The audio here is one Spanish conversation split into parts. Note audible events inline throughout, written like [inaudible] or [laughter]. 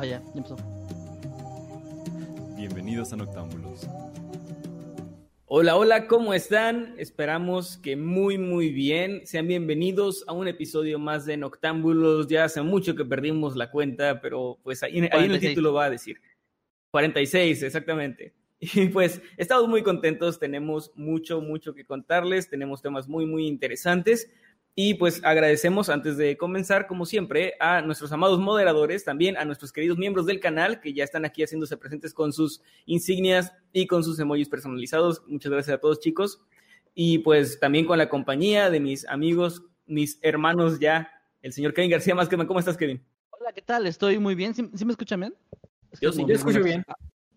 Ah, ya, ya empezó. Bienvenidos a Noctámbulos. Hola, hola, ¿cómo están? Esperamos que muy, muy bien. Sean bienvenidos a un episodio más de Noctámbulos. Ya hace mucho que perdimos la cuenta, pero pues ahí, ahí en el 46. título va a decir. 46, exactamente. [laughs] Y pues estamos muy contentos, tenemos mucho, mucho que contarles, tenemos temas muy, muy interesantes. Y pues agradecemos antes de comenzar, como siempre, a nuestros amados moderadores, también a nuestros queridos miembros del canal que ya están aquí haciéndose presentes con sus insignias y con sus emojis personalizados. Muchas gracias a todos, chicos. Y pues también con la compañía de mis amigos, mis hermanos ya, el señor Kevin García Másquez. ¿Cómo estás, Kevin? Hola, ¿qué tal? Estoy muy bien. ¿Sí, sí me escuchan bien? Es Yo sí, yo escucho bien.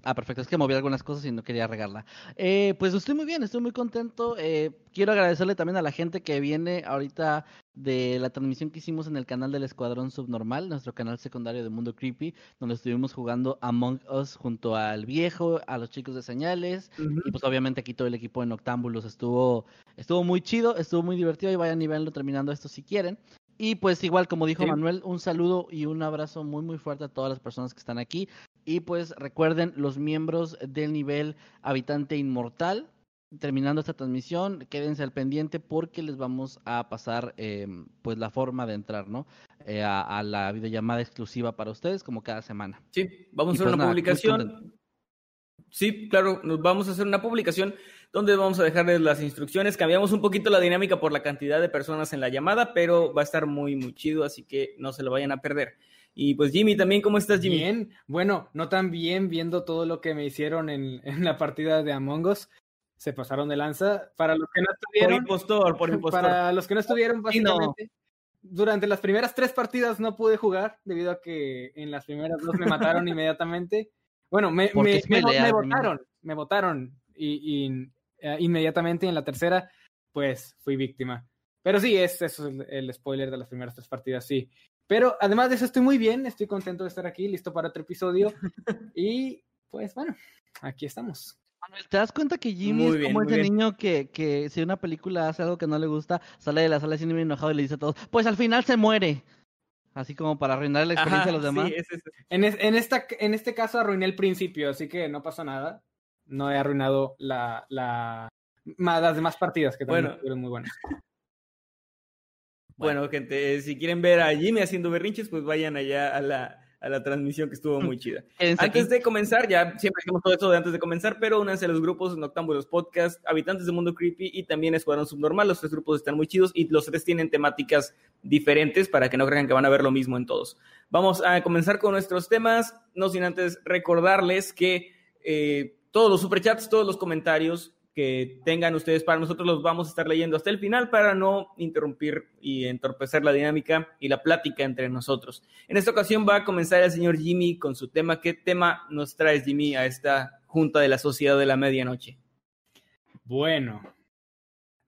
Ah, perfecto. Es que moví algunas cosas y no quería regarla. Eh, pues estoy muy bien, estoy muy contento. Eh, quiero agradecerle también a la gente que viene ahorita de la transmisión que hicimos en el canal del Escuadrón Subnormal, nuestro canal secundario de Mundo Creepy, donde estuvimos jugando Among Us junto al viejo, a los chicos de señales, y pues obviamente aquí todo el equipo de Noctámbulos estuvo, estuvo muy chido, estuvo muy divertido y vayan y véanlo terminando esto si quieren. Y pues igual, como dijo Sí. Manuel, un saludo y un abrazo muy muy fuerte a todas las personas que están aquí. Y pues recuerden, los miembros del nivel habitante inmortal, terminando esta transmisión, quédense al pendiente porque les vamos a pasar eh, pues la forma de entrar, ¿no? Eh, a, a la videollamada exclusiva para ustedes como cada semana. Sí, vamos a hacer pues una nada, publicación. Sí, claro, nos vamos a hacer una publicación donde vamos a dejarles las instrucciones. Cambiamos un poquito la dinámica por la cantidad de personas en la llamada, pero va a estar muy, muy chido, así que no se lo vayan a perder. Y pues Jimmy, también, ¿cómo estás, Jimmy? Bien, bueno, no tan bien viendo todo lo que me hicieron en, [laughs] en la partida de Among Us. Se pasaron de lanza. Para los que no Por estuvieron, impostor, por impostor. para los que no estuvieron, Sí, no. básicamente, durante las primeras tres partidas no pude jugar debido a que en las primeras dos me mataron [laughs] inmediatamente. Bueno, me, me, me- votaron, me votaron y, y, eh, inmediatamente en la tercera, pues fui víctima. Pero sí, es, eso es el, el spoiler de las primeras tres partidas, sí. Pero además de eso estoy muy bien, estoy contento de estar aquí, listo para otro episodio. [laughs] y pues bueno, aquí estamos. Manuel, ¿te das cuenta que Jimmy Muy es bien, como ese bien. niño que, que si una película hace algo que no le gusta, sale de la sala siendo bien enojado y le dice a todos, pues al final se muere? Así como para arruinar la experiencia Ajá, de los demás. sí, ese es- En, es- en, esta, en este caso arruiné el principio, así que no pasa nada. No he arruinado la, la, las demás partidas que también Bueno. fueron muy buenas. [laughs] Bueno, gente, si quieren ver a Jimmy haciendo berrinches, pues vayan allá a la, a la transmisión que estuvo muy [laughs] chida. Antes aquí. de comenzar, ya siempre decimos todo eso de antes de comenzar, pero únanse a los grupos Noctámbulos Podcast, Habitantes del Mundo Creepy y también Escuadrón Subnormal. Los tres grupos están muy chidos y los tres tienen temáticas diferentes para que no crean que van a ver lo mismo en todos. Vamos a comenzar con nuestros temas, no sin antes recordarles que eh, todos los superchats, todos los comentarios que tengan ustedes para nosotros los vamos a estar leyendo hasta el final para no interrumpir y entorpecer la dinámica y la plática entre nosotros. En esta ocasión va a comenzar el señor Jimmy con su tema. ¿Qué tema nos traes, Jimmy, a esta Junta de la Sociedad de la Medianoche? Bueno,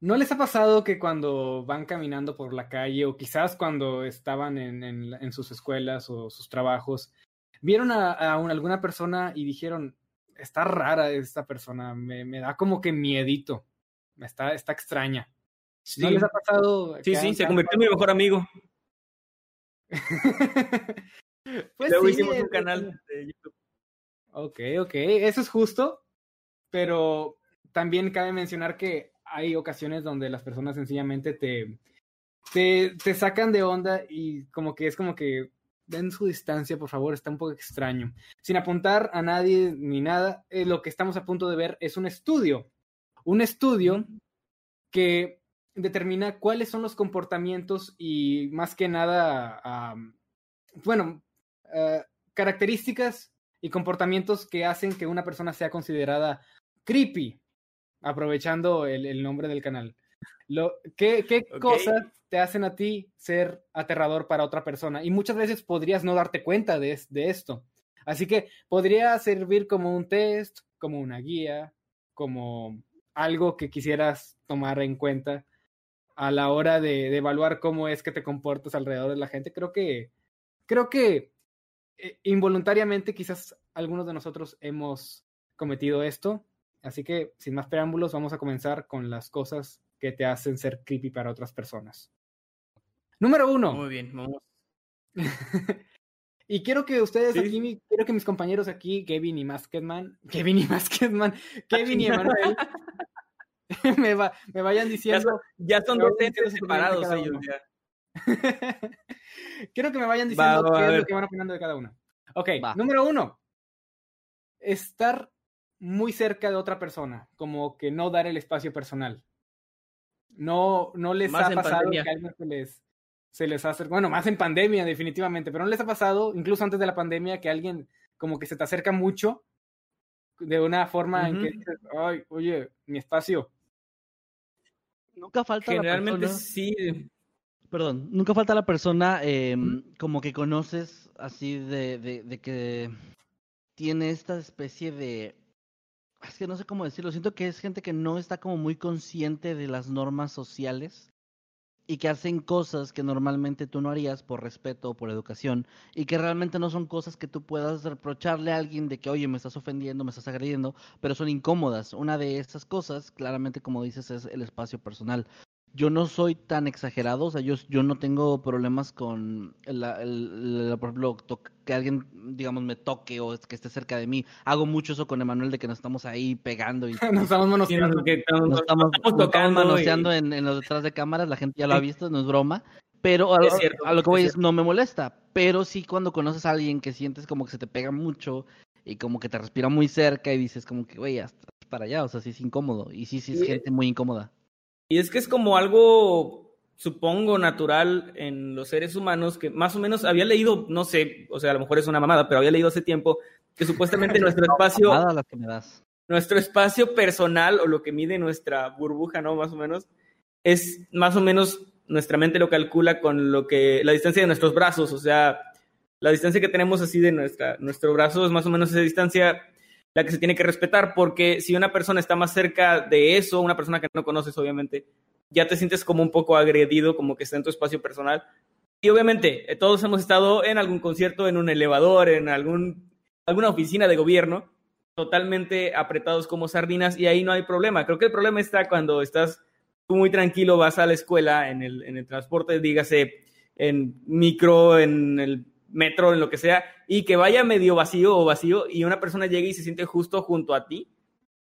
¿no les ha pasado que cuando van caminando por la calle o quizás cuando estaban en, sus escuelas o sus trabajos, vieron a, a un- alguna persona y dijeron, está rara esta persona, me, me da como que miedito, está, está extraña? ¿No les ha pasado? sí, sí, se convirtió en mi mejor amigo. [laughs] pues Luego sí, hicimos un canal de YouTube. Ok, ok, eso es justo, pero también cabe mencionar que hay ocasiones donde las personas sencillamente te, te, te sacan de onda y como que es como que den su distancia, por favor, está un poco extraño. Sin apuntar a nadie ni nada, eh, lo que estamos a punto de ver es un estudio, un estudio que determina cuáles son los comportamientos y más que nada, bueno, eh, características y comportamientos que hacen que una persona sea considerada creepy, aprovechando el, el nombre del canal. Lo, ¿Qué, qué cosas te hacen a ti ser aterrador para otra persona? Y muchas veces podrías no darte cuenta de, de esto. Así que podría servir como un test, como una guía, como algo que quisieras tomar en cuenta a la hora de, de evaluar cómo es que te comportas alrededor de la gente. Creo que, creo que eh, involuntariamente quizás algunos de nosotros hemos cometido esto. Así que, sin más preámbulos, vamos a comenzar con las cosas que te hacen ser creepy para otras personas. Número uno. Muy bien, vamos. [laughs] y quiero que ustedes Sí. aquí, quiero que mis compañeros aquí, Kevin y Masketman, [laughs] Kevin y Masketman, [laughs] Kevin y Emanuel, me, va- me vayan Ya diciendo, ya son dos entes separados ellos ya. quiero que me vayan Va, diciendo va, qué es lo que van opinando de cada uno. Ok, Va. número uno. Estar muy cerca de otra persona, como que no dar el espacio personal. No, no les Más ha pasado pandemia. que alguien se les, se les hace, bueno, más en pandemia definitivamente, pero no les ha pasado, incluso antes de la pandemia, que alguien como que se te acerca mucho de una forma en que dices, ay, oye, mi espacio. Nunca falta la Generalmente persona. sí. Perdón, nunca falta la persona eh, como que conoces así de, de, de que tiene esta especie de... Es que no sé cómo decirlo, siento que es gente que no está como muy consciente de las normas sociales y que hacen cosas que normalmente tú no harías por respeto o por educación y que realmente no son cosas que tú puedas reprocharle a alguien de que, oye, me estás ofendiendo, me estás agrediendo, pero son incómodas. Una de esas cosas, claramente como dices, es el espacio personal yo no soy tan exagerado, o sea, yo, yo no tengo problemas con, el, por ejemplo, que alguien, digamos, me toque o es que esté cerca de mí. Hago mucho eso con Emanuel de que nos estamos ahí pegando y [laughs] Nos estamos manoseando. que estamos- nos estamos, estamos nos estamos tocando y- manoseando en, en los detrás de cámaras, la gente ya lo ha visto, no es broma. Pero a, lo- cierto, a lo que voy es, no me molesta, pero sí cuando conoces a alguien que sientes como que se te pega mucho y como que te respira muy cerca y dices como que, güey, hasta para allá, o sea, sí es incómodo. Y sí, sí es gente muy incómoda. Y es que es como algo, supongo, natural en los seres humanos, que más o menos había leído, no sé, o sea, a lo mejor es una mamada, pero había leído hace tiempo que supuestamente [laughs] nuestro espacio, Nada las que me das. nuestro espacio personal o lo que mide nuestra burbuja, ¿no? Más o menos, es más o menos nuestra mente lo calcula con lo que la distancia de nuestros brazos, o sea, la distancia que tenemos así de nuestra, nuestro brazo es más o menos esa distancia la que se tiene que respetar, porque si una persona está más cerca de eso, una persona que no conoces, obviamente, ya te sientes como un poco agredido, como que está en tu espacio personal. Y obviamente, eh, todos hemos estado en algún concierto, en un elevador, en algún, alguna oficina de gobierno, totalmente apretados como sardinas, y ahí no hay problema. Creo que el problema está cuando estás muy tranquilo, vas a la escuela, en el, en el transporte, dígase, en micro, en el metro, en lo que sea, y que vaya medio vacío o vacío, y una persona llegue y se siente justo junto a ti,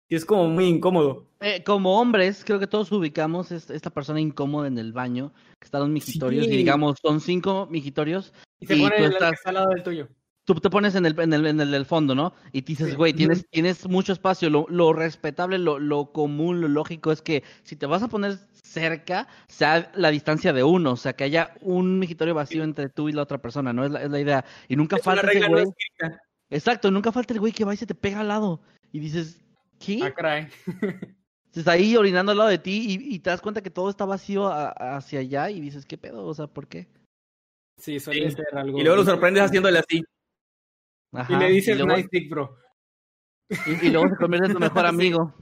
y es como muy incómodo. Eh, como hombres, creo que todos ubicamos es- esta persona incómoda en el baño, que están los mijitorios, Sí. y digamos, son cinco mijitorios, Y se Y pone tú el, estás- está al lado del tuyo. Tú te pones en el, en el, en el del fondo, ¿no? Y te dices, Sí. güey, tienes, tienes mucho espacio, lo, lo respetable, lo, lo común, lo lógico es que si te vas a poner cerca, sea la distancia de uno, o sea, que haya un migitorio vacío entre tú y la otra persona, ¿no? Es la, es la idea. Y nunca Es falta ese no güey. Exacto, nunca falta el güey que va y se te pega al lado. Y dices, ¿qué? Ah, caray. [laughs] Estás ahí orinando al lado de ti y, y te das cuenta que todo está vacío a- hacia allá y dices, ¿qué pedo? O sea, ¿por qué? Sí, suele Sí. ser algo. Y luego lo sorprendes haciéndole así. Y le dices, luego, nice dick, bro. y- y luego se convierte en tu mejor [laughs] amigo.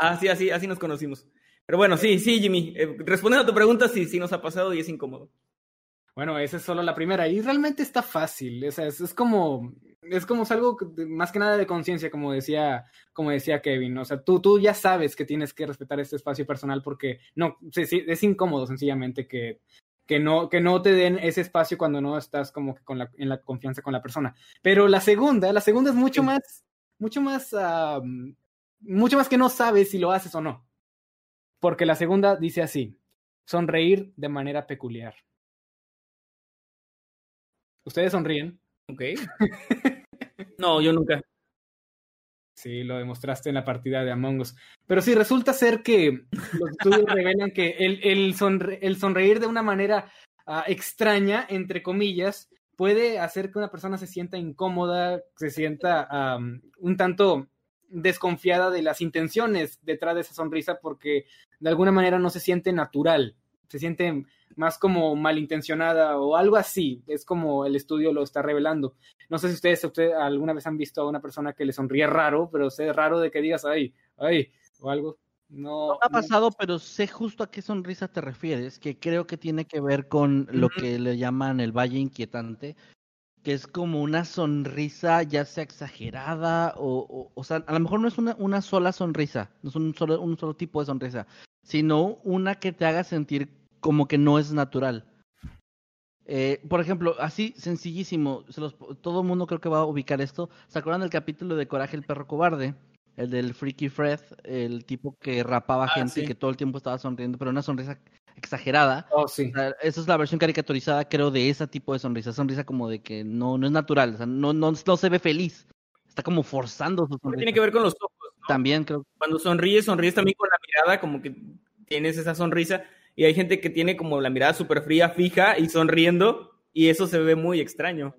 Ah, sí, así, así nos conocimos. Pero bueno, sí, sí, Jimmy. eh, respondiendo a tu pregunta, sí, sí nos ha pasado y es incómodo. Bueno, esa es solo la primera. Y realmente está fácil. O sea, es, es como. Es como es algo de- más que nada de conciencia, como decía, como decía Kevin. O sea, tú, tú ya sabes que tienes que respetar este espacio personal porque no, sí, sí, es incómodo sencillamente que, que no, que no te den ese espacio cuando no estás como que con la, en la confianza con la persona. Pero la segunda, la segunda es mucho Sí. más, mucho más, ah, mucho más que no sabes si lo haces o no. Porque la segunda dice así: sonreír de manera peculiar. Ustedes sonríen. Ok. no, yo nunca. Sí, lo demostraste en la partida de Among Us. Pero sí, resulta ser que los estudios revelan que el, el, sonre- el sonreír de una manera ah, extraña, entre comillas, puede hacer que una persona se sienta incómoda, se sienta un tanto desconfiada de las intenciones detrás de esa sonrisa porque de alguna manera no se siente natural, se siente más como malintencionada o algo así. Es como el estudio lo está revelando. No sé si ustedes, ustedes alguna vez han visto a una persona que le sonríe raro, pero es raro de que digas, ay, ay, o algo. No, no me ha pasado, pero sé justo a qué sonrisa te refieres, que creo que tiene que ver con lo que le llaman el valle inquietante, que es como una sonrisa ya sea exagerada o, o, o sea, a lo mejor no es una, una sola sonrisa, no es un solo, un solo tipo de sonrisa, sino una que te haga sentir como que no es natural. Eh, por ejemplo, así sencillísimo, se los, todo el mundo creo que va a ubicar esto. ¿Se acuerdan del capítulo de Coraje el perro cobarde? El del Freaky Fred, el tipo que rapaba Ah, gente y que todo el tiempo estaba sonriendo, pero una sonrisa exagerada. Oh, sí. O sea, esa es la versión caricaturizada, creo, de ese tipo de sonrisa. Sonrisa como de que no, no es natural, o sea, no, no, no se ve feliz. Está como forzando su sonrisa. Tiene que ver con los ojos. ¿no? También creo. Cuando sonríes, sonríes también con la mirada, como que tienes esa sonrisa. Y hay gente que tiene como la mirada súper fría, fija y sonriendo, y eso se ve muy extraño.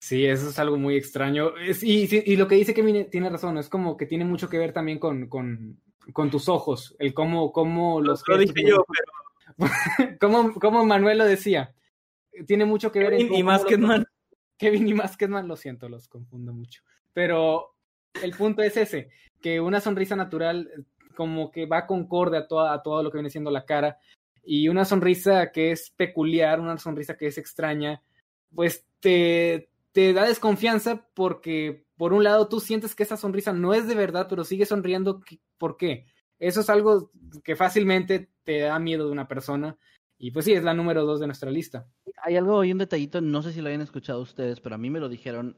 Sí, eso es algo muy extraño. Es- y, y lo que dice Kevin tiene razón, es como que tiene mucho que ver también con, con, con tus ojos, el cómo, cómo los... Lo dije yo, [laughs] pero como, como Manuel lo decía, tiene mucho que ver en Kevin y cómo los-. Kevin y Masketman, lo siento, los confundo mucho. Pero el punto es ese, que una sonrisa natural eh, como que va concorde a, a todo lo que viene siendo la cara y una sonrisa que es peculiar, una sonrisa que es extraña, pues te, te da desconfianza porque por un lado tú sientes que esa sonrisa no es de verdad, pero sigue sonriendo. ¿qué- ¿Por qué? Eso es algo que fácilmente te da miedo de una persona. Y pues sí, es la número dos de nuestra lista. Hay algo y un detallito, no sé si lo hayan escuchado ustedes, pero a mí me lo dijeron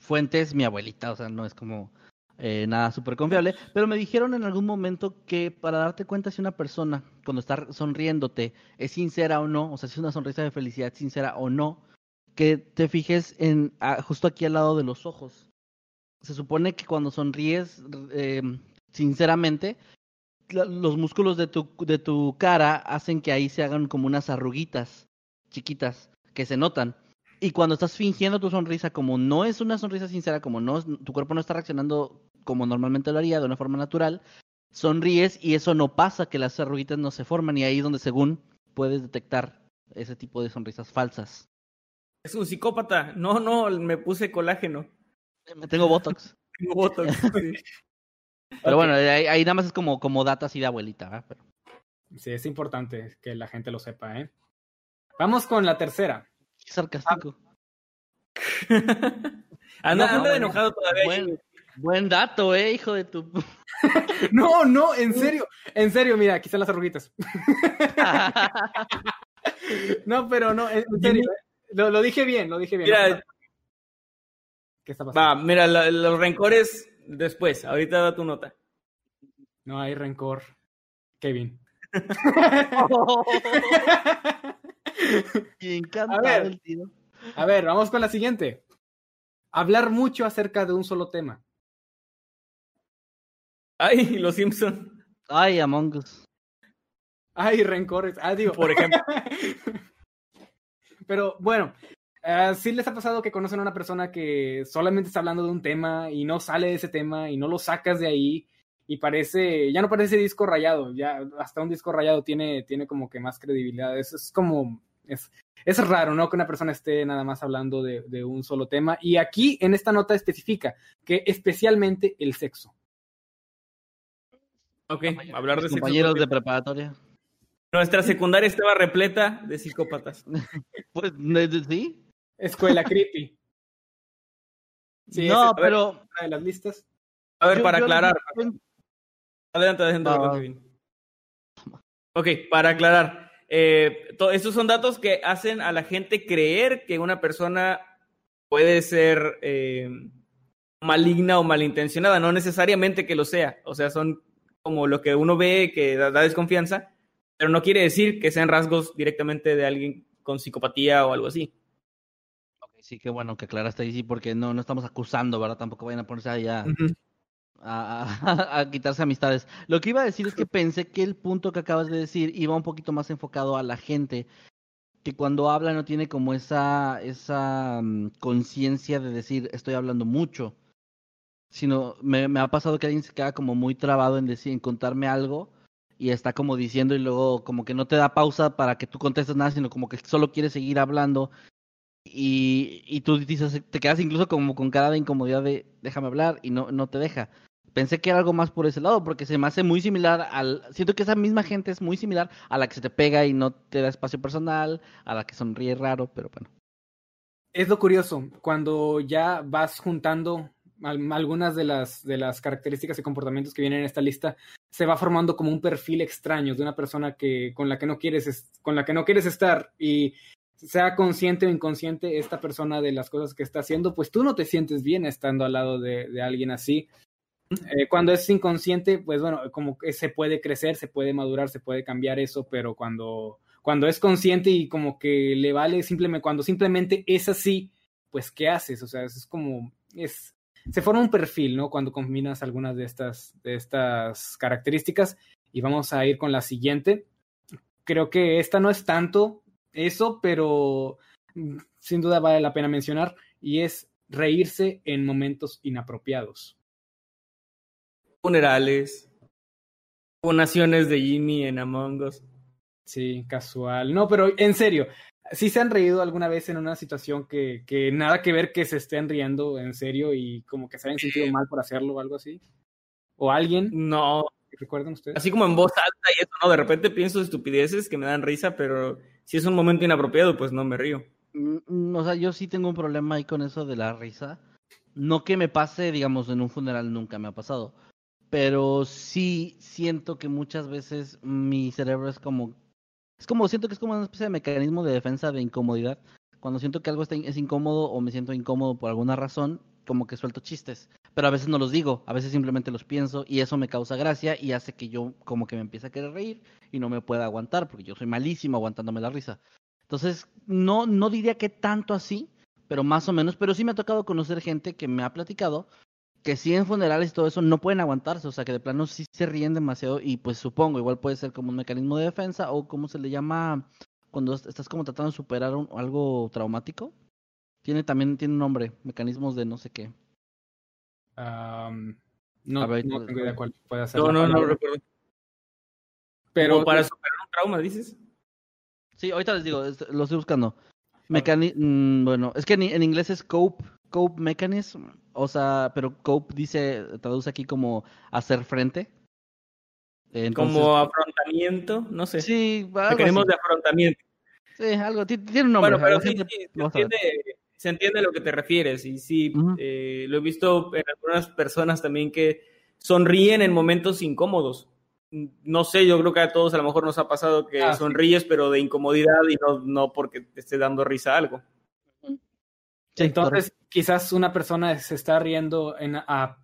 fuentes, mi abuelita, o sea, no es como eh, nada súper confiable, pero me dijeron en algún momento que para darte cuenta si una persona cuando está sonriéndote es sincera o no, o sea, si es una sonrisa de felicidad sincera o no, que te fijes en justo aquí al lado de los ojos. Se supone que cuando sonríes eh, sinceramente, los músculos de tu, de tu cara hacen que ahí se hagan como unas arruguitas chiquitas que se notan. Y cuando estás fingiendo tu sonrisa, como no es una sonrisa sincera, como no es- tu cuerpo no está reaccionando como normalmente lo haría, de una forma natural, sonríes y eso no pasa, que las arruguitas no se forman y ahí es donde según puedes detectar ese tipo de sonrisas falsas. Es un psicópata. No, no, me puse colágeno. Me tengo botox. [laughs] Tengo botox. [laughs] sí. Pero bueno, ahí, ahí nada más es como, como data así de abuelita, ¿verdad? Pero- Sí, es importante que la gente lo sepa, ¿eh? Vamos con la tercera. Qué sarcástico. anda, [laughs] No, anda bueno. enojado todavía. Buen, buen dato, eh, hijo de tu... [laughs] No, no, en serio, en serio, mira, aquí están las arruguitas. [laughs] No, pero no, en en serio, ¿eh? lo, lo dije bien, lo dije bien. Mira, ¿Qué está pasando? va, mira, la- los rencores después. Ahorita da tu nota. No hay rencor, Kevin. [laughs] Y encantado A ver. el tiro. A ver, vamos con la siguiente. Hablar mucho acerca de un solo tema. Ay, [laughs] los Simpson, Ay, Among Us. Ay, rencores. Ah, digo. por ejemplo. [laughs] Pero bueno, eh, ¿sí les ha pasado que conocen a una persona que solamente está hablando de un tema y no sale de ese tema y no lo sacas de ahí y parece, ya no parece disco rayado, ya hasta un disco rayado tiene, tiene como que más credibilidad. Es, es como, es, es raro, ¿no? Que una persona esté nada más hablando de, de un solo tema. Y aquí en esta nota especifica que especialmente el sexo. Ok, hablar de sexo. compañeros de preparatoria. Nuestra secundaria estaba repleta de psicópatas. [laughs] Pues, ¿ne- de- ¿sí? Escuela creepy. [laughs] Sí, no, pero... una de las listas. A ver, yo- para yo- aclarar. yo- Adelante, adelante. Kevin. Ok, para aclarar. Eh, to- estos son datos que hacen a la gente creer que una persona puede ser eh, maligna o malintencionada, no necesariamente que lo sea. O sea, son como lo que uno ve que da, da desconfianza, pero no quiere decir que sean rasgos directamente de alguien con psicopatía o algo así. Ok, sí, qué bueno que aclaraste ahí, sí, porque no, no estamos acusando, ¿verdad? Tampoco vayan a ponerse allá Ujú. [laughs] a, quitarse amistades. Lo que iba a decir es que pensé que el punto que acabas de decir iba un poquito más enfocado a la gente que cuando habla no tiene como esa, esa mm, conciencia de decir estoy hablando mucho. sino me, me ha pasado que alguien se queda como muy trabado en decir, en contarme algo y está como diciendo y luego como que no te da pausa para que tú contestes nada, sino como que solo quiere seguir hablando y, y tú dices, te quedas incluso como con cara de incomodidad de déjame hablar y no, no te deja. Pensé que era algo más por ese lado, porque se me hace muy similar al... Siento que esa misma gente es muy similar a la que se te pega y no te da espacio personal, a la que sonríe raro, pero bueno. Es lo curioso, cuando ya vas juntando algunas de las, de las características y comportamientos que vienen en esta lista, se va formando como un perfil extraño de una persona que, con, la que no quieres, con la que no quieres estar y sea consciente o inconsciente esta persona de las cosas que está haciendo, pues tú no te sientes bien estando al lado de, de alguien así. Eh, cuando es inconsciente, pues bueno, como que se puede crecer, se puede madurar, se puede cambiar eso, pero cuando, cuando es consciente y como que le vale simplemente, cuando simplemente es así, pues ¿qué haces? O sea, es como, es, se forma un perfil, ¿no? Cuando combinas algunas de estas, de estas características y vamos a ir con la siguiente. Creo que esta no es tanto eso, pero mm, sin duda vale la pena mencionar, y es reírse en momentos inapropiados. Funerales, naciones de Jimmy en Among Us. Sí, casual. No, pero en serio, ¿sí se han reído alguna vez en una situación que, que nada que ver que se estén riendo en serio y como que se hayan sentido mal por hacerlo o algo así? ¿O alguien? No. ¿Recuerdan ustedes? Así como en voz alta y eso, ¿no? De repente pienso estupideces que me dan risa, pero si es un momento inapropiado, pues no me río. O sea, yo sí tengo un problema ahí con eso de la risa. No que me pase, digamos, en un funeral nunca me ha pasado. Pero sí siento que muchas veces mi cerebro es como. Es como, siento que es como una especie de mecanismo de defensa de incomodidad. Cuando siento que algo está, es incómodo o me siento incómodo por alguna razón, como que suelto chistes. Pero a veces no los digo, a veces simplemente los pienso y eso me causa gracia y hace que yo como que me empiece a querer reír y no me pueda aguantar porque yo soy malísimo aguantándome la risa. Entonces, no, no diría que tanto así, pero más o menos, pero sí me ha tocado conocer gente que me ha platicado que sí en funerales y todo eso no pueden aguantarse, o sea que de plano sí se ríen demasiado y pues supongo, igual puede ser como un mecanismo de defensa o como se le llama cuando estás como tratando de superar un, algo traumático. Tiene también tiene un nombre, mecanismos de no sé qué. Um, no, ver, no tengo idea cuál puede ser. No, no, no recuerdo. Pero Como para superar un trauma, dices. Sí, ahorita les digo, lo estoy buscando. Mecani mm, bueno, es que en, en, inglés es cope, cope mechanism, o sea, pero cope dice, traduce aquí como hacer frente. Entonces, como afrontamiento, no sé. Sí, mecanismos de afrontamiento. Sí, algo, tiene un nombre. Bueno, pero sí, sí, se, entiende, se entiende a lo que te refieres y sí, uh -huh. eh, lo he visto en algunas personas también que sonríen en momentos incómodos no sé, yo creo que a todos a lo mejor nos ha pasado que ah, sonríes, sí. pero de incomodidad y no, no porque te esté dando risa a algo. Sí, Entonces, quizás una persona se está riendo en, a,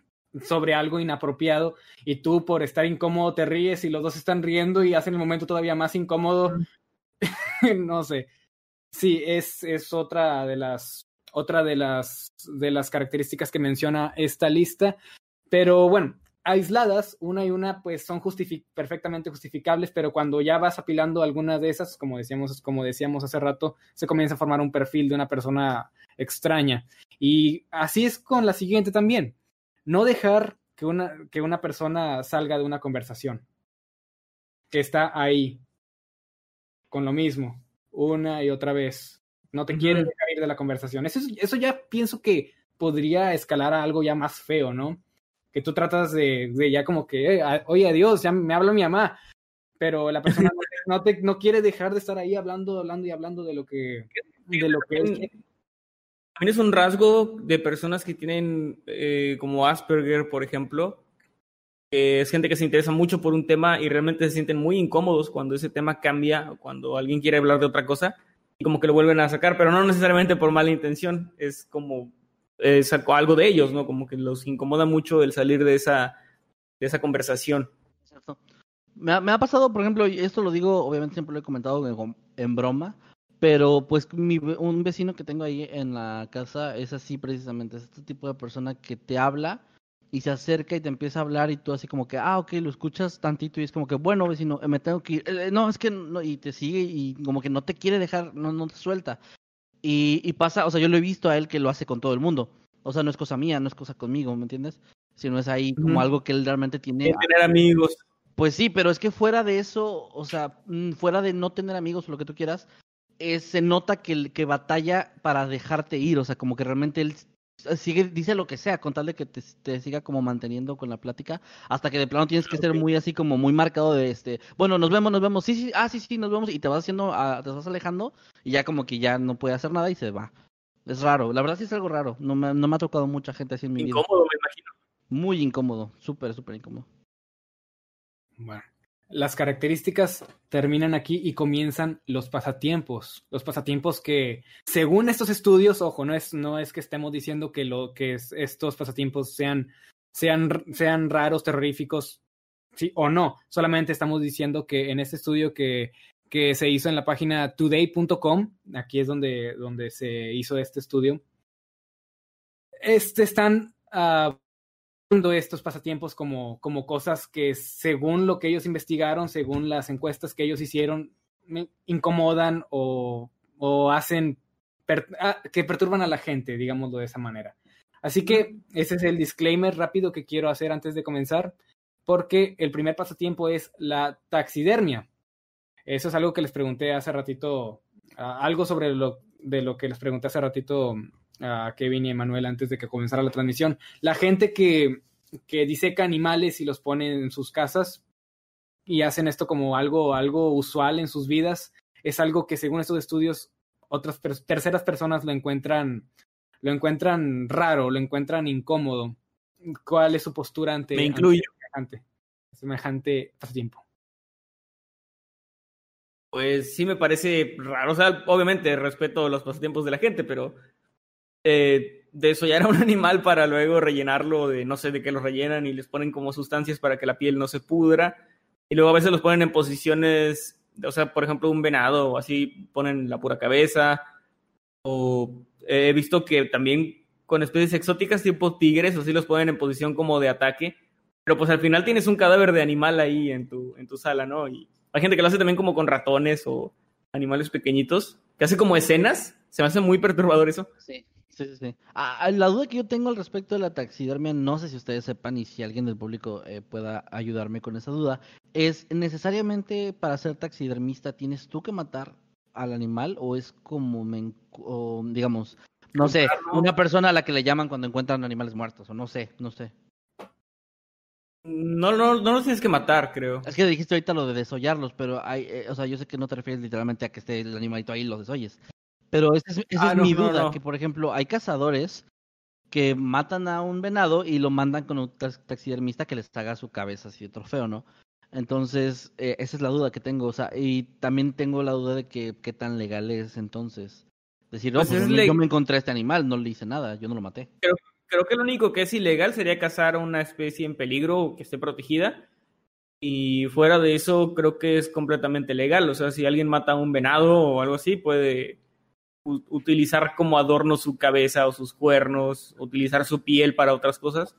sobre algo inapropiado y tú por estar incómodo te ríes y los dos están riendo y hacen el momento todavía más incómodo. [laughs] no sé. Sí, es, es otra de las otra de las de las características que menciona esta lista. Pero bueno, aisladas, una y una, pues son justific perfectamente justificables, pero cuando ya vas apilando algunas de esas, como decíamos, como decíamos hace rato, se comienza a formar un perfil de una persona extraña. Y así es con la siguiente también. No dejar que una, que una persona salga de una conversación. Que está ahí. Con lo mismo. Una y otra vez. No te uh -huh. quiere dejar ir de la conversación. Eso, eso ya pienso que podría escalar a algo ya más feo, ¿no? Que tú tratas de, de ya como que, eh, oye, adiós, ya me habla mi mamá, pero la persona no, te, no, te, no, quiere dejar de estar ahí hablando, hablando y hablando de lo que, de lo que también, también es un rasgo de personas que tienen eh, como Asperger, por ejemplo, que es gente que se interesa mucho por un tema y realmente se sienten muy incómodos cuando ese tema cambia, cuando alguien quiere hablar de otra cosa y como que lo vuelven a sacar, pero no necesariamente por mala intención, es como eh, sacó algo de ellos, ¿no? Como que los incomoda mucho el salir de esa, de esa conversación. Me ha, me ha pasado, por ejemplo, y esto lo digo, obviamente siempre lo he comentado en, broma, pero pues mi, un vecino que tengo ahí en la casa es así precisamente, es este tipo de persona que te habla y se acerca y te empieza a hablar y tú así como que, ah, ok, lo escuchas tantito y es como que, bueno, vecino, me tengo que ir. Eh, no, es que no, y te sigue y como que no te quiere dejar, no, no te suelta. Y, y, pasa, o sea, yo lo he visto a él que lo hace con todo el mundo. O sea, no es cosa mía, no es cosa conmigo, ¿me entiendes? sino es ahí como algo que él realmente tiene. Tener amigos. Pues sí, pero es que fuera de eso, o sea, mm, fuera de no tener amigos o lo que tú quieras, eh, se nota que, el- que batalla para dejarte ir, o sea, como que realmente él sigue, dice lo que sea, con tal de que te, te siga como manteniendo con la plática, hasta que de plano tienes que ser Ok. muy así como muy marcado de este, bueno, nos vemos, nos vemos, sí, sí, ah, sí, sí, nos vemos, y te vas haciendo, ah, te vas alejando, y ya como que ya no puede hacer nada y se va. Es raro, la verdad sí es algo raro, no me, no me ha tocado mucha gente así en mi vida. Incómodo, me imagino. Muy incómodo, súper, súper incómodo. Bueno, las características terminan aquí y comienzan los pasatiempos. Los pasatiempos que, según estos estudios, ojo, no es, no es que estemos diciendo que, lo, que es- estos pasatiempos sean, sean, sean raros, terroríficos, sí o no. Solamente estamos diciendo que en este estudio que, que se hizo en la página today.com, aquí es donde, donde se hizo este estudio, este están ah, estos pasatiempos como, como cosas que según lo que ellos investigaron, según las encuestas que ellos hicieron, me incomodan o, o hacen per- ah, que perturban a la gente, digámoslo de esa manera. Así que ese es el disclaimer rápido que quiero hacer antes de comenzar, porque el primer pasatiempo es la taxidermia. Eso es algo que les pregunté hace ratito, algo sobre lo de lo que les pregunté hace ratito a Kevin y Emanuel antes de que comenzara la transmisión. La gente que, que diseca animales y los pone en sus casas y hacen esto como algo, algo usual en sus vidas, es algo que según estos estudios otras per- terceras personas lo encuentran, lo encuentran raro, lo encuentran incómodo. ¿Cuál es su postura ante, Me incluyo. semejante pasatiempo? Pues sí me parece raro. O sea, obviamente respeto los pasatiempos de la gente, pero eh, desollar a un [laughs] animal para luego rellenarlo de no sé de qué lo rellenan y les ponen como sustancias para que la piel no se pudra. Y luego a veces los ponen en posiciones, o sea, por ejemplo, un venado o así ponen la pura cabeza. O eh, he visto que también con especies exóticas tipo tigres, o así los ponen en posición como de ataque. Pero pues al final tienes un cadáver de animal ahí en tu, en tu sala, ¿no? Y hay gente que lo hace también como con ratones o animales pequeñitos, que hace como escenas. Se me hace muy perturbador eso. Sí, sí, sí. sí. Ah, la duda que yo tengo al respecto de la taxidermia, no sé si ustedes sepan y si alguien del público eh, pueda ayudarme con esa duda, es necesariamente para ser taxidermista tienes tú que matar al animal o es como, me o, digamos, no sé, una persona a la que le llaman cuando encuentran animales muertos o no sé, no sé. No, no, no los tienes que matar, creo. Es que dijiste ahorita lo de desollarlos, pero hay, eh, o sea, yo sé que no te refieres literalmente a que esté el animalito ahí y lo desoyes. Pero esa es, esa Ah, es no, mi duda, no. que por ejemplo hay cazadores que matan a un venado y lo mandan con un tax- taxidermista que les haga su cabeza así de trofeo, ¿no? Entonces, eh, esa es la duda que tengo, o sea, y también tengo la duda de que qué tan legal es entonces. Decir, no, Pues pues es yo, me encontré a este animal, no le hice nada, yo no lo maté. Creo que lo único que es ilegal sería cazar a una especie en peligro que esté protegida. Y fuera de eso, creo que es completamente legal. O sea, si alguien mata a un venado o algo así, puede utilizar como adorno su cabeza o sus cuernos, utilizar su piel para otras cosas.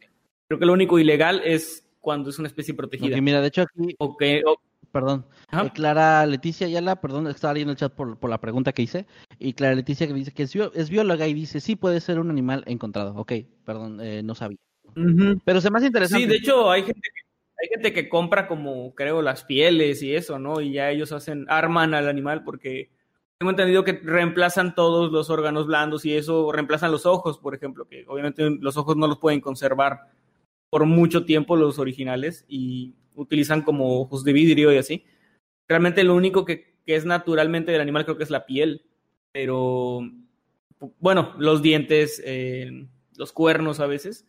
Creo que lo único ilegal es cuando es una especie protegida. Ok, mira, de hecho aquí, O que- o- perdón. Eh, Clara Leticia Ayala, perdón, estaba leyendo el chat por, por la pregunta que hice. Y Clara Leticia que dice que es, es bióloga y dice, sí puede ser un animal encontrado. Ok, perdón, eh, no sabía. Pero se me hace interesante. Sí, de hecho hay gente que, hay gente que compra como creo las pieles y eso, ¿no? Y ya ellos hacen arman al animal porque tengo entendido que reemplazan todos los órganos blandos y eso reemplazan los ojos, por ejemplo, que obviamente los ojos no los pueden conservar por mucho tiempo los originales y utilizan como ojos de vidrio y así. Realmente lo único que, es naturalmente del animal creo que es la piel, pero bueno, los dientes, eh, los cuernos a veces.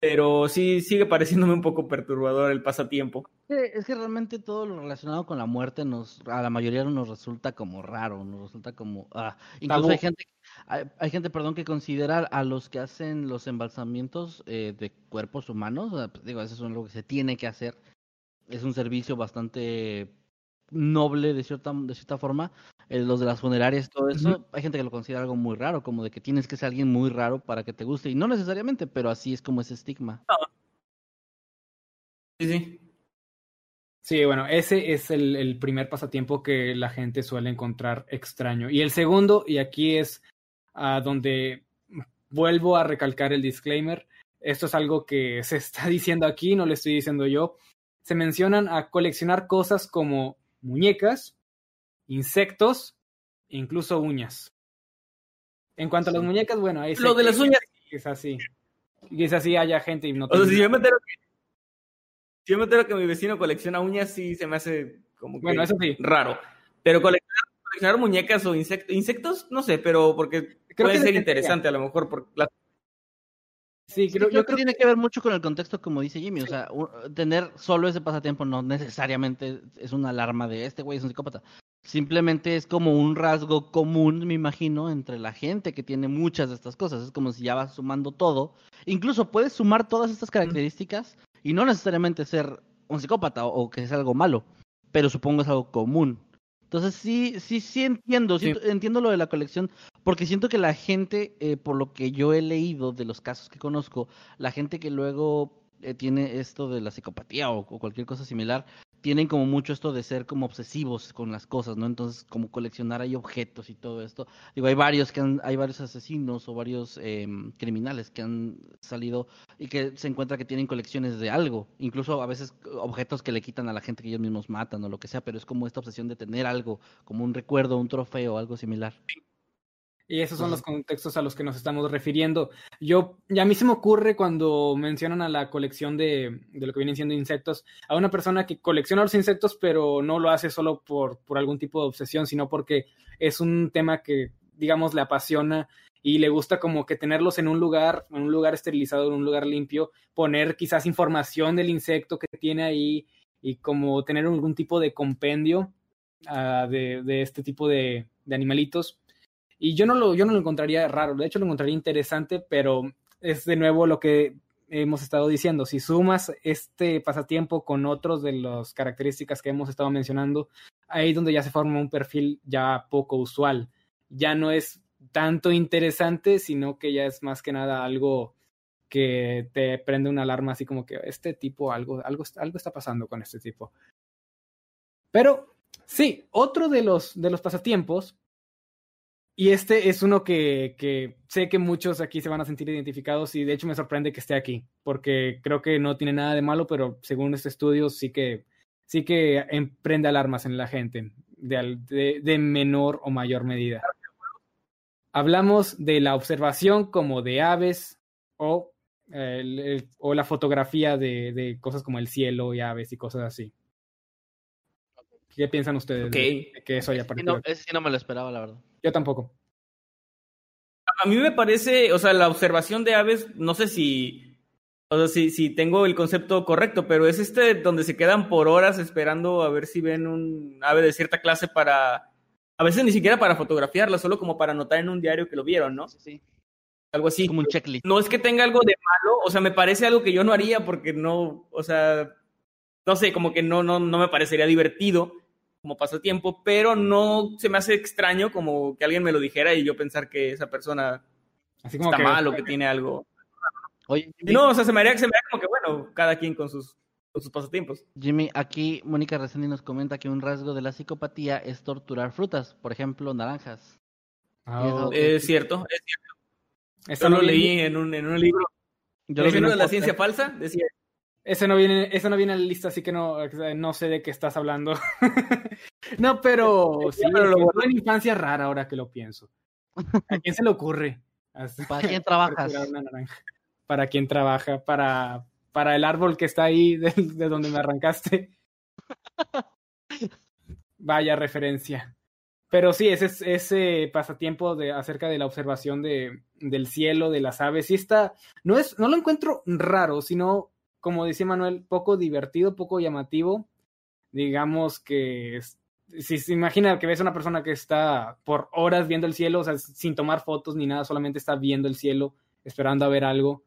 Pero sí sigue pareciéndome un poco perturbador el pasatiempo. Es que realmente todo lo relacionado con la muerte nos, a la mayoría nos resulta como raro, nos resulta como, ah, incluso Tabú. hay gente, hay, hay gente, perdón, que considera a los que hacen los embalsamientos eh, de cuerpos humanos, pues, digo, eso es algo que se tiene que hacer, es un servicio bastante noble de cierta, de cierta forma, eh, los de las funerarias, todo eso, hay gente que lo considera algo muy raro, como de que tienes que ser alguien muy raro para que te guste, y no necesariamente, pero así es como ese estigma. Sí, sí. Sí, bueno, ese es el, el primer pasatiempo que la gente suele encontrar extraño. Y el segundo, y aquí es a donde vuelvo a recalcar el disclaimer, esto es algo que se está [laughs] diciendo aquí, no lo estoy diciendo yo, se mencionan a coleccionar cosas como muñecas, insectos e incluso uñas. En cuanto a las muñecas, bueno, ahí Lo de las uñas. Es así. Quizás así haya gente O sea, si yo me entero que, si yo me entero que mi vecino colecciona uñas, sí se me hace como que Bueno, eso sí. raro. Pero coleccionar, coleccionar muñecas o insectos, insectos, no sé, pero porque Creo puede que ser interesante a lo mejor por Sí, Sí, creo, creo yo que tiene que ver mucho con el contexto, como dice Jimmy. O sea, tener solo ese pasatiempo no necesariamente es una alarma de este güey es un psicópata. Simplemente es como un rasgo común, me imagino, entre la gente que tiene muchas de estas cosas. Es como si ya vas sumando todo. Incluso puedes sumar todas estas características y no necesariamente ser un psicópata o, o que es algo malo, pero supongo es algo común. Entonces sí, sí, sí entiendo, sí Sí. entiendo lo de la colección, porque siento que la gente, eh, por lo que yo he leído de los casos que conozco, la gente que luego eh, tiene esto de la psicopatía o, cualquier cosa similar, tienen como mucho esto de ser como obsesivos con las cosas, ¿no? Entonces, como coleccionar ahí objetos y todo esto. Digo, hay varios que han, hay varios asesinos o varios em, criminales que han salido y que se encuentra que tienen colecciones de algo, incluso a veces objetos que le quitan a la gente que ellos mismos matan o lo que sea, pero es como esta obsesión de tener algo, como un recuerdo, un trofeo, algo similar. Y esos son los contextos a los que nos estamos refiriendo. Yo, y a mí se me ocurre cuando mencionan a la colección de, de lo que vienen siendo insectos, a una persona que colecciona los insectos, pero no lo hace solo por, por algún tipo de obsesión, sino porque es un tema que, digamos, le apasiona y le gusta como que tenerlos en un lugar, en un lugar esterilizado, en un lugar limpio, poner quizás información del insecto que tiene ahí y como tener algún tipo de compendio ah, de, de este tipo de, de animalitos. Y yo no, lo, yo no lo encontraría raro, de hecho lo encontraría interesante, pero es de nuevo lo que hemos estado diciendo. Si sumas este pasatiempo con otros de las características que hemos estado mencionando, ahí es donde ya se forma un perfil ya poco usual. Ya no es tanto interesante, sino que ya es más que nada algo que te prende una alarma así como que este tipo, algo, algo, algo está pasando con este tipo. Pero sí, otro de los, de los pasatiempos y este es uno que, que, sé que muchos aquí se van a sentir identificados y de hecho me sorprende que esté aquí, porque creo que no tiene nada de malo, pero según este estudio sí que, sí que emprende alarmas en la gente de, de, de menor o mayor medida. Hablamos de la observación como de aves o, el, el, o la fotografía de, de, cosas como el cielo y aves y cosas así. ¿Qué piensan ustedes okay. de que eso haya partido? No, ese sí no me lo esperaba, la verdad. Yo tampoco. A mí me parece, o sea, la observación de aves, no sé si, o sea, si, si tengo el concepto correcto, pero es este donde se quedan por horas esperando a ver si ven un ave de cierta clase para, a veces ni siquiera para fotografiarla, solo como para anotar en un diario que lo vieron, ¿no? Sí, sí. Algo así. Como un checklist. No es que tenga algo de malo, o sea, me parece algo que yo no haría porque no, o sea, no sé, como que no, no, no me parecería divertido como pasatiempo, pero no se me hace extraño como que alguien me lo dijera y yo pensar que esa persona Así como está que, mal o que tiene algo. Oye, Jimmy, no, o sea, se me, haría, se me haría como que, bueno, cada quien con sus, con sus pasatiempos. Jimmy, aquí Mónica Resendi nos comenta que un rasgo de la psicopatía es torturar frutas, por ejemplo, naranjas. Oh, es cierto, es cierto. Eso lo leí en un, en un libro. Yo ¿El libro de la ciencia falsa? Decía ese no viene, eso no viene en la lista, así que no, no sé de qué estás hablando. [laughs] no, pero sí, pero lo bueno. en infancia rara ahora que lo pienso. ¿A quién se le ocurre? ¿Para [laughs] quién trabajas? ¿Para quién trabaja? Para, para el árbol que está ahí de, de donde me arrancaste. Vaya referencia. Pero sí, ese, ese pasatiempo de, acerca de la observación de, del cielo, de las aves, sí está, no, es, no lo encuentro raro, sino como decía Manuel, poco divertido, poco llamativo. Digamos que si se imagina que ves a una persona que está por horas viendo el cielo, o sea, sin tomar fotos ni nada, solamente está viendo el cielo, esperando a ver algo.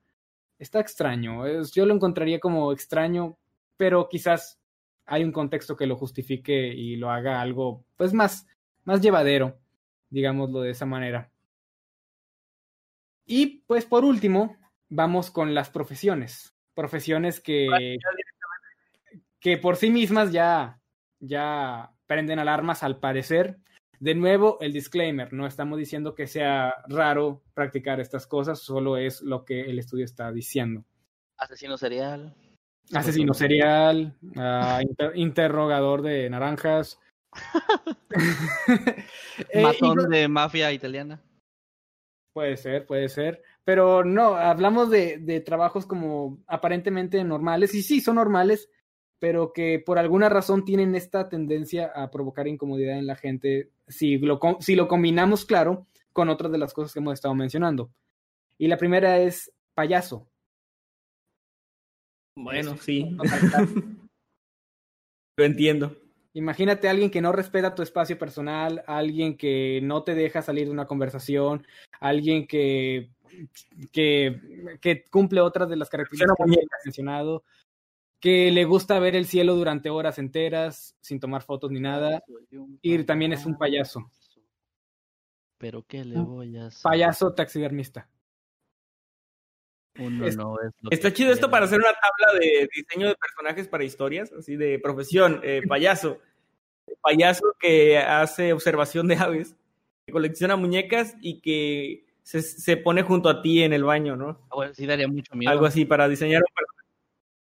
Está extraño. Yo lo encontraría como extraño, pero quizás hay un contexto que lo justifique y lo haga algo, pues, más, más llevadero, digámoslo de esa manera. Y pues por último, vamos con las profesiones profesiones que, que por sí mismas ya, ya prenden alarmas al parecer. De nuevo, el disclaimer, no estamos diciendo que sea raro practicar estas cosas, solo es lo que el estudio está diciendo. Asesino serial. Asesino serial, uh, inter interrogador de naranjas. [laughs] [laughs] eh, Matón de mafia italiana. Puede ser, puede ser. Pero no, hablamos de, de, trabajos como aparentemente normales, y sí, son normales, pero que por alguna razón tienen esta tendencia a provocar incomodidad en la gente si lo, si lo combinamos, claro, con otras de las cosas que hemos estado mencionando. Y la primera es payaso. Bueno, sí. [laughs] Lo entiendo. Imagínate a alguien que no respeta tu espacio personal, alguien que no te deja salir de una conversación, alguien que, que, que cumple otras de las características que has mencionado, que le gusta ver el cielo durante horas enteras sin tomar fotos ni nada, y también es un payaso. Pero ¿qué le voy a hacer? Payaso taxidermista. Uno es, no es está chido esto para hacer una tabla de diseño de personajes para historias, así de profesión, eh, payaso. payaso que hace observación de aves, que colecciona muñecas y que se, se pone junto a ti en el baño, ¿no? Ah, bueno, sí daría mucho miedo. Algo así para diseñar un,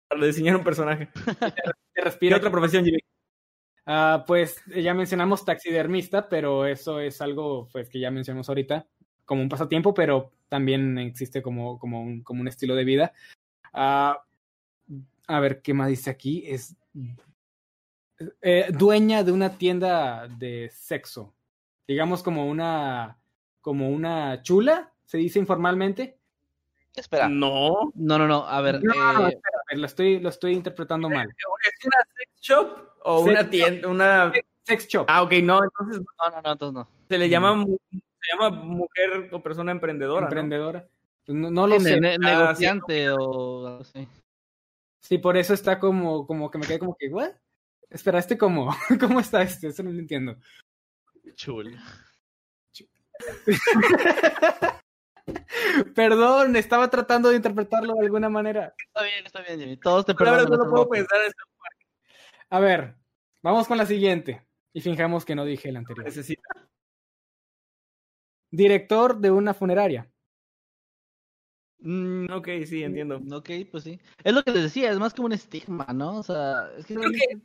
para diseñar un personaje. [laughs] te respira. ¿Qué otra profesión, Jimmy? Uh, pues ya mencionamos taxidermista, pero eso es algo pues, que ya mencionamos ahorita como un pasatiempo, pero también existe como, como, un, como un estilo de vida. Uh, a ver, ¿qué más dice aquí? Es eh, dueña de una tienda de sexo. Digamos como una, como una chula, se dice informalmente. Espera. No. No, no, no. A ver. No, eh... espera, a ver, lo estoy, lo estoy interpretando mal. ¿Es una sex shop o Sex una tienda? Una... Sex shop. Ah, ok, no, entonces No, no, no, entonces no. se le llama, se llama mujer o persona emprendedora. emprendedora. Pues no, no lo Sí, sé. ne- Ah, negociante o algo así. Sí, por eso está como, como que me quedé como que, ¿what? Espera, este cómo, [laughs] ¿cómo está este? Eso no lo entiendo. Chul. [laughs] Perdón, estaba tratando de interpretarlo de alguna manera. Está bien, está bien, Jimmy. Todos te Pero ahora perdonan. no no puedo pensar en. A ver, vamos con la siguiente. Y fijamos que no dije el anterior. Necesita. Director de una funeraria. Mm, Ok, sí, entiendo. ok, pues sí. Es lo que les decía, es más como un estigma, ¿no? O sea, es que Creo que-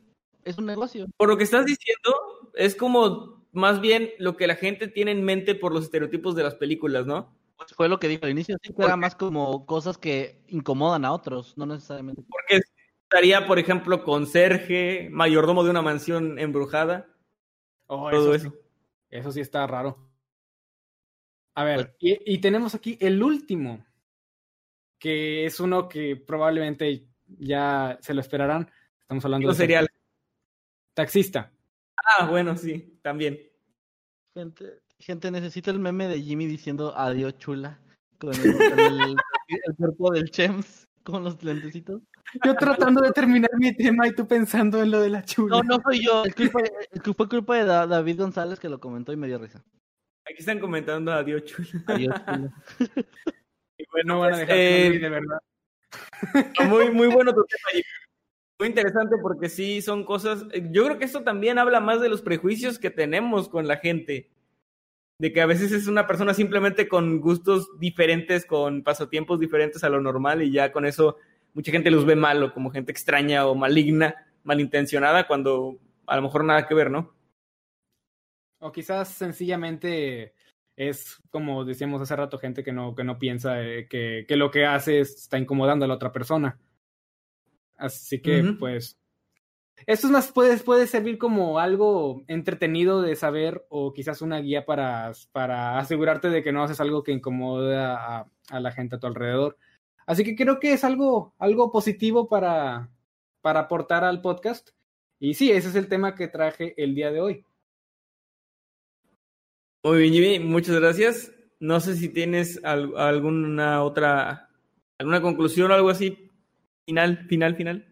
es un negocio. Por lo que estás diciendo, es como más bien lo que la gente tiene en mente por los estereotipos de las películas, ¿no? Pues fue lo que dijo al inicio, sí, que era más como cosas que incomodan a otros, no necesariamente. Porque estaría, por ejemplo, conserje, mayordomo de una mansión embrujada, Oh, todo eso, eso. sí. Eso sí está raro. A ver, Pues- y, y tenemos aquí el último, que es uno que probablemente ya se lo esperarán. Estamos hablando Digo de serial. taxista. Ah, bueno, sí, también. Gente, gente necesita el meme de Jimmy diciendo adiós chula con el, con el- [laughs] el cuerpo del Chems con los lentecitos. Yo tratando de terminar mi tema y tú pensando en lo de la chula. No, no soy yo, es culpa, fue culpa de Da- David González que lo comentó y me dio risa. Aquí están comentando adiós, chula. Adiós [laughs] chula. Y bueno, no van a dejar eh, de verdad. Muy, muy bueno tu tema, Jimmy. Muy interesante porque sí son cosas. eh, Yo creo que esto también habla más de los prejuicios que tenemos con la gente. De que a veces es una persona simplemente con gustos diferentes, con pasatiempos diferentes a lo normal, y ya con eso mucha gente los ve mal o como gente extraña o maligna, malintencionada, cuando a lo mejor nada que ver, ¿no? O quizás sencillamente es como decíamos hace rato, gente que no, que no piensa eh, que, que lo que hace es- está incomodando a la otra persona. Así que, pues, esto es más, puede, puede servir como algo entretenido de saber o quizás una guía para, para asegurarte de que no haces algo que incomoda a, a la gente a tu alrededor. Así que creo que es algo, algo positivo para, para aportar al podcast. Y sí, ese es el tema que traje el día de hoy. Muy bien, Jimmy, muchas gracias. No sé si tienes al- alguna otra, alguna conclusión o algo así. Final, final, final.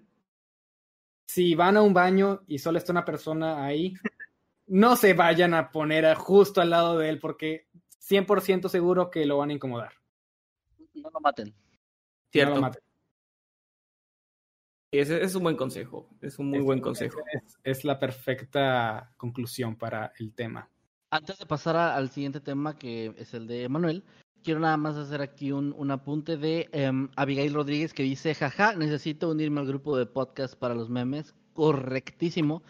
si van a un baño y solo está una persona ahí, no se vayan a poner a- justo al lado de él porque 100% seguro que lo van a incomodar. No lo maten. No Cierto. lo maten. Ese es un buen consejo. Es un muy Es- buen consejo. Es, es la perfecta conclusión para el tema. Antes de pasar al siguiente tema, que es el de Manuel, quiero nada más hacer aquí un, un apunte de em, Abigail Rodríguez que dice, jaja, necesito unirme al grupo de podcast para los memes. Correctísimo.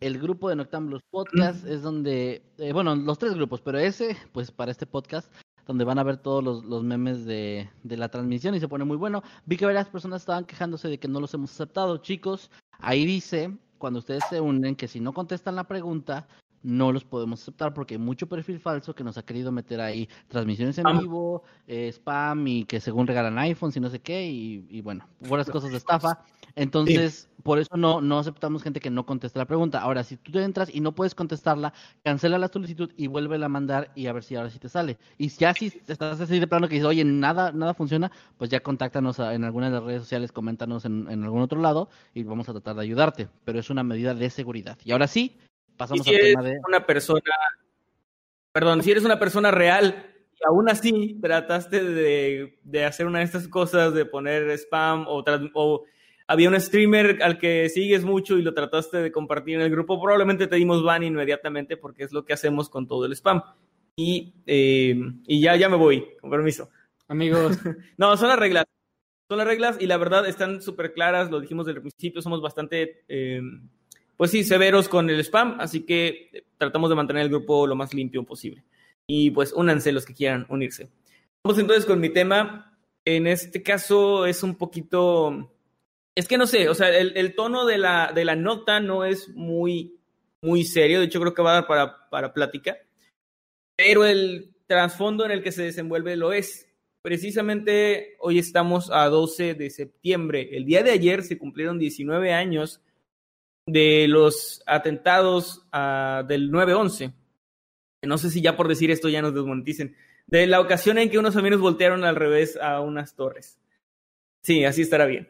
El grupo de Noctambulos Podcast es donde, eh, bueno, los tres grupos, pero ese, pues para este podcast, donde van a ver todos los, los memes de, de, la transmisión y se pone muy bueno. Vi que varias personas estaban quejándose de que no los hemos aceptado. Chicos, ahí dice, cuando ustedes se unen, que si no contestan la pregunta, no los podemos aceptar porque hay mucho perfil falso que nos ha querido meter ahí transmisiones en vivo, eh, spam y que según regalan iPhones y no sé qué, y, y bueno, buenas cosas de estafa. Entonces, sí. por eso no, no aceptamos gente que no conteste la pregunta. Ahora, si tú te entras y no puedes contestarla, cancela la solicitud y vuelve a mandar y a ver si ahora sí te sale. Y ya si estás así de plano que dices, oye, nada, nada funciona, pues ya contáctanos en alguna de las redes sociales, coméntanos en, en algún otro lado y vamos a tratar de ayudarte. Pero es una medida de seguridad. Y ahora sí, pasamos si al eres tema de... una persona, perdón, si eres una persona real y aún así trataste de, de hacer una de estas cosas, de poner spam o, o, había un streamer al que sigues mucho y lo trataste de compartir en el grupo, probablemente te dimos ban inmediatamente porque es lo que hacemos con todo el spam. Y, eh, y ya, ya me voy, con permiso. Amigos. [laughs] no, son las reglas. Son las reglas y la verdad están súper claras, lo dijimos desde el principio, somos bastante... Eh, pues sí, severos con el spam, así que tratamos de mantener el grupo lo más limpio posible. Y pues únanse los que quieran unirse. Vamos entonces con mi tema. En este caso es un poquito... Es que no sé, o sea, el, el tono de la, de la nota no es muy, muy serio, de hecho creo que va a dar para, para plática, pero el trasfondo en el que se desenvuelve lo es. Precisamente hoy estamos a 12 de septiembre. El día de ayer se cumplieron 19 años de los atentados uh, del 9-11. No sé si ya por decir esto ya nos desmoneticen. De la ocasión en que unos amigos voltearon al revés a unas torres. Sí, así estará bien.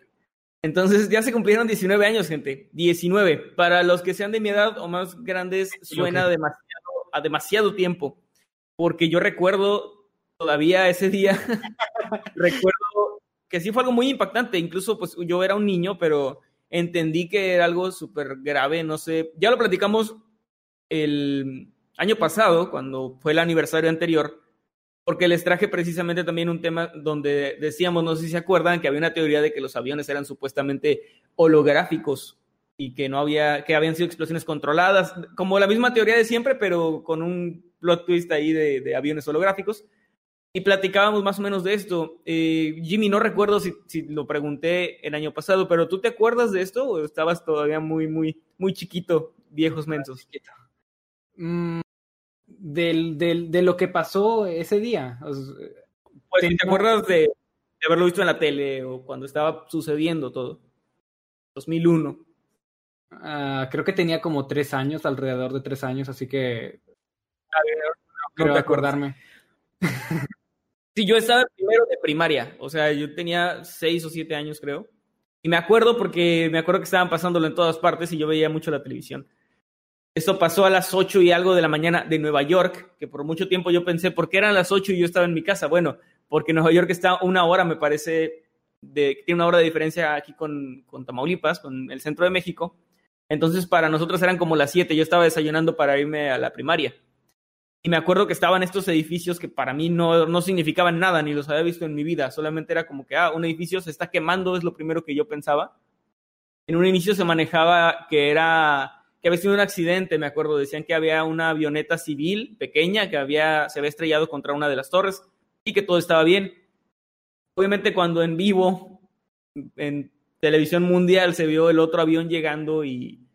Entonces ya se cumplieron 19 años, gente. 19. Para los que sean de mi edad o más grandes, suena okay. demasiado, a demasiado tiempo. Porque yo recuerdo todavía ese día, [laughs] recuerdo que sí fue algo muy impactante. Incluso pues yo era un niño, pero entendí que era algo súper grave, no sé, ya lo platicamos el año pasado, cuando fue el aniversario anterior, porque les traje precisamente también un tema donde decíamos, no sé si se acuerdan, que había una teoría de que los aviones eran supuestamente holográficos y que no había, que habían sido explosiones controladas, como la misma teoría de siempre, pero con un plot twist ahí de, de aviones holográficos y platicábamos más o menos de esto. Eh, Jimmy, no recuerdo si, si, lo pregunté el año pasado, pero ¿tú te acuerdas de esto o estabas todavía muy, muy, muy chiquito, viejos mensos? Mm, del, del, de lo que pasó ese día. Pues, ¿te, ¿te acuerdas de, de, haberlo visto en la tele o cuando estaba sucediendo todo? 2001. Uh, creo que tenía como tres años, alrededor de tres años, así que... Ver, no, creo no acordarme. [laughs] Sí, yo estaba primero de primaria, o sea, yo tenía seis o siete años, creo. Y me acuerdo porque me acuerdo que estaban pasándolo en todas partes y yo veía mucho la televisión. Esto pasó a las ocho y algo de la mañana de Nueva York, que por mucho tiempo yo pensé, ¿por qué eran las ocho y yo estaba en mi casa? Bueno, porque Nueva York está una hora, me parece, de, tiene una hora de diferencia aquí con, con Tamaulipas, con el centro de México. Entonces, para nosotros eran como las siete, yo estaba desayunando para irme a la primaria. Y me acuerdo que estaban estos edificios que para mí no, no significaban nada, ni los había visto en mi vida. Solamente era como que, ah, un edificio se está quemando, es lo primero que yo pensaba. En un inicio se manejaba que era, que había sido un accidente, me acuerdo. Decían que había una avioneta civil pequeña que había, se había estrellado contra una de las torres y que todo estaba bien. Obviamente cuando en vivo, en televisión mundial, se vio el otro avión llegando y,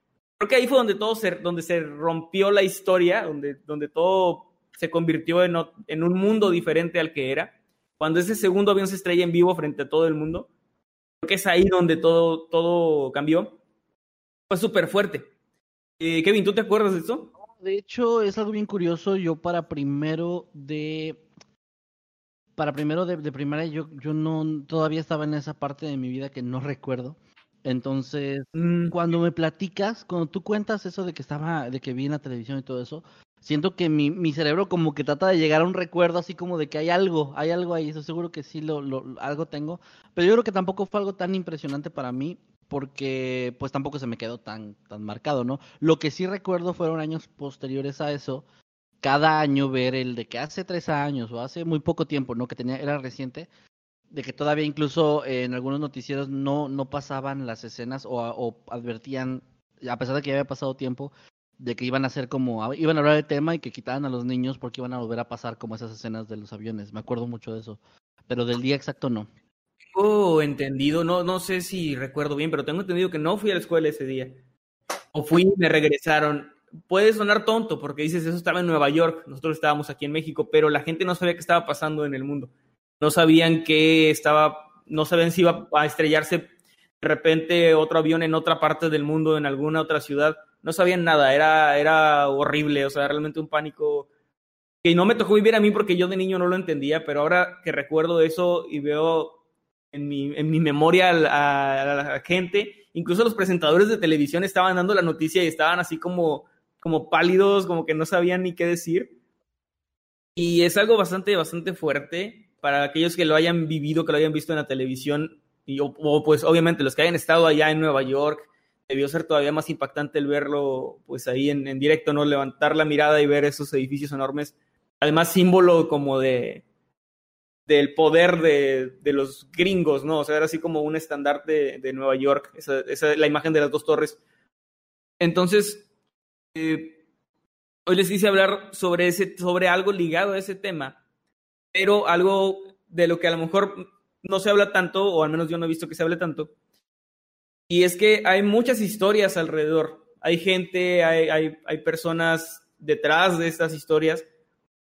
creo que ahí fue donde todo se, donde se rompió la historia, donde, donde todo se convirtió en, en, un mundo diferente al que era. Cuando ese segundo avión se estrella en vivo frente a todo el mundo, creo que es ahí donde todo, todo cambió. Fue súper fuerte. Eh, Kevin, ¿tú te acuerdas de eso? De hecho, es algo bien curioso. Yo para primero de... Para primero de, de primaria, yo, yo no todavía estaba en esa parte de mi vida que no recuerdo. Entonces, mm. cuando me platicas, cuando tú cuentas eso de que estaba, de que vi en la televisión y todo eso, siento que mi, mi cerebro como que trata de llegar a un recuerdo así como de que hay algo, hay algo ahí, eso seguro que sí lo, lo algo tengo, pero yo creo que tampoco fue algo tan impresionante para mí porque pues tampoco se me quedó tan tan marcado, ¿no? Lo que sí recuerdo fueron años posteriores a eso cada año ver el de que hace tres años o hace muy poco tiempo, ¿no? Que tenía, era reciente, de que todavía incluso en algunos noticieros no, no pasaban las escenas o, o advertían, a pesar de que ya había pasado tiempo, de que iban a hacer como, iban a hablar del tema y que quitaban a los niños porque iban a volver a pasar como esas escenas de los aviones. Me acuerdo mucho de eso. Pero del día exacto no. Oh, entendido. No, no sé si recuerdo bien, pero tengo entendido que no fui a la escuela ese día. O fui y me regresaron. Puede sonar tonto porque dices, eso estaba en Nueva York, nosotros estábamos aquí en México, pero la gente no sabía qué estaba pasando en el mundo. No sabían que estaba, no sabían si iba a estrellarse de repente otro avión en otra parte del mundo, en alguna otra ciudad. No sabían nada, era, era horrible, o sea, realmente un pánico que no me tocó vivir a mí porque yo de niño no lo entendía, pero ahora que recuerdo eso y veo en mi, en mi memoria a, la gente. Incluso los presentadores de televisión estaban dando la noticia y estaban así como, como pálidos, como que no sabían ni qué decir. Y es algo bastante, bastante fuerte para aquellos que lo hayan vivido, que lo hayan visto en la televisión, y, o, pues obviamente los que hayan estado allá en Nueva York, debió ser todavía más impactante el verlo pues ahí en, en directo, ¿no? Levantar la mirada y ver esos edificios enormes. Además, símbolo como de, del poder de, de, los gringos, ¿no? O sea, era así como un estandarte de, Nueva York, esa, esa, la imagen de las dos torres. Entonces, eh, hoy les quise hablar sobre, ese, sobre algo ligado a ese tema, pero algo de lo que a lo mejor no se habla tanto, o al menos yo no he visto que se hable tanto, y es que hay muchas historias alrededor. Hay gente, hay, hay, hay personas detrás de estas historias,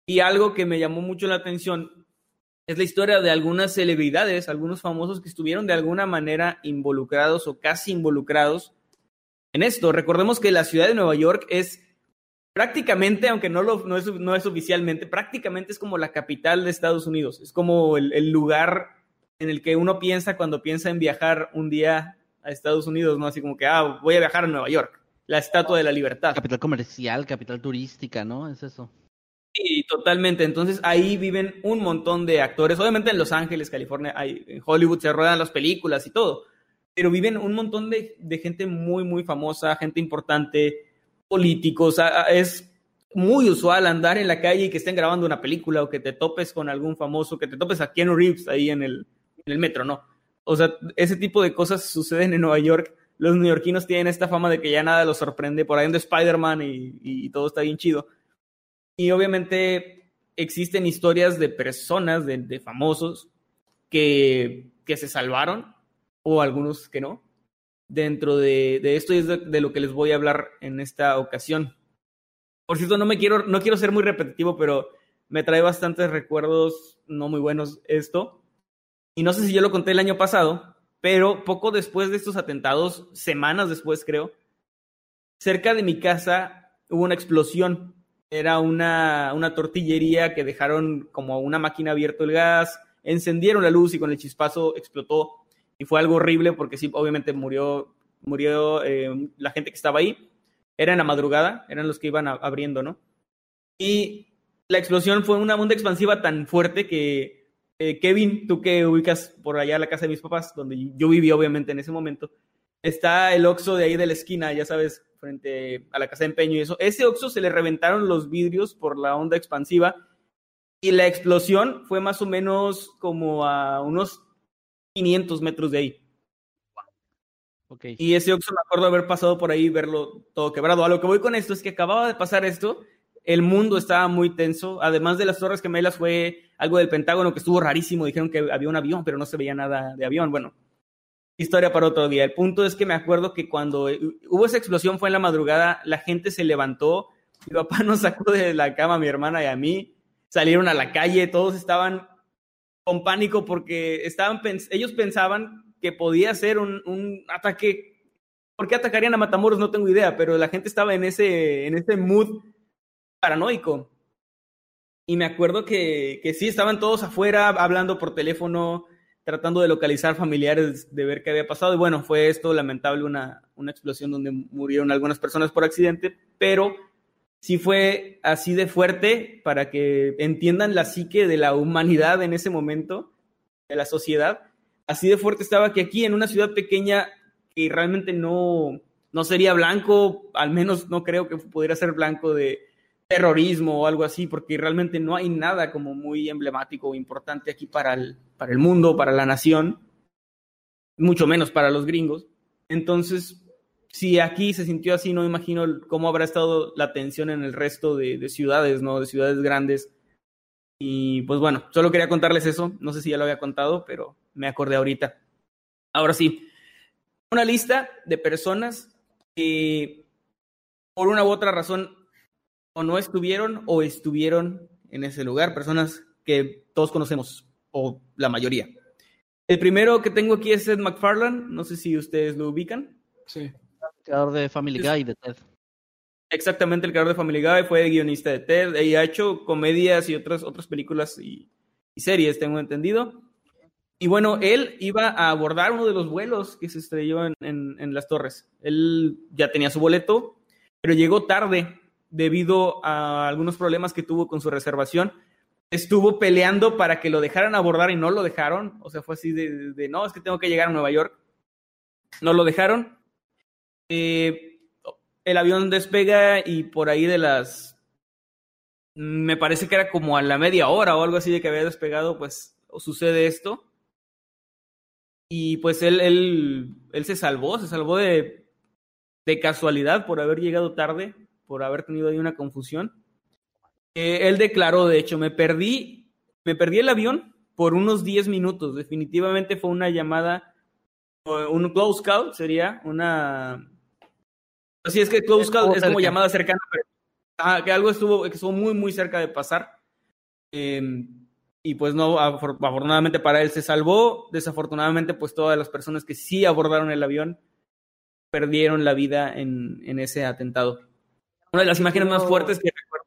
y algo que me llamó mucho la atención es la historia de algunas celebridades, algunos famosos que estuvieron de alguna manera involucrados o casi involucrados en esto. Recordemos que la ciudad de Nueva York es prácticamente, aunque no, lo, no, es, no es oficialmente, prácticamente es como la capital de Estados Unidos. Es como el, el, lugar en el que uno piensa cuando piensa en viajar un día a Estados Unidos, ¿no? Así como que, ah, voy a viajar a Nueva York, la Estatua de la Libertad. Capital comercial, capital turística, ¿no? Es eso. Sí, totalmente. Entonces ahí viven un montón de actores. Obviamente en Los Ángeles, California, hay, en Hollywood se ruedan las películas y todo. Pero viven un montón de, de gente muy, muy famosa, gente importante, políticos. Es muy usual andar en la calle y que estén grabando una película o que te topes con algún famoso, que te topes a Keanu Reeves ahí en el, en el metro, ¿no? O sea, ese tipo de cosas suceden en Nueva York. Los neoyorquinos tienen esta fama de que ya nada los sorprende. Por ahí anda Spider-Man y, y todo está bien chido y obviamente existen historias de personas, de, de famosos, que, que, se salvaron, o algunos que no. Dentro de, de esto es de, de, lo que les voy a hablar en esta ocasión. Por cierto, no me quiero, no quiero ser muy repetitivo, pero me trae bastantes recuerdos no muy buenos esto. Y no sé si yo lo conté el año pasado, pero poco después de estos atentados, semanas después creo, cerca de mi casa hubo una explosión era una, una tortillería que dejaron como una máquina abierto el gas, encendieron la luz y con el chispazo explotó y fue algo horrible porque sí, obviamente murió, murió eh, la gente que estaba ahí. Era en la madrugada, eran los que iban a, abriendo, ¿no? Y la explosión fue una onda expansiva tan fuerte que eh, Kevin, tú que ubicas por allá la casa de mis papás, donde yo viví obviamente en ese momento, está el Oxxo de ahí de la esquina, ya sabes, frente a la casa de empeño y eso. Ese Oxxo se le reventaron los vidrios por la onda expansiva y la explosión fue más o menos como a unos 500 metros de ahí. Okay. Y ese Oxxo me acuerdo haber pasado por ahí y verlo todo quebrado. A lo que voy con esto es que acababa de pasar esto, el mundo estaba muy tenso. Además de las Torres Gemelas, fue algo del Pentágono que estuvo rarísimo. Dijeron que había un avión, pero no se veía nada de avión. Bueno, historia para otro día. El punto es que me acuerdo que cuando hubo esa explosión fue en la madrugada, la gente se levantó, mi papá nos sacó de la cama, mi hermana y a mí, salieron a la calle, todos estaban con pánico porque estaban ellos pensaban que podía ser un, ataque. ¿Por qué atacarían a Matamoros? No tengo idea, pero la gente estaba en ese, en ese mood paranoico. Y me acuerdo que, que sí, estaban todos afuera hablando por teléfono, tratando de localizar familiares, de ver qué había pasado. Y bueno, fue esto lamentable, una, una explosión donde murieron algunas personas por accidente, pero sí fue así de fuerte para que entiendan la psique de la humanidad en ese momento, de la sociedad. Así de fuerte estaba que aquí en una ciudad pequeña que realmente no, no sería blanco, al menos no creo que pudiera ser blanco de, terrorismo o algo así, porque realmente no hay nada como muy emblemático o importante aquí para el, para el mundo, para la nación, mucho menos para los gringos. Entonces, si aquí se sintió así, no imagino cómo habrá estado la tensión en el resto de, de ciudades, ¿no? De ciudades grandes. Y pues bueno, solo quería contarles eso. No sé si ya lo había contado, pero me acordé ahorita. Ahora sí, una lista de personas que por una u otra razón o no estuvieron o estuvieron en ese lugar, personas que todos conocemos, o la mayoría. El primero que tengo aquí es Ed McFarlane, no sé si ustedes lo ubican. Sí. El creador de Family Guy y de Ted. Exactamente, el creador de Family Guy, fue guionista de Ted y ha hecho comedias y otras, otras películas y, y series, tengo entendido. Y bueno, él iba a abordar uno de los vuelos que se estrelló en, en, en, las torres. Él ya tenía su boleto, pero llegó tarde debido a algunos problemas que tuvo con su reservación. Estuvo peleando para que lo dejaran abordar y no lo dejaron. O sea, fue así de, de, de no, es que tengo que llegar a Nueva York. No lo dejaron. Eh, el avión despega y por ahí de las... Me parece que era como a la media hora o algo así de que había despegado, pues sucede esto y pues él, él, él se salvó, se salvó de, de, casualidad por haber llegado tarde, por haber tenido ahí una confusión. Eh, él declaró, de hecho, me perdí, me perdí el avión por unos 10 minutos. Definitivamente fue una llamada, un close call sería una... Así es que close call es como llamada cercana, pero ah, que algo estuvo, que estuvo muy, muy cerca de pasar. Eh, y pues no, afortunadamente para él se salvó, desafortunadamente pues todas las personas que sí abordaron el avión perdieron la vida en, en ese atentado. Una de las imágenes más fuertes que recuerdo.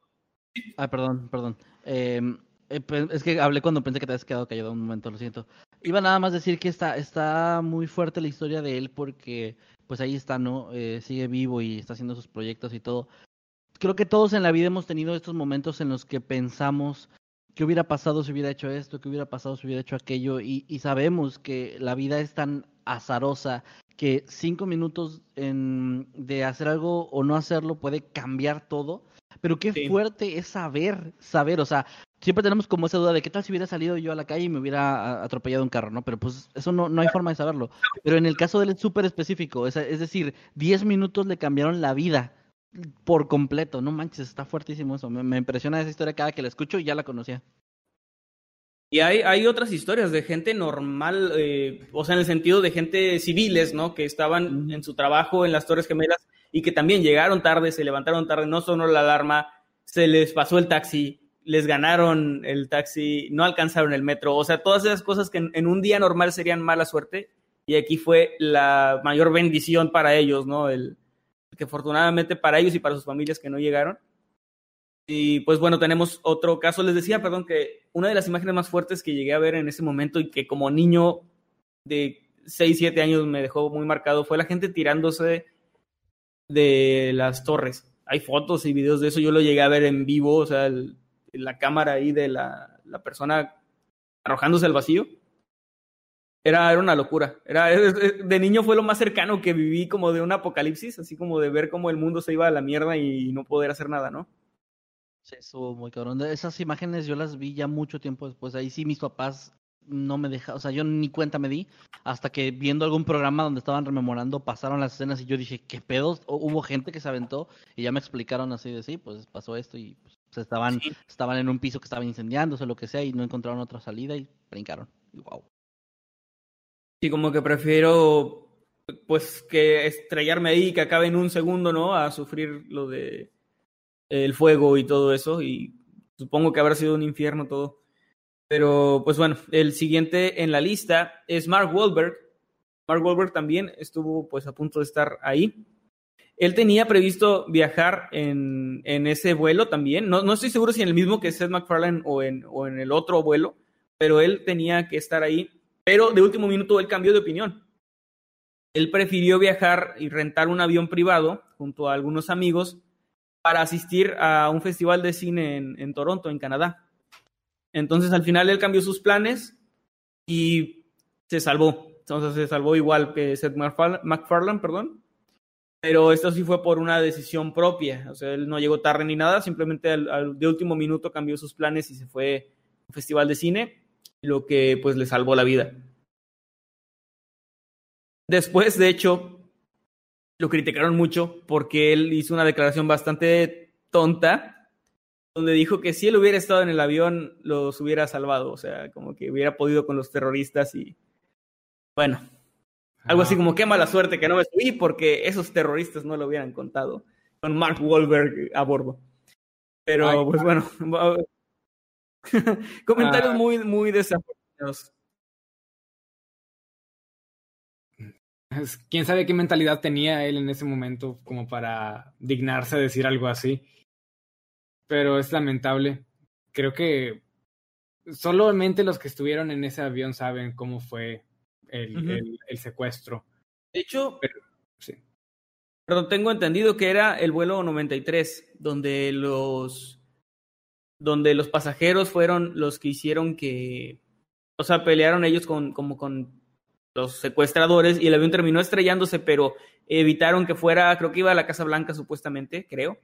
Ah, perdón, perdón. Eh, es que hablé cuando pensé que te habías quedado callado un momento, lo siento. Iba nada más a decir que está, está muy fuerte la historia de él porque pues ahí está, ¿no? Eh, sigue vivo y está haciendo sus proyectos y todo. Creo que todos en la vida hemos tenido estos momentos en los que pensamos qué hubiera pasado si hubiera hecho esto, qué hubiera pasado si hubiera hecho aquello, y, y sabemos que la vida es tan azarosa que cinco minutos en, de hacer algo o no hacerlo puede cambiar todo, pero qué sí. fuerte es saber, saber, o sea, siempre tenemos como esa duda de qué tal si hubiera salido yo a la calle y me hubiera atropellado un carro, ¿no? Pero pues eso no, no hay forma de saberlo. Pero en el caso de él es súper específico, es, es decir, diez minutos le cambiaron la vida por completo. No manches, está fuertísimo eso. Me, me, impresiona esa historia cada que la escucho y ya la conocía. Y hay, hay otras historias de gente normal, eh, o sea, en el sentido de gente civiles, ¿no? Que estaban en su trabajo en las Torres Gemelas y que también llegaron tarde, se levantaron tarde, no sonó la alarma, se les pasó el taxi, les ganaron el taxi, no alcanzaron el metro. O sea, todas esas cosas que en, un día normal serían mala suerte. Y aquí fue la mayor bendición para ellos, ¿no? El, que afortunadamente para ellos y para sus familias que no llegaron. Y pues bueno, tenemos otro caso. Les decía, perdón, que una de las imágenes más fuertes que llegué a ver en ese momento y que como niño de 6, 7 años me dejó muy marcado fue la gente tirándose de las torres. Hay fotos y videos de eso, yo lo llegué a ver en vivo, o sea, el, la cámara ahí de la, la, persona arrojándose al vacío. Era, era una locura. Era, de niño fue lo más cercano que viví como de un apocalipsis, así como de ver cómo el mundo se iba a la mierda y no poder hacer nada, ¿no? Sí, estuvo muy cabrón. Esas imágenes yo las vi ya mucho tiempo después. Ahí sí mis papás no me dejaron, o sea, yo ni cuenta me di hasta que viendo algún programa donde estaban rememorando pasaron las escenas y yo dije, ¿qué pedos? Hubo gente que se aventó y ya me explicaron así de sí, pues pasó esto y pues, estaban, sí. estaban en un piso que estaba incendiándose o lo que sea y no encontraron otra salida y brincaron. Y wow. Sí, como que prefiero pues que estrellarme ahí que acabe en un segundo, ¿no? A sufrir lo de el fuego y todo eso, y supongo que habrá sido un infierno todo. Pero, pues bueno, el siguiente en la lista es Mark Wahlberg. Mark Wahlberg también estuvo pues a punto de estar ahí. Él tenía previsto viajar en, en ese vuelo también. No, no, estoy seguro si en el mismo que Seth MacFarlane o en, o en el otro vuelo, pero él tenía que estar ahí. Pero de último minuto él cambió de opinión. Él prefirió viajar y rentar un avión privado junto a algunos amigos para asistir a un festival de cine en, en, Toronto, en Canadá. Entonces al final él cambió sus planes y se salvó. Entonces se salvó igual que Seth MacFarlane, perdón. Pero esto sí fue por una decisión propia, o sea, él no llegó tarde ni nada, simplemente al, de último minuto cambió sus planes y se fue a un festival de cine, lo que pues le salvó la vida. Después, de hecho, lo criticaron mucho porque él hizo una declaración bastante tonta, donde dijo que si él hubiera estado en el avión, los hubiera salvado, o sea, como que hubiera podido con los terroristas y, bueno, algo así como qué mala suerte que no me subí porque esos terroristas no lo hubieran contado con Mark Wahlberg a bordo. Pero pues bueno, [laughs] [laughs] comentarios ah. muy, muy desafortunados. Quién sabe qué mentalidad tenía él en ese momento como para dignarse a decir algo así. Pero es lamentable. Creo que solamente los que estuvieron en ese avión saben cómo fue el, el, secuestro. De hecho, sí. perdón, tengo entendido que era el vuelo 93, donde los, donde los pasajeros fueron los que hicieron que, o sea, pelearon ellos con, como con los secuestradores y el avión terminó estrellándose, pero evitaron que fuera, creo que iba a la Casa Blanca supuestamente, creo.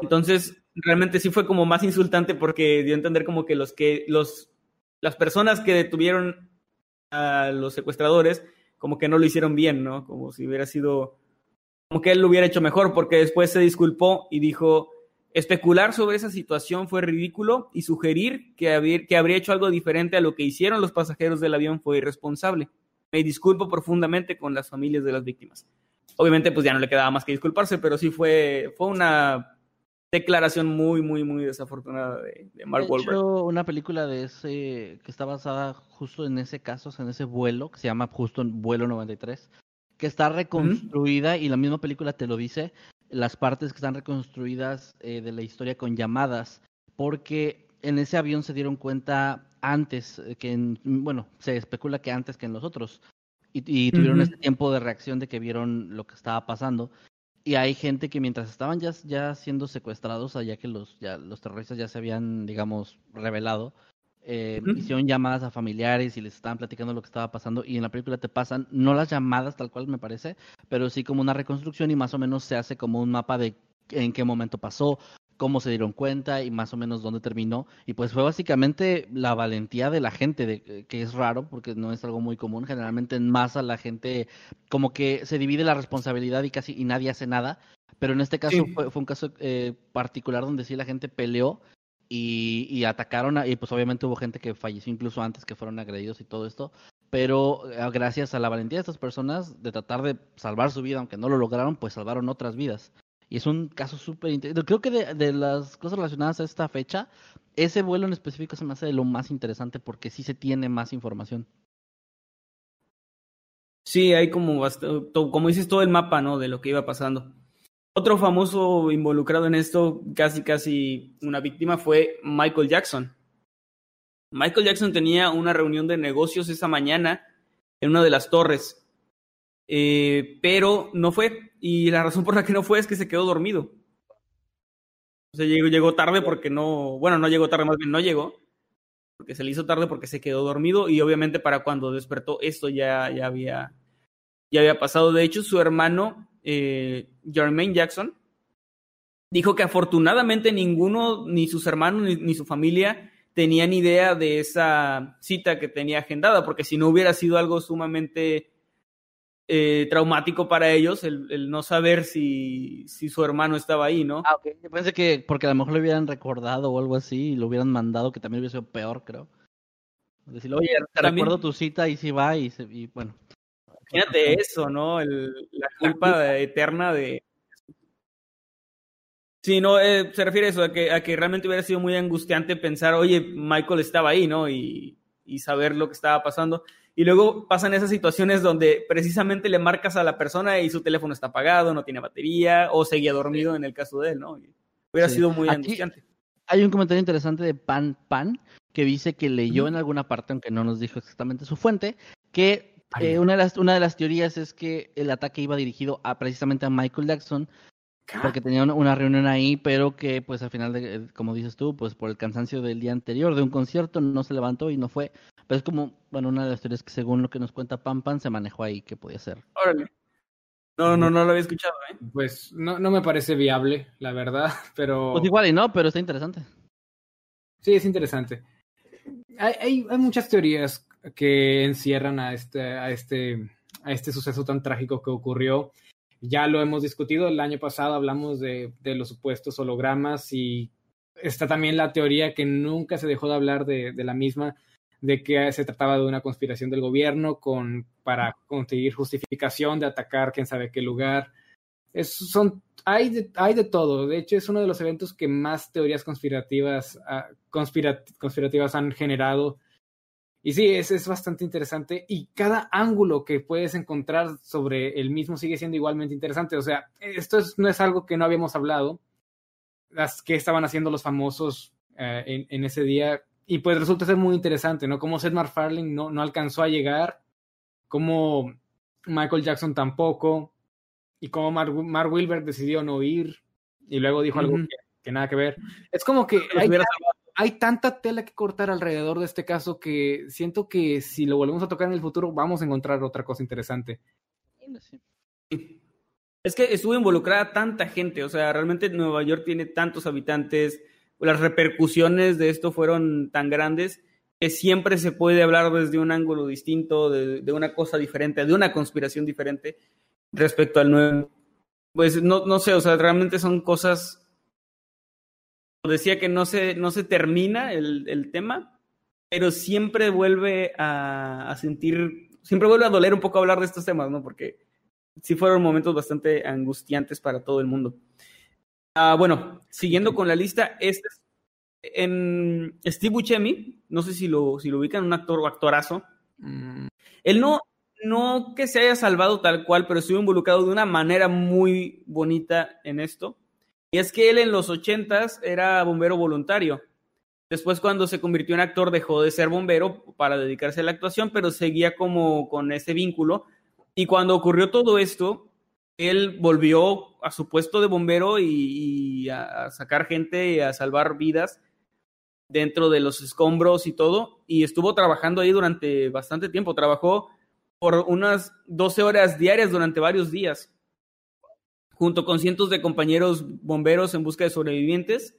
Entonces, realmente sí fue como más insultante porque dio a entender como que los que los las personas que detuvieron a los secuestradores, como que no lo hicieron bien, ¿no? Como si hubiera sido, como que él lo hubiera hecho mejor, porque después se disculpó y dijo, especular sobre esa situación fue ridículo y sugerir que, que habría hecho algo diferente a lo que hicieron los pasajeros del avión fue irresponsable. Me disculpo profundamente con las familias de las víctimas. Obviamente, pues ya no le quedaba más que disculparse, pero sí fue, fue una declaración muy, muy, muy desafortunada de, Mark Wahlberg. una película de ese que está basada justo en ese caso, en ese vuelo, que se llama justo Vuelo 93, que está reconstruida y la misma película te lo dice, las partes que están reconstruidas eh, de la historia con llamadas, porque en ese avión se dieron cuenta antes eh, que, en, bueno, se especula que antes que en los otros, y, tuvieron este tiempo de reacción de que vieron lo que estaba pasando y hay gente que mientras estaban ya, ya siendo secuestrados, allá que los, ya, los terroristas ya se habían, digamos, revelado, eh, hicieron llamadas a familiares y les estaban platicando lo que estaba pasando y en la película te pasan, no las llamadas tal cual me parece, pero sí como una reconstrucción y más o menos se hace como un mapa de en qué momento pasó, cómo se dieron cuenta y más o menos dónde terminó. Y pues fue básicamente la valentía de la gente, de, que es raro porque no es algo muy común. Generalmente en masa la gente como que se divide la responsabilidad y casi y nadie hace nada. Pero en este caso fue, un caso eh, particular donde sí la gente peleó y, y atacaron y pues obviamente hubo gente que falleció incluso antes que fueron agredidos y todo esto. Pero eh, gracias a la valentía de estas personas de tratar de salvar su vida, aunque no lo lograron, pues salvaron otras vidas. Y es un caso súper interesante. Creo que de, las cosas relacionadas a esta fecha, ese vuelo en específico se me hace de lo más interesante porque sí se tiene más información. Sí, hay como, como dices, todo el mapa, ¿no? De lo que iba pasando. Otro famoso involucrado en esto, casi casi una víctima, fue Michael Jackson. Michael Jackson tenía una reunión de negocios esa mañana en una de las torres eh, pero no fue. Y la razón por la que no fue es que se quedó dormido. O sea, llegó, llegó tarde porque no, bueno, no llegó tarde, más bien no llegó, porque se le hizo tarde porque se quedó dormido y obviamente para cuando despertó esto ya, ya, había, ya había pasado. De hecho, su hermano, eh, Jermaine Jackson, dijo que afortunadamente ninguno, ni sus hermanos ni, ni, su familia, tenían idea de esa cita que tenía agendada, porque si no hubiera sido algo sumamente eh, traumático para ellos el, no saber si, si, su hermano estaba ahí, ¿no? Ah, ok. Yo pensé que porque a lo mejor lo hubieran recordado o algo así y lo hubieran mandado, que también hubiera sido peor, creo. Decirle, oye, te recuerdo tu cita y si va y, y bueno. Imagínate eso, ¿no? la culpa eterna de... Sí, no, eh, se refiere a eso, a que, a que realmente hubiera sido muy angustiante pensar, oye, Michael estaba ahí, ¿no? Y, y saber lo que estaba pasando. Y luego pasan esas situaciones donde precisamente le marcas a la persona y su teléfono está apagado, no tiene batería o seguía dormido en el caso de él, ¿no? hubiera sido muy angustiante. Hay un comentario interesante de Pan Pan que dice que leyó en alguna parte, aunque no nos dijo exactamente su fuente, que eh, una, de las, una de las teorías es que el ataque iba dirigido a precisamente a Michael Jackson porque tenía una reunión ahí, pero que pues al final, de, como dices tú, pues por el cansancio del día anterior de un concierto no se levantó y no fue. Pero es como, bueno, una de las teorías que según lo que nos cuenta Pam Pam se manejó ahí que podía ser. Órale. No, no, no lo había escuchado, ¿eh? Pues no, no me parece viable, la verdad, [laughs] pero... Pues igual y no, pero está interesante. Sí, es interesante. Hay, hay, hay muchas teorías que encierran a este, a, este, a este suceso tan trágico que ocurrió. Ya lo hemos discutido, el año pasado hablamos de, de los supuestos hologramas y está también la teoría que nunca se dejó de hablar de, de la misma, de que se trataba de una conspiración del gobierno con, para conseguir justificación de atacar quién sabe qué lugar. Son, hay, de, hay de todo. De hecho, es uno de los eventos que más teorías conspirativas, uh, conspirat conspirativas han generado. Y sí, es, es bastante interesante. Y cada ángulo que puedes encontrar sobre el mismo sigue siendo igualmente interesante. O sea, esto es, no es algo que no habíamos hablado. Las que estaban haciendo los famosos en, en ese día y pues resulta ser muy interesante, ¿no? Cómo Seth MacFarlane no, no alcanzó a llegar, cómo Michael Jackson tampoco, y cómo Mark, Mark Wilber decidió no ir, y luego dijo uh -huh. algo que, que, nada que ver. Es como que hay, hay, tanta tela que cortar alrededor de este caso que siento que si lo volvemos a tocar en el futuro vamos a encontrar otra cosa interesante. Es que estuvo involucrada tanta gente, o sea, realmente Nueva York tiene tantos habitantes, las repercusiones de esto fueron tan grandes que siempre se puede hablar desde un ángulo distinto, de, una cosa diferente, de una conspiración diferente respecto al nuevo. Pues no, no sé, o sea, realmente son cosas. Decía que no se, no se termina el, el tema, pero siempre vuelve a, a, sentir, siempre vuelve a doler un poco hablar de estos temas, ¿no? Porque sí fueron momentos bastante angustiantes para todo el mundo. Uh, bueno, siguiendo con la lista, este es en Steve Buscemi, no sé si lo, si lo ubican, un actor o actorazo. Mm. Él no, no que se haya salvado tal cual, pero estuvo involucrado de una manera muy bonita en esto. Y es que él en los ochentas era bombero voluntario. Después cuando se convirtió en actor dejó de ser bombero para dedicarse a la actuación, pero seguía como con ese vínculo. Y cuando ocurrió todo esto, él volvió a su puesto de bombero y, a, sacar gente y a salvar vidas dentro de los escombros y todo. Y estuvo trabajando ahí durante bastante tiempo. Trabajó por unas 12 horas diarias durante varios días, junto con cientos de compañeros bomberos en busca de sobrevivientes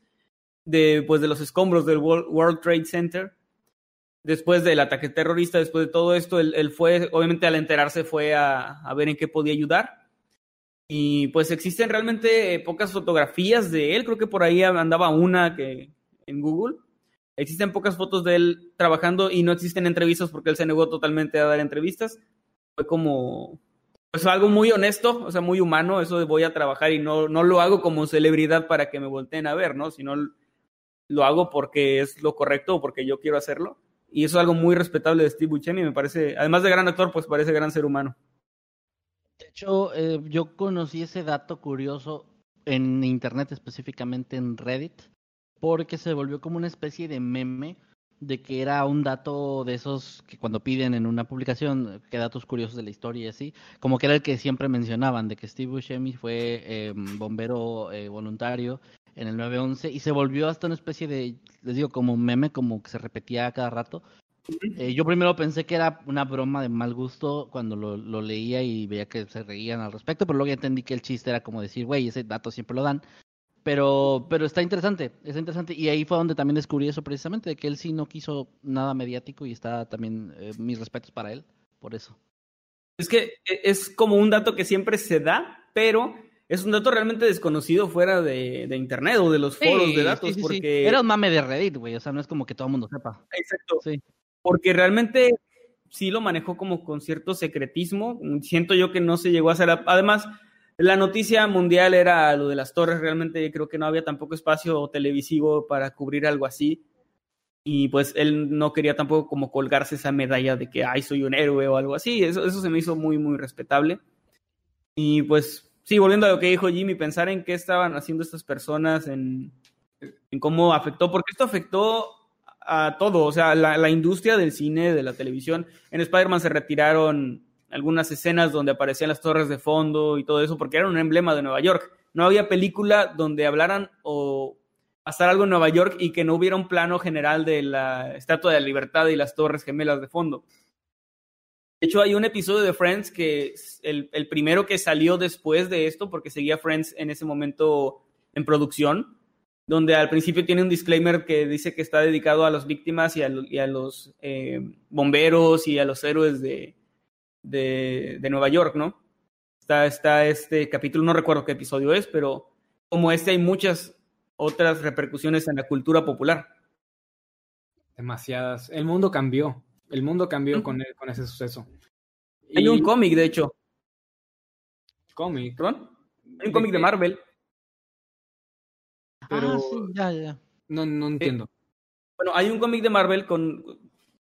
de, pues, de los escombros del World Trade Center. Después del ataque terrorista, después de todo esto, él, fue, obviamente al enterarse, fue a ver en qué podía ayudar y pues existen realmente pocas fotografías de él, creo que por ahí andaba una que en Google. Existen pocas fotos de él trabajando y no existen entrevistas porque él se negó totalmente a dar entrevistas. Fue como pues algo muy honesto, o sea, muy humano, eso voy a trabajar y no, no lo hago como celebridad para que me volteen a ver, ¿no? Sino lo hago porque es lo correcto o porque yo quiero hacerlo. Y eso es algo muy respetable de Steve Buscemi, me parece, además de gran actor, pues parece gran ser humano. Hecho, eh, yo conocí ese dato curioso en internet, específicamente en Reddit, porque se volvió como una especie de meme de que era un dato de esos que cuando piden en una publicación, que datos curiosos de la historia y así, como que era el que siempre mencionaban, de que Steve Buscemi fue eh, bombero eh, voluntario en el 911 y se volvió hasta una especie de, les digo, como meme, como que se repetía cada rato, eh, yo primero pensé que era una broma de mal gusto cuando lo, lo, leía y veía que se reían al respecto, pero luego ya entendí que el chiste era como decir, güey, ese dato siempre lo dan. Pero, pero está interesante, está interesante. Y ahí fue donde también descubrí eso precisamente, de que él sí no quiso nada mediático y está también eh, mis respetos para él, por eso. Es que es como un dato que siempre se da, pero es un dato realmente desconocido fuera de, de internet o de los foros sí, de datos. Sí, sí, porque... Era un mame de Reddit, güey, o sea, no es como que todo el mundo sepa. Exacto. Porque realmente sí lo manejó como con cierto secretismo. Siento yo que no se llegó a hacer. Además, la noticia mundial era lo de las torres. Realmente creo que no había tampoco espacio televisivo para cubrir algo así. Y pues él no quería tampoco como colgarse esa medalla de que, ay, soy un héroe o algo así. Eso, eso se me hizo muy, muy respetable. Y pues, sí, volviendo a lo que dijo Jimmy, pensar en qué estaban haciendo estas personas, en, en cómo afectó, porque esto afectó a todo, o sea, la, industria del cine, de la televisión. En Spider-Man se retiraron algunas escenas donde aparecían las torres de fondo y todo eso, porque era un emblema de Nueva York. No había película donde hablaran o pasar algo en Nueva York y que no hubiera un plano general de la Estatua de la Libertad y las torres gemelas de fondo. De hecho, hay un episodio de Friends que es el primero que salió después de esto, porque seguía Friends en ese momento en producción, donde al principio tiene un disclaimer que dice que está dedicado a las víctimas y a, lo- y a los eh, bomberos y a los héroes de, de, de Nueva York, ¿no? Está, está este capítulo, no recuerdo qué episodio es, pero como este hay muchas otras repercusiones en la cultura popular. Demasiadas. El mundo cambió. El mundo cambió con, e- con ese suceso. Hay Y- un cómic, de hecho, cómic. ¿perdón? Hay ¿De un cómic de? Marvel. Pero- Ah, sí, ya, ya, ya. No, no entiendo. Bueno, hay un cómic de Marvel con,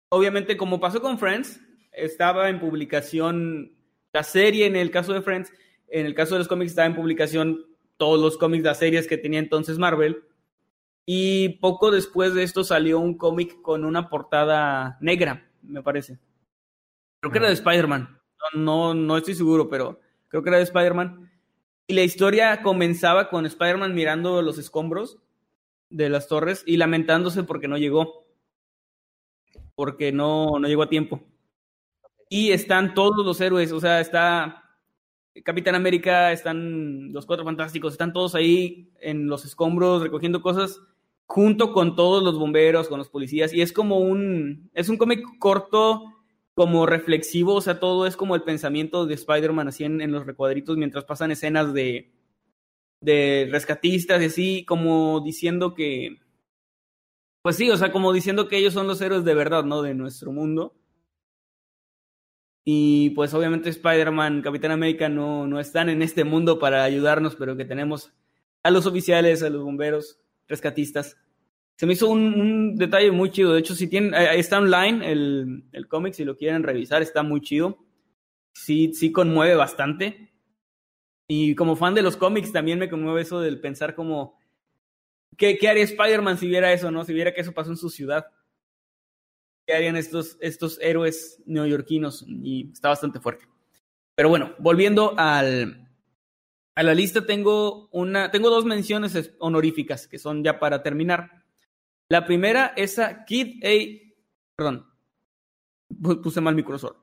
obviamente, como pasó con Friends, estaba en publicación la serie en el caso de Friends, en el caso de los cómics estaba en publicación todos los cómics, las series que tenía entonces Marvel. Y poco después de esto salió un cómic con una portada negra, me parece. Creo que era de Spider-Man. No, no, no estoy seguro, pero creo que era de Spider-Man. Y la historia comenzaba con Spider-Man mirando los escombros de las torres y lamentándose porque no llegó. Porque no, no llegó a tiempo. Y están todos los héroes, o sea, está Capitán América, están los Cuatro Fantásticos, están todos ahí en los escombros recogiendo cosas junto con todos los bomberos, con los policías. Y es como un, es un cómic corto, como reflexivo, o sea, todo es como el pensamiento de Spider-Man así en, los recuadritos mientras pasan escenas de, de rescatistas y así, como diciendo que, pues sí, o sea, como diciendo que ellos son los héroes de verdad, ¿no? De nuestro mundo. Y pues obviamente Spider-Man, Capitán América no, no están en este mundo para ayudarnos, pero que tenemos a los oficiales, a los bomberos, rescatistas. Se me hizo un, detalle muy chido. De hecho, si tienen, eh, está online el, el cómic, si lo quieren revisar, está muy chido. Sí, sí conmueve bastante. Y como fan de los cómics, también me conmueve eso del pensar como, ¿qué, qué haría Spider-Man si viera eso, no? Si viera que eso pasó en su ciudad. ¿Qué harían estos, estos héroes neoyorquinos? Y está bastante fuerte. Pero bueno, volviendo al, a la lista, tengo, una, tengo dos menciones es- honoríficas que son ya para terminar. La primera es a Kid A. Perdón, pu- puse mal mi cursor.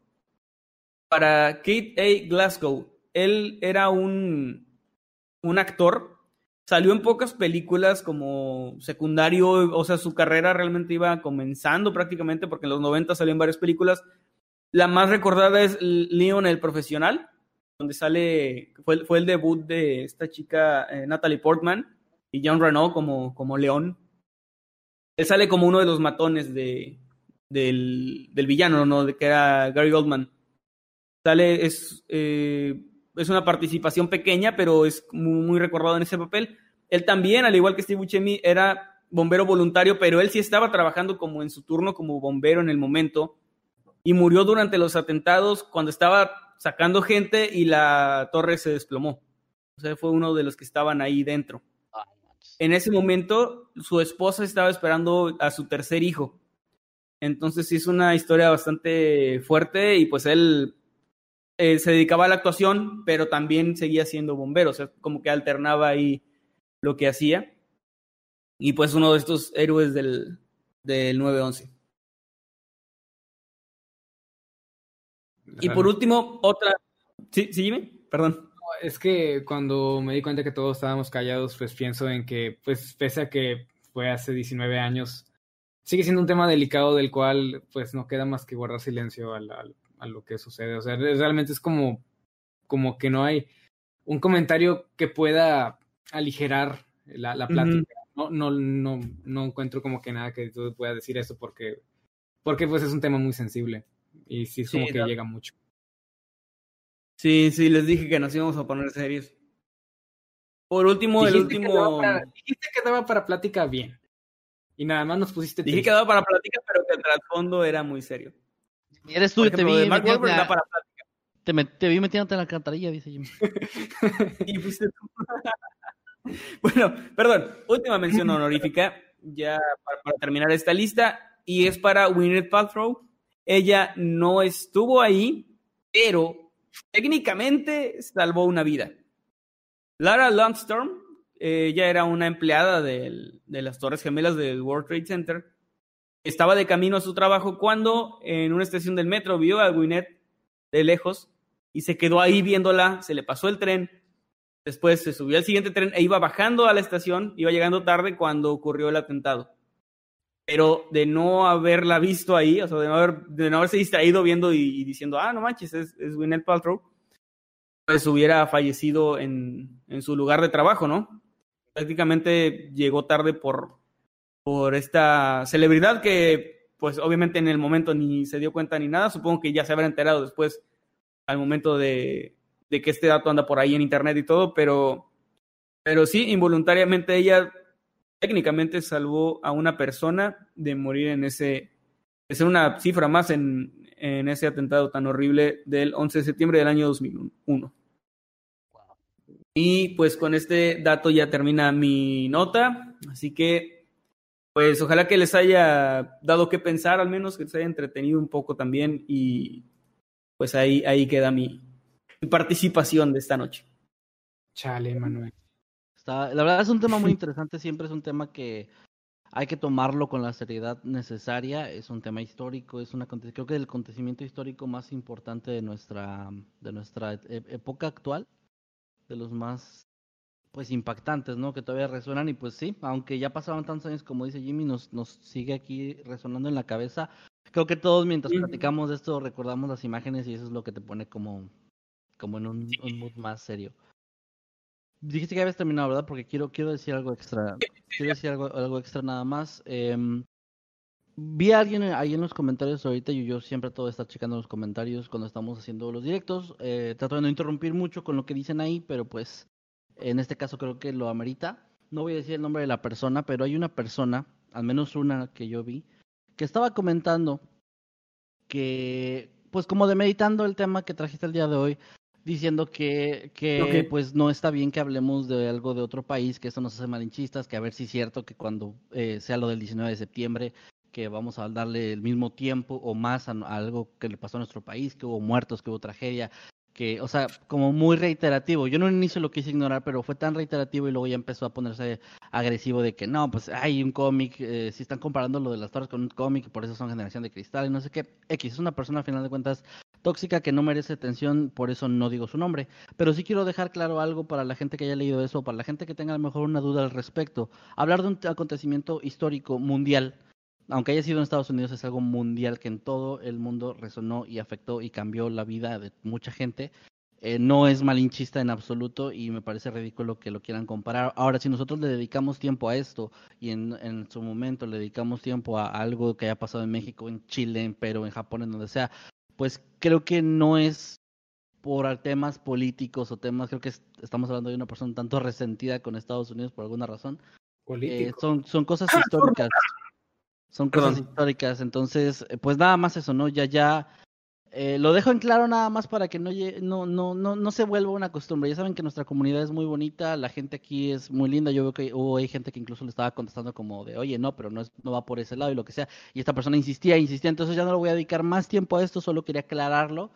Para Kid A. Glasgow. Él era un, un actor. Salió en pocas películas como secundario, o sea, su carrera realmente iba comenzando prácticamente porque en los 90 salió en varias películas. La más recordada es Leon el Profesional, donde sale, fue, fue el debut de esta chica eh, Natalie Portman y John Renault como, como León. Él sale como uno de los matones de, del, del villano, ¿no? De que era Gary Goldman. Sale, es, eh, es una participación pequeña, pero es muy, muy recordado en ese papel. Él también, al igual que Steve Buscemi, era bombero voluntario, pero él sí estaba trabajando como en su turno como bombero en el momento y murió durante los atentados cuando estaba sacando gente y la torre se desplomó. O sea, fue uno de los que estaban ahí dentro. En ese momento, su esposa estaba esperando a su tercer hijo. Entonces, sí es una historia bastante fuerte y pues él eh, se dedicaba a la actuación, pero también seguía siendo bombero, o sea, como que alternaba ahí lo que hacía. Y pues uno de estos héroes del, del 9-11. Y por último, otra... Sí, sí, Jimmy? Perdón. Es que cuando me di cuenta que todos estábamos callados, pues pienso en que, pues pese a que fue hace 19 años, sigue siendo un tema delicado del cual pues no queda más que guardar silencio al, al, a lo que sucede. O sea, realmente es como, como que no hay un comentario que pueda aligerar la, la plática. Uh -huh. no, no, no, no encuentro como que nada que tú pueda decir eso porque, porque pues es un tema muy sensible y sí es como sí, que no. llega mucho. Sí, sí, les dije que nos íbamos a poner serios. Por último, dijiste el último. Que para, dijiste que daba para plática bien. Y nada más nos pusiste. Dije que daba para plática, pero que el trasfondo era muy serio. Eres tú, ejemplo, te vi. Mark Wahlberg da para plática. Te, me, te, vi metiéndote en la cantarilla, dice Jimmy. [laughs] y fuiste tú. [laughs] bueno, perdón. Última mención honorífica, ya para, para terminar esta lista, y es para Gwyneth Paltrow. Ella no estuvo ahí, pero técnicamente salvó una vida. Lara Lundstorm, eh, ella era una empleada de las Torres Gemelas del World Trade Center. Estaba de camino a su trabajo cuando en una estación del metro vio a Gwyneth de lejos y se quedó ahí viéndola, se le pasó el tren, después se subió al siguiente tren e iba bajando a la estación, iba llegando tarde cuando ocurrió el atentado. Pero de no haberla visto ahí, o sea, de no, haber, de no haberse distraído viendo y, y diciendo, ah, no manches, es, es Gwyneth Paltrow, pues hubiera fallecido en, en su lugar de trabajo, ¿no? Prácticamente llegó tarde por, por esta celebridad que, pues obviamente en el momento ni se dio cuenta ni nada, supongo que ya se habrá enterado después al momento de, de que este dato anda por ahí en internet y todo, pero, pero sí, involuntariamente ella técnicamente salvó a una persona de morir en ese, ser una cifra más en, en ese atentado tan horrible del 11 de septiembre del año 2001. Y pues con este dato ya termina mi nota, así que pues ojalá que les haya dado que pensar, al menos que les haya entretenido un poco también y pues ahí, ahí queda mi, mi participación de esta noche. Chale, Manuel. Está, la verdad es un tema muy [laughs] interesante, siempre es un tema que hay que tomarlo con la seriedad necesaria, es un tema histórico, es una creo que el acontecimiento histórico más importante de nuestra de nuestra e época actual, de los más pues impactantes, ¿no? Que todavía resuenan y pues sí, aunque ya pasaron tantos años como dice Jimmy, nos nos sigue aquí resonando en la cabeza. Creo que todos mientras sí. platicamos de esto recordamos las imágenes y eso es lo que te pone como como en un, un mood más serio. Dijiste que habías terminado, ¿verdad? Porque quiero, quiero decir algo extra. Quiero decir algo, algo extra nada más. Eh, vi a alguien ahí en los comentarios ahorita, y yo siempre todo está checando los comentarios cuando estamos haciendo los directos. Eh, trato de no interrumpir mucho con lo que dicen ahí, pero pues en este caso creo que lo amerita. No voy a decir el nombre de la persona, pero hay una persona, al menos una que yo vi, que estaba comentando que, pues como demeritando el tema que trajiste el día de hoy, diciendo que, que okay. pues no está bien que hablemos de algo de otro país, que esto nos hace malinchistas, que a ver si es cierto que cuando eh, sea lo del 19 de septiembre, que vamos a darle el mismo tiempo o más a, a, algo que le pasó a nuestro país, que hubo muertos, que hubo tragedia, que, o sea, como muy reiterativo. Yo no en inicio lo quise ignorar, pero fue tan reiterativo y luego ya empezó a ponerse agresivo de que no, pues hay un cómic, eh, si están comparando lo de las torres con un cómic, por eso son generación de cristal y no sé qué. X es una persona al final de cuentas tóxica que no merece atención, por eso no digo su nombre. Pero sí quiero dejar claro algo para la gente que haya leído eso, para la gente que tenga a lo mejor una duda al respecto. Hablar de un acontecimiento histórico mundial, aunque haya sido en Estados Unidos, es algo mundial que en todo el mundo resonó y afectó y cambió la vida de mucha gente. Eh, no es malinchista en absoluto y me parece ridículo que lo quieran comparar. Ahora, si nosotros le dedicamos tiempo a esto y en, en su momento le dedicamos tiempo a algo que haya pasado en México, en Chile, en Perú, en Japón, en donde sea, pues creo que no es por temas políticos o temas, creo que es, estamos hablando de una persona tanto resentida con Estados Unidos por alguna razón. Eh, son, son cosas históricas. Son cosas Perdón. históricas. Entonces, pues nada más eso, ¿no? Ya, ya. Eh, lo dejo en claro nada más para que no, no, no, no, no se vuelva una costumbre. Ya saben que nuestra comunidad es muy bonita, la gente aquí es muy linda. Yo veo que hubo hay gente que incluso le estaba contestando como de, oye, no, pero no, es, no va por ese lado y lo que sea. Y esta persona insistía, insistía. Entonces ya no le voy a dedicar más tiempo a esto, solo quería aclararlo.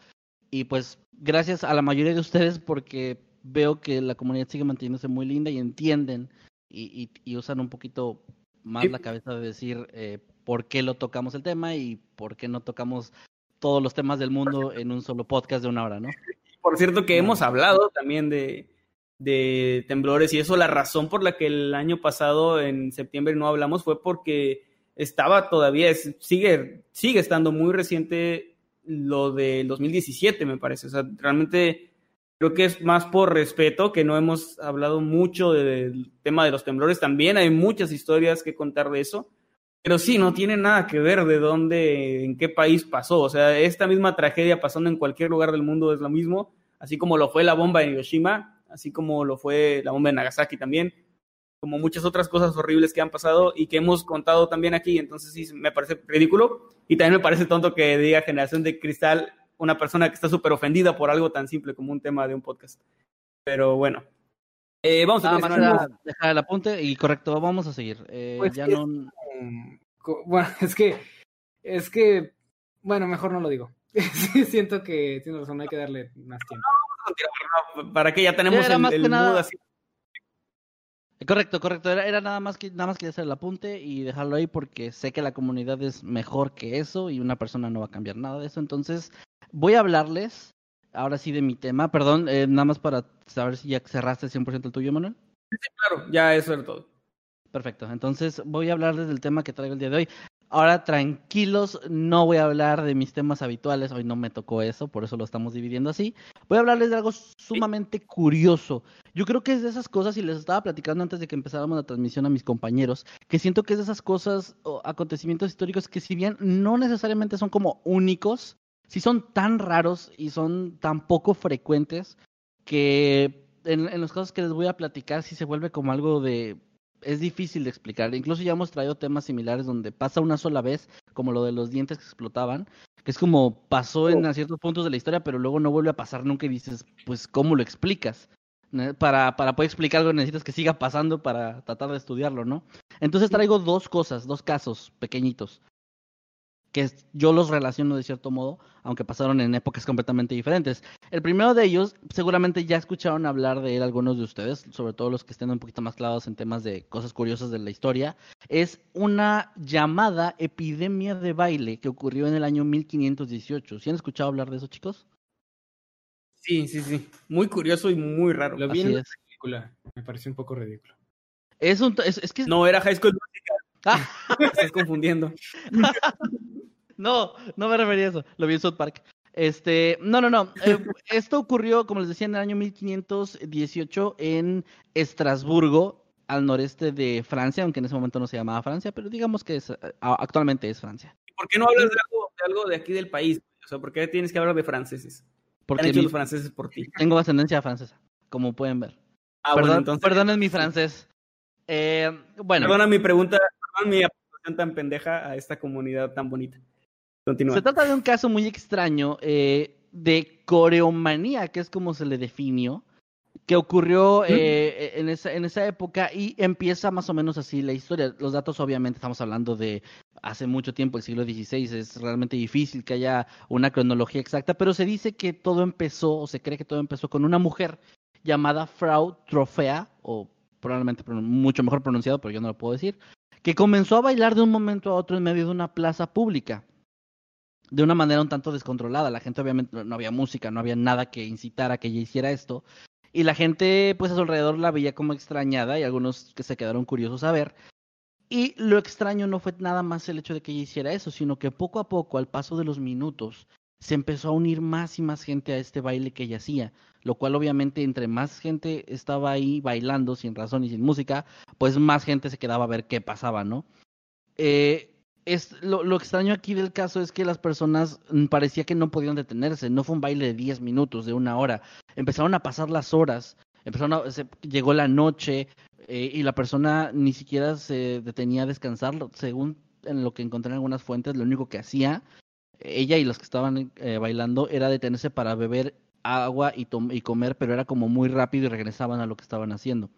Y pues gracias a la mayoría de ustedes porque veo que la comunidad sigue manteniéndose muy linda y entienden y, y, y usan un poquito más la cabeza de decir eh, por qué lo tocamos el tema y por qué no tocamos todos los temas del mundo en un solo podcast de una hora, ¿no? [laughs] Por cierto que hemos hablado también de, de temblores y eso la razón por la que el año pasado en septiembre no hablamos fue porque estaba todavía, sigue, sigue estando muy reciente lo del 2017, me parece. O sea, realmente creo que es más por respeto que no hemos hablado mucho del tema de los temblores. También hay muchas historias que contar de eso. Pero sí, no tiene nada que ver de dónde, en qué país pasó. O sea, esta misma tragedia pasando en cualquier lugar del mundo es lo mismo, así como lo fue la bomba en Hiroshima, así como lo fue la bomba en Nagasaki también, como muchas otras cosas horribles que han pasado y que hemos contado también aquí. Entonces sí, me parece ridículo y también me parece tonto que diga generación de cristal una persona que está súper ofendida por algo tan simple como un tema de un podcast. Pero bueno. Eh, vamos a dejar el apunte y correcto, vamos a seguir. Eh, pues ya no... Bueno, [laughs] es que, es que, bueno, mejor no lo digo. [laughs] siento que tiene razón, hay que darle más tiempo. para que ya tenemos ya el, más el que nada... así. Correcto, correcto. Era, era, nada más que nada más quería hacer el apunte y dejarlo ahí porque sé que la comunidad es mejor que eso y una persona no va a cambiar nada de eso. Entonces, Voy a hablarles ahora sí de mi tema. Perdón, eh, nada más para saber si ya cerraste el 100% el tuyo, Manuel. Sí, claro, ya eso era todo. Perfecto, entonces voy a hablarles del tema que traigo el día de hoy. Ahora tranquilos, no voy a hablar de mis temas habituales, hoy no me tocó eso, por eso lo estamos dividiendo así. Voy a hablarles de algo sumamente curioso. Yo creo que es de esas cosas, y les estaba platicando antes de que empezáramos la transmisión a mis compañeros, que siento que es de esas cosas o acontecimientos históricos que si bien no necesariamente son como únicos, sí son tan raros y son tan poco frecuentes que en, en los casos que les voy a platicar sí se vuelve como algo de es difícil de explicar. Incluso ya hemos traído temas similares donde pasa una sola vez, como lo de los dientes que explotaban, que es como pasó en ciertos puntos de la historia, pero luego no vuelve a pasar nunca y dices, pues, ¿cómo lo explicas? Para, para poder explicar algo necesitas que siga pasando para tratar de estudiarlo, ¿no? Entonces traigo dos cosas, dos casos pequeñitos que yo los relaciono de cierto modo, aunque pasaron en épocas completamente diferentes. El primero de ellos, seguramente ya escucharon hablar de él algunos de ustedes, sobre todo los que estén un poquito más clavados en temas de cosas curiosas de la historia, es una llamada epidemia de baile que ocurrió en el año 1518. ¿Sí han escuchado hablar de eso, chicos? Sí, sí, sí. Muy curioso y muy raro. Lo vi en la película. Me pareció un poco ridículo. Es, un, es, que... No, era High School Musical. Ah. [laughs] Estás confundiendo. [laughs] no, no me refería a eso. Lo vi en South Park. Este, no, no, no. Eh, [laughs] esto ocurrió, como les decía, en el año 1518 en Estrasburgo, al noreste de Francia, aunque en ese momento no se llamaba Francia, pero digamos que es, actualmente es Francia. ¿Por qué no hablas de algo, de aquí del país? O sea, ¿por qué tienes que hablar de franceses? Porque han hecho los franceses por ti? Tengo ascendencia francesa, como pueden ver. Ah, Perdón, bueno, entonces... Perdonen mi francés. Eh, bueno. Perdona mi pregunta, perdón mi aportación tan pendeja a esta comunidad tan bonita. Se trata de un caso muy extraño eh, de coreomanía, que es como se le definió, que ocurrió eh, en, esa, en esa época y empieza más o menos así la historia. Los datos obviamente estamos hablando de hace mucho tiempo, el siglo XVI, es realmente difícil que haya una cronología exacta, pero se dice que todo empezó, o se cree que todo empezó con una mujer llamada Frau Trofea, o probablemente mucho mejor pronunciado, pero yo no lo puedo decir, que comenzó a bailar de un momento a otro en medio de una plaza pública de una manera un tanto descontrolada. La gente obviamente no había música, no había nada que incitara a que ella hiciera esto. Y la gente pues a su alrededor la veía como extrañada y algunos que se quedaron curiosos a ver. Y lo extraño no fue nada más el hecho de que ella hiciera eso, sino que poco a poco, al paso de los minutos, se empezó a unir más y más gente a este baile que ella hacía, lo cual obviamente entre más gente estaba ahí bailando sin razón y sin música, pues más gente se quedaba a ver qué pasaba, ¿no? Eh, es, lo, lo, extraño aquí del caso es que las personas mm, parecía que no podían detenerse, no fue un baile de 10 minutos, de una hora, empezaron a pasar las horas, empezaron a, se, llegó la noche eh, y la persona ni siquiera se detenía a descansar, según en lo que encontré en algunas fuentes, lo único que hacía ella y los que estaban eh, bailando era detenerse para beber agua y, y comer, pero era como muy rápido y regresaban a lo que estaban haciendo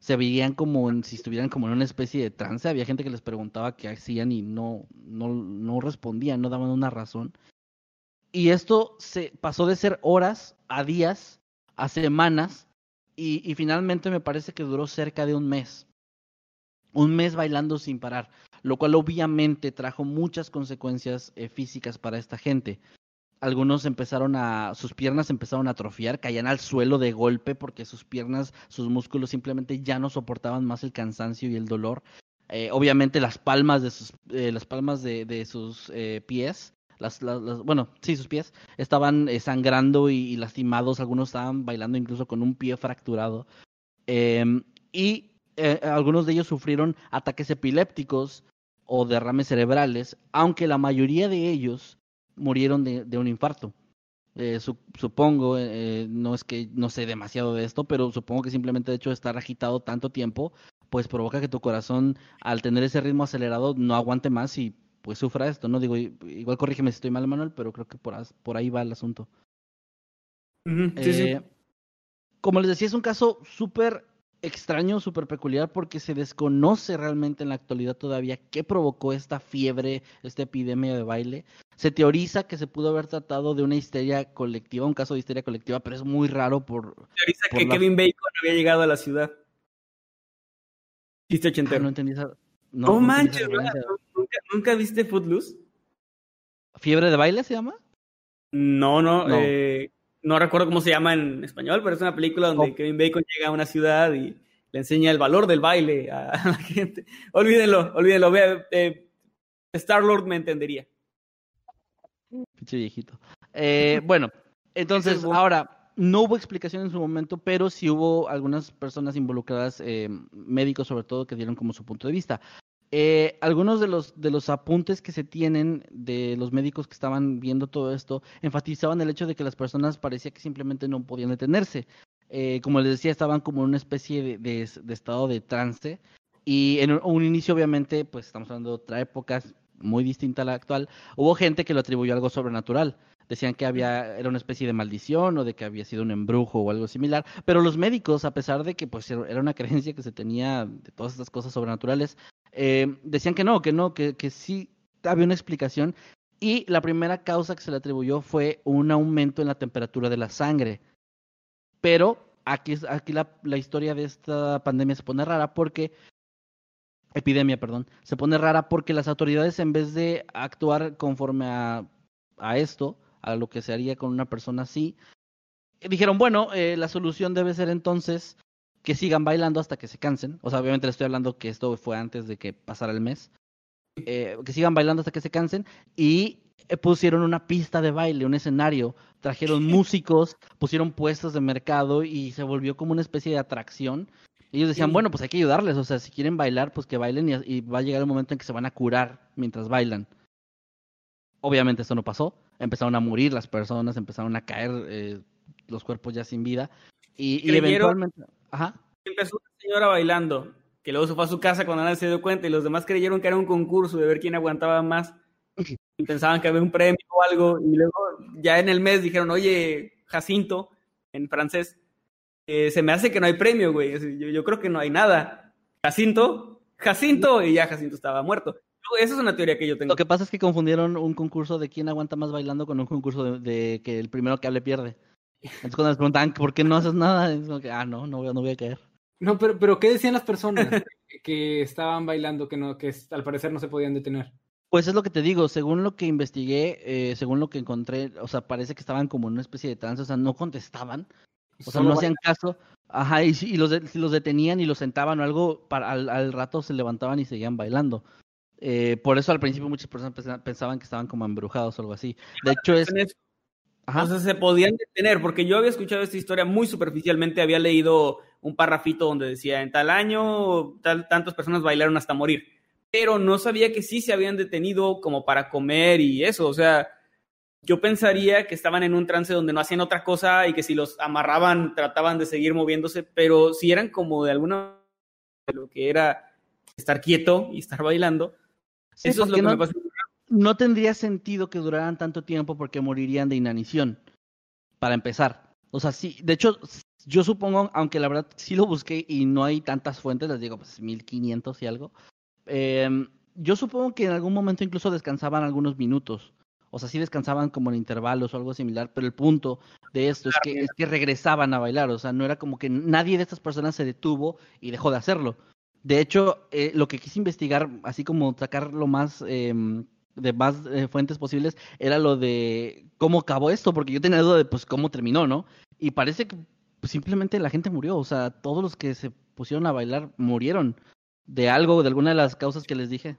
se veían como si estuvieran como en una especie de trance. Había gente que les preguntaba qué hacían y no, no, no respondían, no daban una razón. Y esto se pasó de ser horas a días, a semanas, y, y finalmente me parece que duró cerca de un mes. Un mes bailando sin parar, lo cual obviamente trajo muchas consecuencias eh, físicas para esta gente algunos empezaron a, sus piernas empezaron a atrofiar, caían al suelo de golpe porque sus piernas, sus músculos simplemente ya no soportaban más el cansancio y el dolor. Eh, obviamente las palmas de sus, eh, las palmas de, de sus eh, pies, las, las, bueno, sí, sus pies, estaban eh, sangrando y, y, lastimados, algunos estaban bailando incluso con un pie fracturado. Em, y eh, algunos de ellos sufrieron ataques epilépticos o derrames cerebrales, aunque la mayoría de ellos murieron de, de un infarto. Eh, su, supongo, eh, no es que no sé demasiado de esto, pero supongo que simplemente el hecho de estar agitado tanto tiempo, pues provoca que tu corazón, al tener ese ritmo acelerado, no aguante más y pues sufra esto, ¿no? Digo, igual corrígeme si estoy mal, Manuel, pero creo que por, por ahí va el asunto. Uh -huh, sí, eh, sí. Como les decía, es un caso súper extraño, súper peculiar, porque se desconoce realmente en la actualidad todavía qué provocó esta fiebre, esta epidemia de baile. Se teoriza que se pudo haber tratado de una histeria colectiva, un caso de histeria colectiva, pero es muy raro por... Se teoriza por que la... Kevin Bacon había llegado a la ciudad. Chiste ochentero. Ah, no entendí esa... No, manches, ¿nunca, ¿nunca, viste Footloose? ¿Fiebre de baile se llama? No, no, No. eh, no recuerdo cómo se llama en español, pero es una película donde Oh. Kevin Bacon llega a una ciudad y le enseña el valor del baile a, [laughs] la gente. Olvídenlo, olvídenlo. Eh, Star-Lord me entendería. Pinche viejito. Eh, [laughs] bueno, entonces, ahora, no hubo explicación en su momento, pero sí hubo algunas personas involucradas, eh, médicos sobre todo, que dieron como su punto de vista. Eh, algunos de los, de los apuntes que se tienen de los médicos que estaban viendo todo esto enfatizaban el hecho de que las personas parecía que simplemente no podían detenerse. Eh, como les decía, estaban como en una especie de, de- de estado de trance. Y en un, un inicio, obviamente, pues estamos hablando de otra época muy distinta a la actual, hubo gente que lo atribuyó a algo sobrenatural. Decían que había, era una especie de maldición o de que había sido un embrujo o algo similar. Pero los médicos, a pesar de que pues era una creencia que se tenía de todas estas cosas sobrenaturales, eh, decían que no, que no, que, que sí había una explicación. Y la primera causa que se le atribuyó fue un aumento en la temperatura de la sangre. Pero aquí, aquí la, la historia de esta pandemia se pone rara porque epidemia, perdón, se pone rara porque las autoridades en vez de actuar conforme a, a esto, a lo que se haría con una persona así, dijeron, bueno, eh, la solución debe ser entonces que sigan bailando hasta que se cansen. O sea, obviamente le estoy hablando que esto fue antes de que pasara el mes. Eh, que sigan bailando hasta que se cansen y eh, pusieron una pista de baile, un escenario, trajeron músicos, pusieron puestos de mercado y se volvió como una especie de atracción. Ellos decían, Sí. bueno, pues hay que ayudarles, o sea, si quieren bailar, pues que bailen y, y va a llegar el momento en que se van a curar mientras bailan. Obviamente esto no pasó, empezaron a morir las personas, empezaron a caer eh, los cuerpos ya sin vida y, eventualmente... Ajá. Empezó una señora bailando, que luego se fue a su casa cuando nadie se dio cuenta y los demás creyeron que era un concurso de ver quién aguantaba más y pensaban que había un premio o algo y luego ya en el mes dijeron, oye, Jacinto, en francés, eh, se me hace que no hay premio, güey, yo, yo creo que no hay nada. Jacinto, Jacinto, y ya Jacinto estaba muerto. Esa es una teoría que yo tengo. Lo que pasa es que confundieron un concurso de quién aguanta más bailando con un concurso de, de que el primero que hable pierde. Entonces cuando les preguntaban por qué no haces nada, es como que, ah, no, no voy, a- no voy a caer. No, pero, pero ¿qué decían las personas [laughs] que estaban bailando que no, que al parecer no se podían detener? Pues es lo que te digo, según lo que investigué, eh, según lo que encontré, o sea, parece que estaban como en una especie de trance, o sea, no contestaban, o sea, no hacían caso, ajá, y, si- y los, de- si los detenían y los sentaban o algo, para, al, al rato se levantaban y seguían bailando. Eh, por eso al principio muchas personas pensa- pensaban que estaban como embrujados o algo así. De hecho es... Ajá. O sea, se podían detener, porque yo había escuchado esta historia muy superficialmente, había leído un parrafito donde decía, en tal año, tal, tantas personas bailaron hasta morir, pero no sabía que sí se habían detenido como para comer y eso, o sea, yo pensaría que estaban en un trance donde no hacían otra cosa y que si los amarraban trataban de seguir moviéndose, pero si eran como de alguna de lo que era estar quieto y estar bailando, Sí, eso es lo que no- me pasó. no tendría sentido que duraran tanto tiempo porque morirían de inanición, para empezar. O sea, sí, de hecho, yo supongo, aunque la verdad sí lo busqué y no hay tantas fuentes, les digo, pues 1500 y algo, eh, yo supongo que en algún momento incluso descansaban algunos minutos. O sea, sí descansaban como en intervalos o algo similar, pero el punto de esto es que, es que regresaban a bailar, o sea, no era como que nadie de estas personas se detuvo y dejó de hacerlo. De hecho, eh, lo que quise investigar, así como sacar lo más em, de más eh, fuentes posibles, era lo de cómo acabó esto, porque yo tenía duda de pues cómo terminó, ¿no? Y parece que pues, simplemente la gente murió, o sea, todos los que se pusieron a bailar murieron de algo, de alguna de las causas que les dije.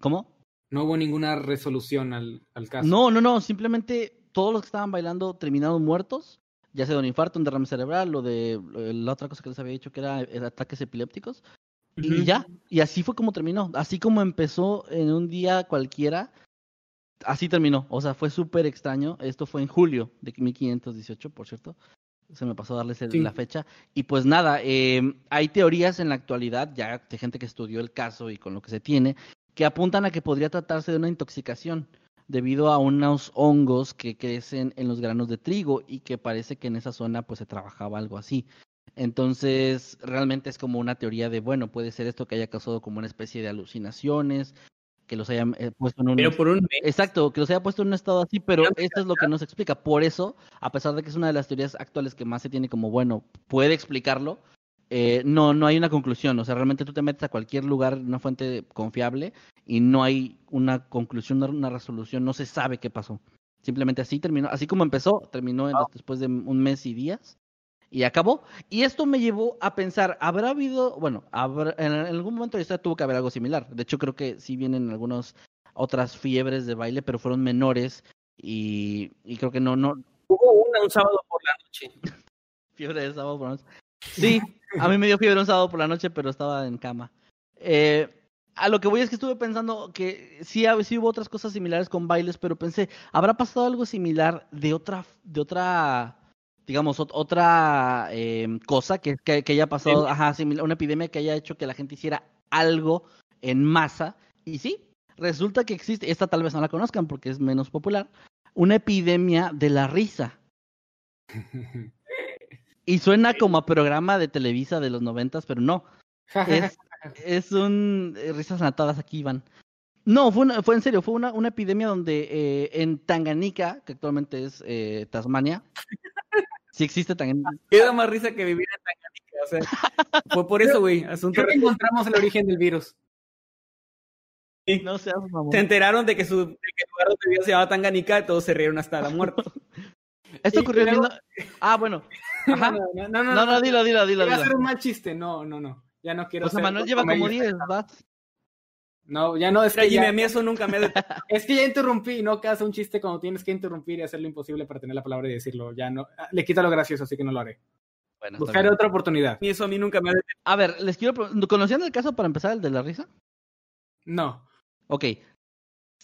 ¿Cómo? No hubo ninguna resolución al, al caso. No, no, no, simplemente todos los que estaban bailando terminaron muertos, ya sea de un infarto, un derrame cerebral, o de eh, la otra cosa que les había dicho que era ataques epilépticos. Y ya, y así fue como terminó. Así como empezó en un día cualquiera, así terminó. O sea, fue súper extraño. Esto fue en julio de 1518, por cierto. Se me pasó darles el- Sí. la fecha. Y pues nada, eh, hay teorías en la actualidad, ya de gente que estudió el caso y con lo que se tiene, que apuntan a que podría tratarse de una intoxicación debido a unos hongos que crecen en los granos de trigo y que parece que en esa zona pues se trabajaba algo así. Entonces, realmente es como una teoría de, bueno, puede ser esto que haya causado como una especie de alucinaciones, que los hayan eh, puesto en un... Pero por un mes. Exacto, que los haya puesto en un estado así, pero esto es lo que no se explica. Por eso, a pesar de que es una de las teorías actuales que más se tiene como, bueno, puede explicarlo, eh, no, no hay una conclusión. O sea, realmente tú te metes a cualquier lugar, una fuente confiable, y no hay una conclusión, una resolución, no se sabe qué pasó. Simplemente así terminó, así como empezó, terminó en- Ah. después de un mes y días y acabó. Y esto me llevó a pensar, ¿habrá habido, bueno, habrá- en, algún momento historia tuvo que haber algo similar? De hecho, creo que sí vienen algunas otras fiebres de baile, pero fueron menores y, y creo que no, no, Hubo una un sábado por la noche. [laughs] Fiebre de sábado por la noche. Sí, [laughs] a mí me dio fiebre un sábado por la noche, pero estaba en cama. Eh, a lo que voy es que estuve pensando que sí, sí hubo otras cosas similares con bailes, pero pensé, ¿habrá pasado algo similar de otra, de otra, digamos, ot- otra eh, cosa que, que, que haya pasado, ajá, simila- una epidemia que haya hecho que la gente hiciera algo en masa? Y sí, resulta que existe, esta tal vez no la conozcan porque es menos popular, una epidemia de la risa. [laughs] Y suena como a programa de Televisa de los noventas, pero no. Es, [laughs] es un... eh, risas enlatadas aquí, Iván. No, fue, una- fue en serio, fue una, una epidemia donde eh, en Tanganica, que actualmente es eh, Tasmania, [laughs] sí existe Tanganica. Queda más risa que vivir en Tanganica. O sea, fue por eso, güey. Asunto. Que encontramos el origen del virus. No seas mamón. Se enteraron de que, su, de que el lugar donde vivía se llamaba Tanganica y todos se rieron hasta la muerte. [laughs] Esto y ocurrió en... luego- mil no- Ah, bueno. [laughs] Ajá. No, no, no, no, No, no, dilo, dilo, dilo. Iba a hacer un mal chiste. No, no, no. Ya no quiero O sea, ser Manuel lleva como comedia. 10, vas. No, ya no, es que, Jimmy, ya, a mí eso nunca me ha [laughs] es que ya interrumpí. No que hace un chiste cuando tienes que interrumpir y hacer lo imposible para tener la palabra y decirlo. Ya no. ah, Le quita lo gracioso, así que no lo haré. Bueno, Buscaré otra oportunidad. Y eso a mí nunca me A ver, les quiero... ¿Conocían el caso para empezar, el de la risa? No. Ok.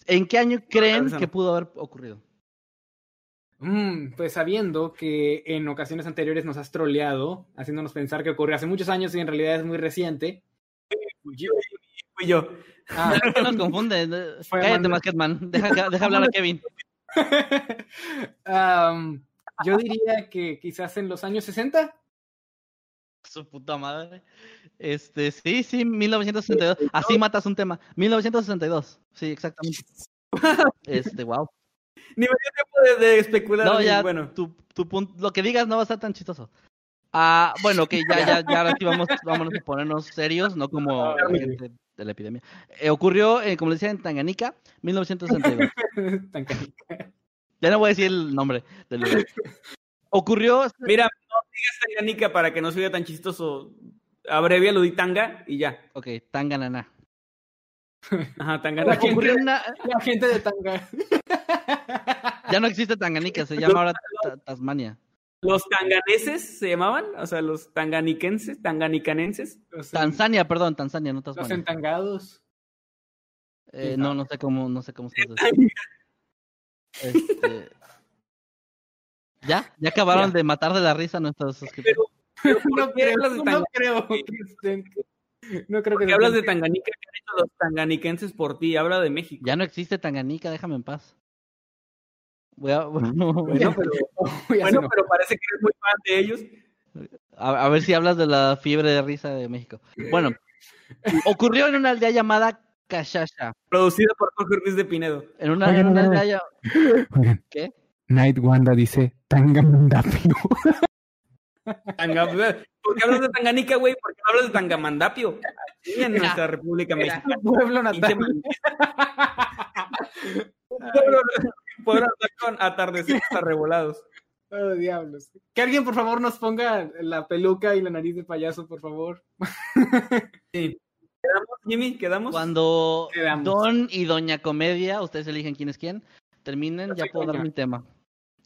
¿En qué año creen que pudo haber ocurrido? Mm, pues sabiendo que en ocasiones anteriores nos has troleado, haciéndonos pensar que ocurrió hace muchos años y en realidad es muy reciente. Fui yo. Ah, [laughs] ¿Qué nos confunde? [laughs] Fue Cállate. Masketman. Deja, deja hablar a Kevin. Am, [laughs] yo diría que quizás en los años 60. Su puta madre. Este, sí, sí, 1962. Así matas un tema. 1962. Sí, exactamente. Este, wow. Ni me dio tiempo de, de especular. No, ya, Bueno, tu, tu pun- lo que digas no va a estar tan chistoso. Ah, bueno, que ya, ya, ya, ahora sí vamos, vámonos a ponernos serios, no como Ah, la gente de la epidemia. Eh, ocurrió, eh, como les decía, en Tanganica, 1962. Tan canica. ya no voy a decir el nombre del lugar. Ocurrió, mira, no digas Tanganica para que no se tan chistoso. Abrevia lo di Tanga y ya. ok, Tanganana. Ajá, La gente- una, La gente de Tanga. [laughs] ya no existe Tanganica, se llama ahora Ta- Tasmania. Los tanganeses se llamaban, o sea, los tanganiquenses, tanganicanenses. Los, Tanzania, perdón, Tanzania, no los Tasmania. entangados. Eh, no, no sé cómo, no sé cómo se dice. Este... ¿Ya? ¿Ya acabaron de matar de la risa a nuestros suscriptores? Pero, [laughs] No ¿por qué creo, no creo que estén. [laughs] No creo que ¿Por qué hablas de Tanganica? ¿Qué han hecho los tanganiquenses por ti? Habla de México. Ya no existe Tanganica, déjame en paz. Voy a, [laughs] Bueno, pero, [laughs] bueno, parece que eres muy fan de ellos. a, a ver si hablas de la fiebre de risa de México. Bueno, ocurrió en una aldea llamada Cachacha. Producido por Jorge Ruiz de Pinedo. En una, Oigan, en una oigan, aldea Oigan, ¿Qué? Night Wanda dice Tangamandapio. ¿Por qué hablas de Tanganica, güey? ¿Por qué no hablas de Tangamandapio? Aquí en nuestra República Mexicana. Tu pueblo natal. Un pueblo, un pueblo natal [laughs] con atardeceres arrebolados. Oh, diablos. Que alguien, por favor, nos ponga la peluca y la nariz de payaso, por favor. [laughs] Sí. ¿Quedamos, Jimmy? ¿Quedamos? Cuando Quedamos. Don y Doña Comedia, ustedes eligen quién es quién, terminen, Yo ya puedo dar mi tema.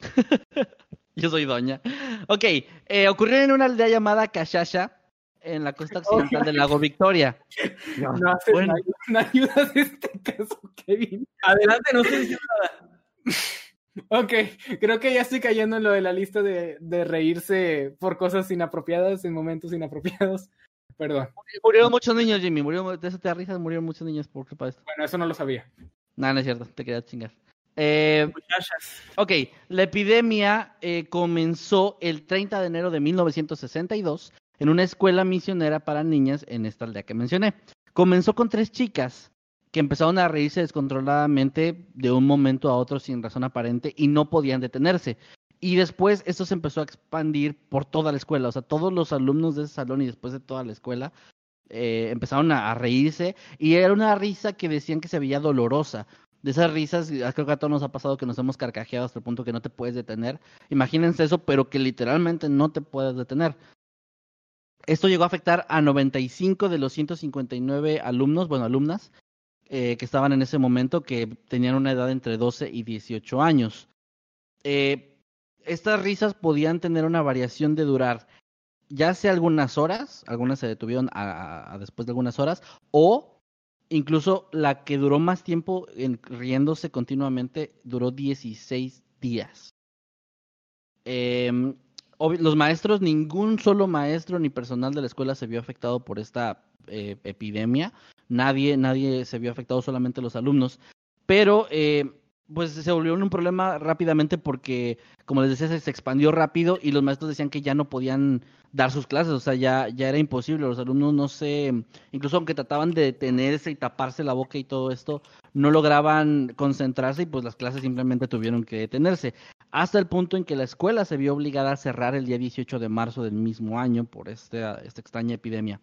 [laughs] [laughs] Yo soy Doña. Ok, eh, ocurrió en una aldea llamada Cachacha, en la costa occidental del lago Victoria. [laughs] No, haces- Bueno. no ayudas este caso, Kevin. Adelante, no estoy diciendo nada. [laughs] Ok, creo que ya estoy cayendo en lo de la lista de, de reírse por cosas inapropiadas en momentos inapropiados. Perdón. Murieron muchos niños, Jimmy. Murieron, de eso te da risa, murieron muchos niños por culpa de esto. Bueno, eso no lo sabía. No, no es cierto, te quería chingar. Eh, Muchachas. ok, la epidemia eh, comenzó el 30 de enero de 1962 en una escuela misionera para niñas en esta aldea que mencioné. Comenzó con tres chicas que empezaron a reírse descontroladamente de un momento a otro sin razón aparente y no podían detenerse. Y después esto se empezó a expandir por toda la escuela, o sea, todos los alumnos de ese salón y después de toda la escuela eh, empezaron a, a reírse y era una risa que decían que se veía dolorosa, de esas risas, creo que a todos nos ha pasado que nos hemos carcajeado hasta el punto que no te puedes detener. Imagínense eso, pero que literalmente no te puedes detener. Esto llegó a afectar a 95 de los 159 alumnos, bueno, alumnas, eh, que estaban en ese momento, que tenían una edad entre 12 y 18 años. Eh, estas risas podían tener una variación de durar ya sea algunas horas, algunas se detuvieron después de algunas horas, o incluso la que duró más tiempo en, riéndose continuamente duró 16 días. Eh, los maestros, ningún solo maestro ni personal de la escuela se vio afectado por esta eh, epidemia. Nadie, nadie se vio afectado, solamente los alumnos. Pero eh, pues se volvió un problema rápidamente porque, como les decía, se expandió rápido y los maestros decían que ya no podían dar sus clases, o sea, ya, ya era imposible, los alumnos no se, incluso aunque trataban de detenerse y taparse la boca y todo esto, no lograban concentrarse y pues las clases simplemente tuvieron que detenerse hasta el punto en que la escuela se vio obligada a cerrar el día 18 de marzo del mismo año por esta, esta extraña epidemia.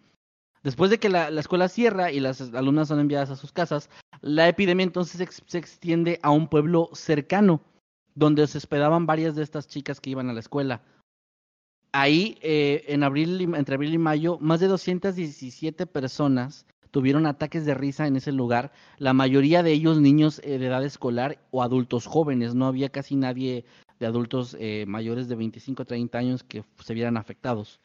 Después de que la, escuela cierra y las alumnas son enviadas a sus casas, la epidemia entonces se extiende a un pueblo cercano, donde se hospedaban varias de estas chicas que iban a la escuela. Ahí, eh, en abril, entre abril y mayo, más de 217 personas tuvieron ataques de risa en ese lugar, la mayoría de ellos niños eh, de edad escolar o adultos jóvenes, no había casi nadie de adultos eh, mayores de 25 o 30 años que se vieran afectados.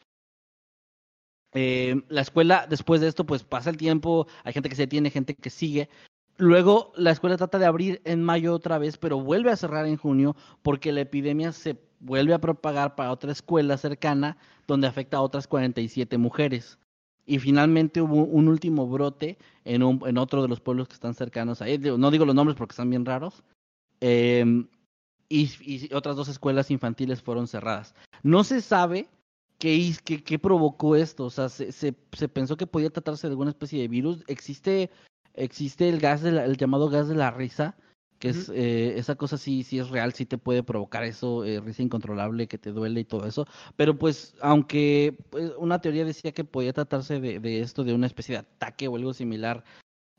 Eh, la escuela, después de esto, pues pasa el tiempo, hay gente que se tiene, gente que sigue. Luego la escuela trata de abrir en mayo otra vez, pero vuelve a cerrar en junio porque la epidemia se vuelve a propagar para otra escuela cercana donde afecta a otras 47 mujeres y finalmente hubo un último brote en, otro de los pueblos que están cercanos ahí. No digo los nombres porque están bien raros. Y, y, otras dos escuelas infantiles fueron cerradas. No se sabe qué, qué, qué provocó esto. O sea, se, se, se, pensó que podía tratarse de alguna especie de virus. Existe, existe el gas, de el llamado gas de la risa, que es eh, esa cosa sí sí es real sí te puede provocar eso eh, risa incontrolable que te duele y todo eso pero pues aunque pues, una teoría decía que podía tratarse de, de, esto de una especie de ataque o algo similar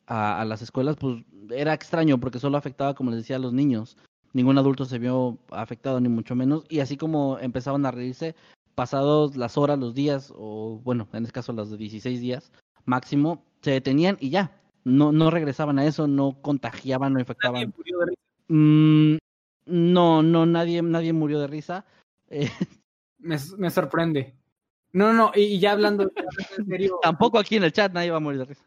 a, a, las escuelas pues era extraño porque solo afectaba como les decía a los niños ningún adulto se vio afectado ni mucho menos y así como empezaban a reírse pasados las horas los días o bueno en este caso las de 16 días máximo se detenían y ya no, no regresaban a eso, no contagiaban, no infectaban. ¿Nadie murió de risa? Mm, no, no, nadie, nadie murió de risa. Eh, [laughs] me, me, sorprende. No, no, y, ya hablando, en serio. [laughs] Tampoco aquí en el chat nadie va a morir de risa.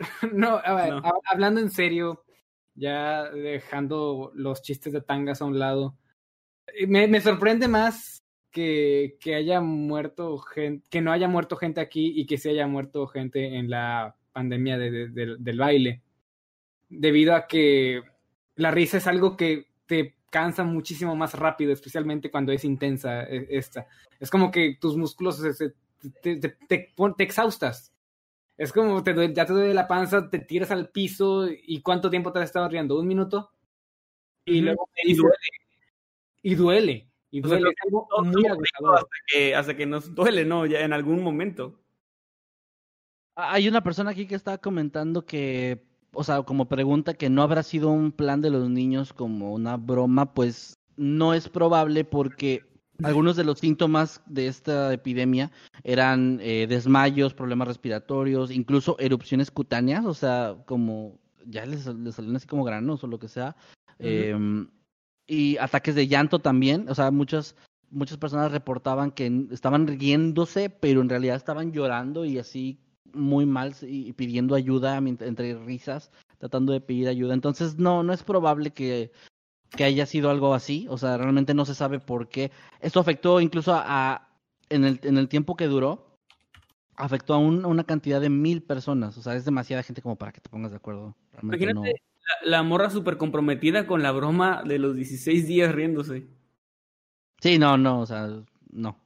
[laughs] no, a ver, hablando en serio, ya dejando los chistes de tangas a un lado, eh, me, me sorprende más que, que haya muerto gente, que no haya muerto gente aquí y que se haya muerto gente en la pandemia de, del baile, debido a que la risa es algo que te cansa muchísimo más rápido, especialmente cuando es intensa e, esta. Es como que tus músculos te, te, te, exhaustas. Es como te ya te duele la panza, te tiras al piso y ¿cuánto tiempo te has estado riendo? ¿Un minuto? Y luego y duele. Y duele. Y duele. hasta, que, hasta que nos duele, ¿no? Ya en algún momento. Hay una persona aquí que está comentando que, o sea, como pregunta que no habrá sido un plan de los niños como una broma, pues no es probable porque algunos de los síntomas de esta epidemia eran eh, desmayos, problemas respiratorios, incluso erupciones cutáneas, o sea, como ya les, les salían así como granos o lo que sea, eh, y ataques de llanto también, o sea, muchas muchas personas reportaban que estaban riéndose, pero en realidad estaban llorando y así muy mal y pidiendo ayuda entre risas, tratando de pedir ayuda. Entonces, no, no es probable que, que haya sido algo así. O sea, realmente no se sabe por qué. Esto afectó incluso a, en, el, en el tiempo que duró, afectó a, una cantidad de mil personas. O sea, es demasiada gente como para que te pongas de acuerdo. Imagínate la, morra súper comprometida con la broma de los 16 días riéndose. Sí, no, no, o sea, no.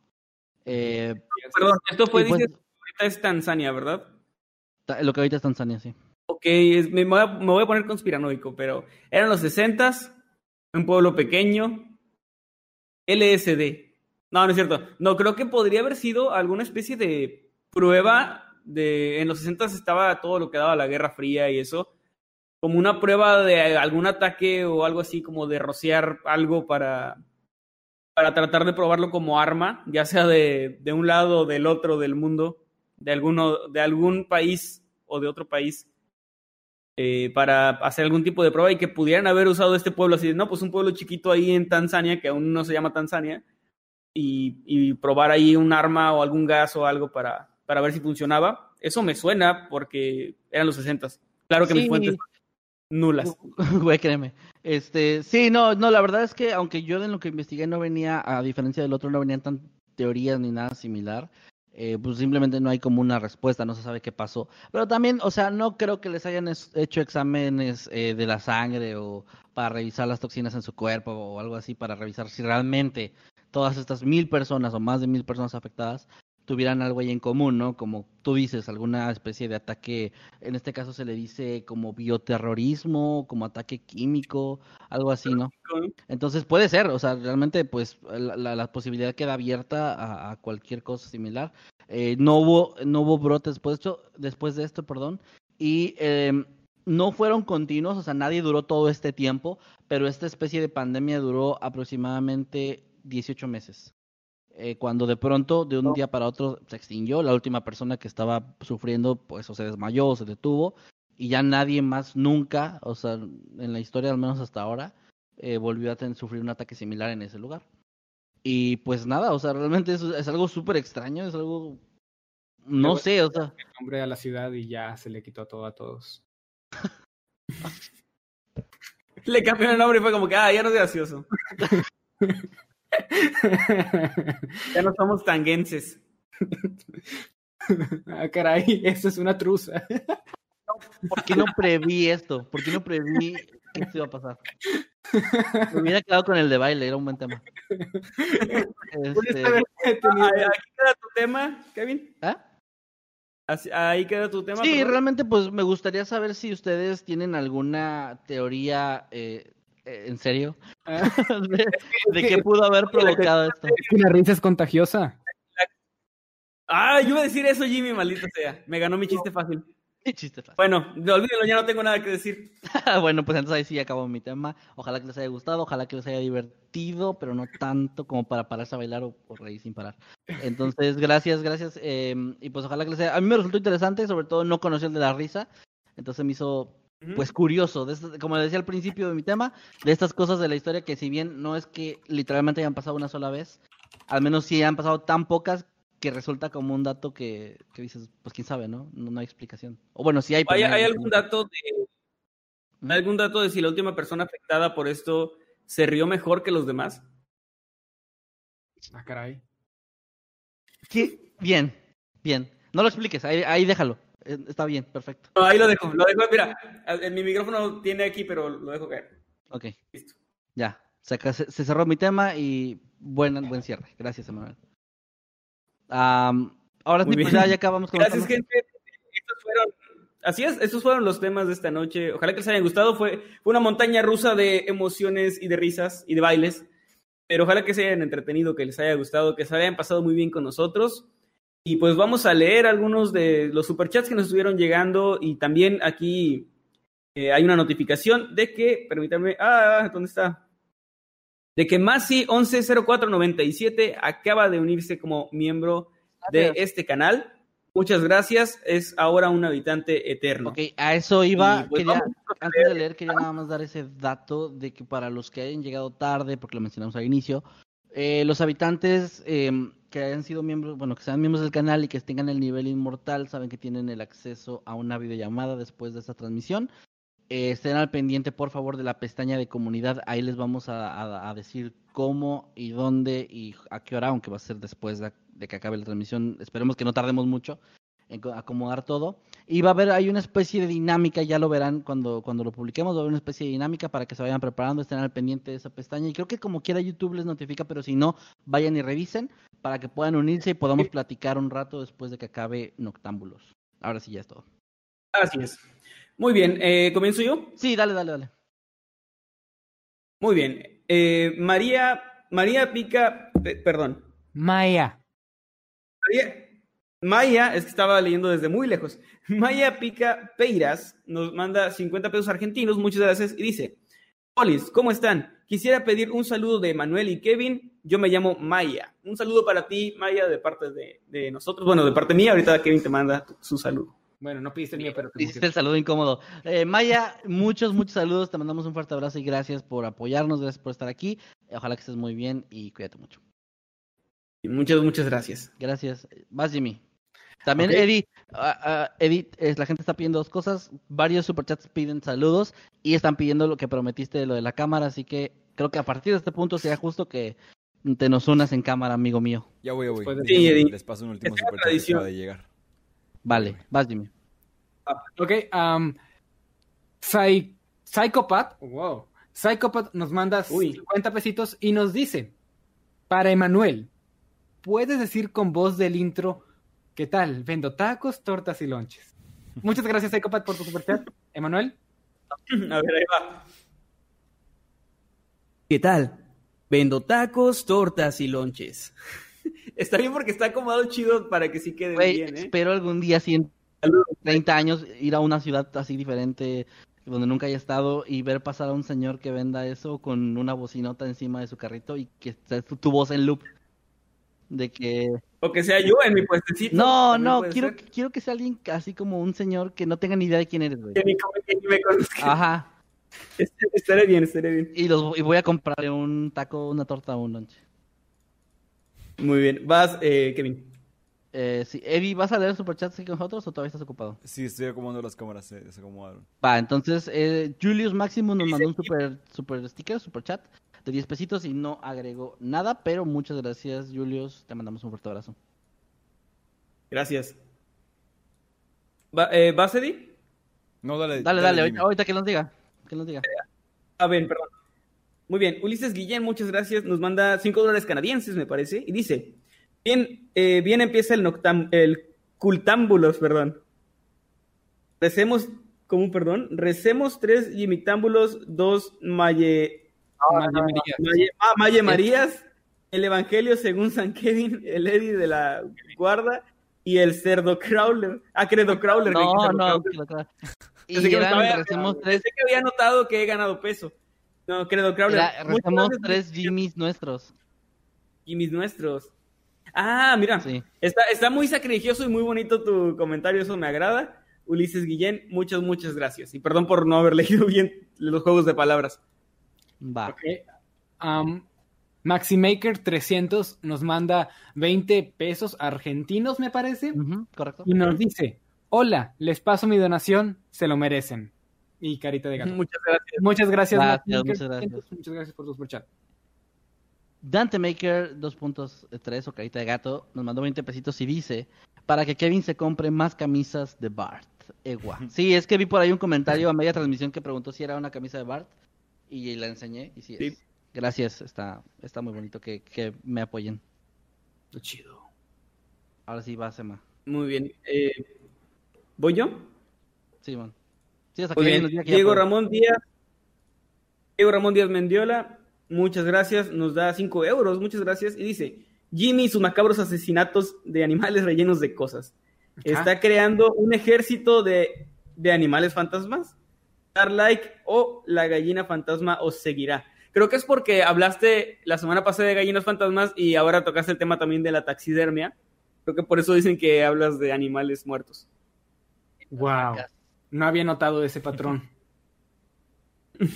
Eh, Perdón, esto fue, pues es Tanzania, ¿verdad? Lo que ahorita es Tanzania, sí. Ok, me, voy a, poner conspiranoico, pero eran los 60 un pueblo pequeño, LSD. No, no es cierto. No, creo que podría haber sido alguna especie de prueba de... En los 60 estaba todo lo que daba la Guerra Fría y eso. Como una prueba de algún ataque o algo así, como de rociar algo para, para tratar de probarlo como arma, ya sea de, de un lado o del otro del mundo, de, alguno, de algún país o de otro país, eh, para hacer algún tipo de prueba y que pudieran haber usado este pueblo así, no, pues un pueblo chiquito ahí en Tanzania, que aún no se llama Tanzania, y, y probar ahí un arma o algún gas o algo para, para ver si funcionaba. Eso me suena porque eran los 60. Claro que mis Sí. fuentes nulas. [laughs] Güey, créeme. Este, sí, no, no, la verdad es que aunque yo en lo que investigué no venía, a diferencia del otro, no venían tan teorías ni nada similar, eh, pues simplemente no hay como una respuesta, no se sabe qué pasó. Pero también, o sea, no creo que les hayan hecho exámenes eh, de la sangre o para revisar las toxinas en su cuerpo o algo así para revisar si realmente todas estas mil personas o más de mil personas afectadas tuvieran algo ahí en común, ¿no? Como tú dices, alguna especie de ataque, en este caso se le dice como bioterrorismo, como ataque químico, algo así, ¿no? Entonces puede ser, o sea, realmente pues la, la- la posibilidad queda abierta a, a cualquier cosa similar. Eh, no hubo, no hubo brotes después de esto, después de esto, perdón, y em, no fueron continuos, o sea, nadie duró todo este tiempo, pero esta especie de pandemia duró aproximadamente 18 meses. Eh, cuando de pronto, de un día para otro, se extinguió, la última persona que estaba sufriendo, pues o se desmayó o se detuvo, y ya nadie más nunca, o sea, en la historia al menos hasta ahora, eh, volvió a tener, sufrir un ataque similar en ese lugar. Y pues nada, o sea, realmente es, es algo súper extraño, es algo, no sé, o sea, el nombre a la ciudad y ya se le quitó todo a todos. [laughs] Le cambió el nombre y fue como que, ah, ya no es gracioso. [laughs] Ya no somos tanguenses. [laughs] ah, caray, eso es una truza. ¿por qué no preví esto? ¿Por qué no preví que esto iba a pasar? Me hubiera quedado con el de baile, era un buen tema. Este, Ah, Aquí queda tu tema, Kevin. ¿ah? Así- ahí queda tu tema. Sí, realmente pues me gustaría saber si ustedes tienen alguna teoría, eh, en serio, [laughs] Ah, de, de qué pudo haber provocado esto. Es que la risa es contagiosa. Ah, yo iba a decir eso, Jimmy, maldita sea. Me ganó mi chiste fácil. [laughs] Qué chiste fácil. Bueno, olvídenlo, ya no tengo nada que decir. [laughs] bueno, pues entonces ahí sí acabó mi tema. Ojalá que les haya gustado, ojalá que les haya divertido, pero no tanto como para pararse a bailar o, o reír sin parar. Entonces, gracias, gracias. eh, y pues ojalá que les haya... A mí me resultó interesante, sobre todo no conocí el de la risa. Entonces me hizo. Pues curioso, de estas- como decía al principio de mi tema, de estas cosas de la historia que si bien no es que literalmente hayan pasado una sola vez, al menos sí han pasado tan pocas que resulta como un dato que, que dices, pues quién sabe, ¿no? ¿no? no hay explicación. O bueno, sí hay. ¿Hay, hay algún dato de Ujú. algún dato de si la última persona afectada por esto se rió mejor que los demás? ah, caray. Sí, bien, bien. No lo expliques, ahí, ahí déjalo. Eh, Está bien, perfecto. No, ahí lo dejo, lo dejo, mira, mi micrófono tiene aquí, pero lo dejo caer. Ok, Listo. ya. Se, cerró mi tema y buen, buen cierre. Gracias, Emanuel. Am, ahora sí, pues ya, ya acabamos con Gracias, gente. Estos fueron, así es, estos fueron los temas de esta noche. Ojalá que les hayan gustado. Fue, fue una montaña rusa de emociones y de risas y de bailes. Pero ojalá que se hayan entretenido, que les haya gustado, que se hayan pasado muy bien con nosotros. Y pues vamos a leer algunos de los superchats que nos estuvieron llegando. Y también aquí eh, hay una notificación de que, permítanme, ah, ¿dónde está? De que Masi 110497 acaba de unirse como miembro de este canal. Muchas gracias. Es ahora un habitante eterno. Ok, a eso iba. Pues, quería, antes de leer, quería nada más dar ese dato de que para los que hayan llegado tarde, porque lo mencionamos al inicio, eh, los habitantes eh, que hayan sido miembros, bueno, que sean miembros del canal y que tengan el nivel inmortal, saben que tienen el acceso a una videollamada después de esta transmisión. Eh, estén al pendiente, por favor, de la pestaña de comunidad. Ahí les vamos a, decir cómo y dónde y a qué hora, aunque va a ser después de, que acabe la transmisión. Esperemos que no tardemos mucho en co- acomodar todo. Y va a haber, hay una especie de dinámica, ya lo verán cuando, cuando lo publiquemos, va a haber una especie de dinámica para que se vayan preparando, estén al pendiente de esa pestaña. Y creo que como quiera YouTube les notifica, pero si no, vayan y revisen para que puedan unirse y podamos platicar un rato después de que acabe Noctámbulos. Ahora sí ya es todo. Así es. Muy bien, eh, ¿comienzo yo? Sí, dale, dale, dale. Muy bien. Eh, María, María Pica, pe- perdón. Maya. María, Maya, es que estaba leyendo desde muy lejos. [laughs] Maya Pica Peiras nos manda 50 pesos argentinos, muchas gracias, y dice: Polis, ¿cómo están? Quisiera pedir un saludo de Manuel y Kevin. Yo me llamo Maya. Un saludo para ti, Maya, de parte de, de nosotros. Bueno, de parte mía, ahorita Kevin te manda tu- su saludo. Bueno, no pediste el mío, pero te Hiciste el saludo incómodo. Eh, Maya, muchos, muchos saludos. Te mandamos un fuerte abrazo y gracias por apoyarnos, gracias por estar aquí. Ojalá que estés muy bien y cuídate mucho. Muchas, muchas gracias. Gracias. Vas, Jimmy. También, Ok. Eddie, ah, ah, Eddie, es, la gente está pidiendo dos cosas. Varios superchats piden saludos y están pidiendo lo que prometiste de lo de la cámara. Así que creo que a partir de este punto sería justo que te nos unas en cámara, amigo mío. Ya voy, ya voy. De- Sí, Eddie. Les paso un último superchat que tradición. acaba de llegar. Vale, vas, Jimmy. Ok, um, Psy- Psychopath, wow. Psychopath nos manda Uy. 50 pesitos y nos dice, para Emanuel, ¿puedes decir con voz del intro qué tal? Vendo tacos, tortas y lonches. Muchas gracias, Psychopath, por tu superchat. Emanuel, A ver, ahí va. ¿Qué tal? Vendo tacos, tortas y lonches. [laughs] Está bien porque está acomodado chido para que sí quede bien, ¿eh? espero algún día, si en Saludos. 30 años, ir a una ciudad así diferente, donde nunca haya estado, y ver pasar a un señor que venda eso con una bocinota encima de su carrito y que esté tu voz en loop. De que. O que sea yo en mi puestecito. No, no, quiero, ser. quiero que sea alguien así como un señor que no tenga ni idea de quién eres, güey. Que ni, que ni me conozca. Ajá. Est- Estaré bien, estaré bien. Y, los, y voy a comprarle un taco, una torta o un lunch. Muy bien. Vas, eh, Kevin. Eh, sí. Evi, ¿vas a leer superchats aquí con nosotros o todavía estás ocupado? Sí, estoy acomodando las cámaras, se desacomodaron. Va, entonces eh, Julius Maximus nos mandó un super, super sticker, super chat de 10 pesitos y no agregó nada, pero muchas gracias Julius, te mandamos un fuerte abrazo. Gracias. Va, eh, ¿Vas, Eddie? No, dale. Dale, dale, ahorita, que nos diga, que nos diga. A ver, perdón. Muy bien. Ulises Guillén, muchas gracias. Nos manda 5 dólares canadienses, me parece. Y dice: Bien, eh, bien empieza el, noctam el cultámbulos, perdón. Recemos, ¿cómo, perdón? Recemos tres yimictámbulos, dos maye, Maye, ah, maye Marías, el Evangelio según San Kevin, el Eddie de la Guarda y el cerdo crawler. Ah, credo crawler. No, cerdo no, crawler. Y que eran, estaba- recemos tres, pensé que había notado que he ganado peso. No, credo crawler. era- recemos tres Jimmys nuestros. mis nuestros. Ah, mira, Sí. está, está muy sacrilegioso y muy bonito tu comentario, eso me agrada. Ulises Guillén, muchas, muchas gracias. Y perdón por no haber [laughs] leído bien los juegos de palabras. Va. Um, Maximaker 300 nos manda 20 pesos argentinos, me parece, correcto. y nos dice, hola, les paso mi donación, se lo merecen. Y carita de gato. [laughs] Muchas gracias. Muchas gracias, Gracias, muchas gracias. 300, muchas gracias por tu superchat. Dante Maker 2.3 o carita de gato nos mandó 20 pesitos y dice para que Kevin se compre más camisas de Bart. Egua. [laughs] Sí, es que vi por ahí un comentario a media transmisión que preguntó si era una camisa de Bart y la enseñé y sí, Sí. es. Gracias, está, está muy bonito que, que me apoyen. Qué chido. Ahora sí va Sema. Muy bien. Eh, ¿Voy yo? Sí, man. Sí, hasta Muy que bien. nos diga que ya Diego. Ramón Díaz. Diego Ramón Díaz Mendiola, muchas gracias. Nos da 5 euros, muchas gracias. Y dice: Jimmy y sus macabros asesinatos de animales rellenos de cosas. Está creando un ejército de, de animales fantasmas. Dar like o la gallina fantasma os seguirá. Creo que es porque hablaste la semana pasada de gallinas fantasmas y ahora tocaste el tema también de la taxidermia. Creo que por eso dicen que hablas de animales muertos. Wow. No había notado ese patrón. [laughs]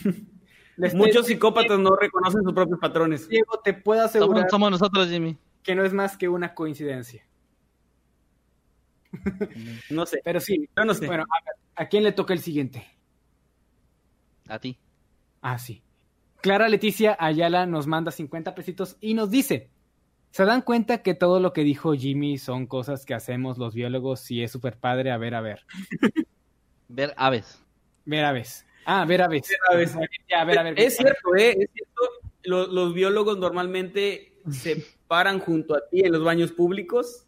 Muchos psicópatas no reconocen sus propios patrones. Diego, te puedo Somos, asegurar somos nosotros, Jimmy. que no es más que una coincidencia. No sé. Pero sí, Yo no sé. bueno, a, ¿a quién le toca el siguiente? A ti. Ah, sí. Clara Leticia Ayala nos manda 50 pesitos y nos dice, ¿se dan cuenta que todo lo que dijo Jimmy son cosas que hacemos los biólogos y es súper padre? A ver, a ver. [laughs] Ver aves. Ver a ver. Ah, ver a ver. a ver. Ya, a ver, a ver. es cierto, ¿eh? Es cierto. Lo- Los, biólogos normalmente se paran junto a ti en los baños públicos.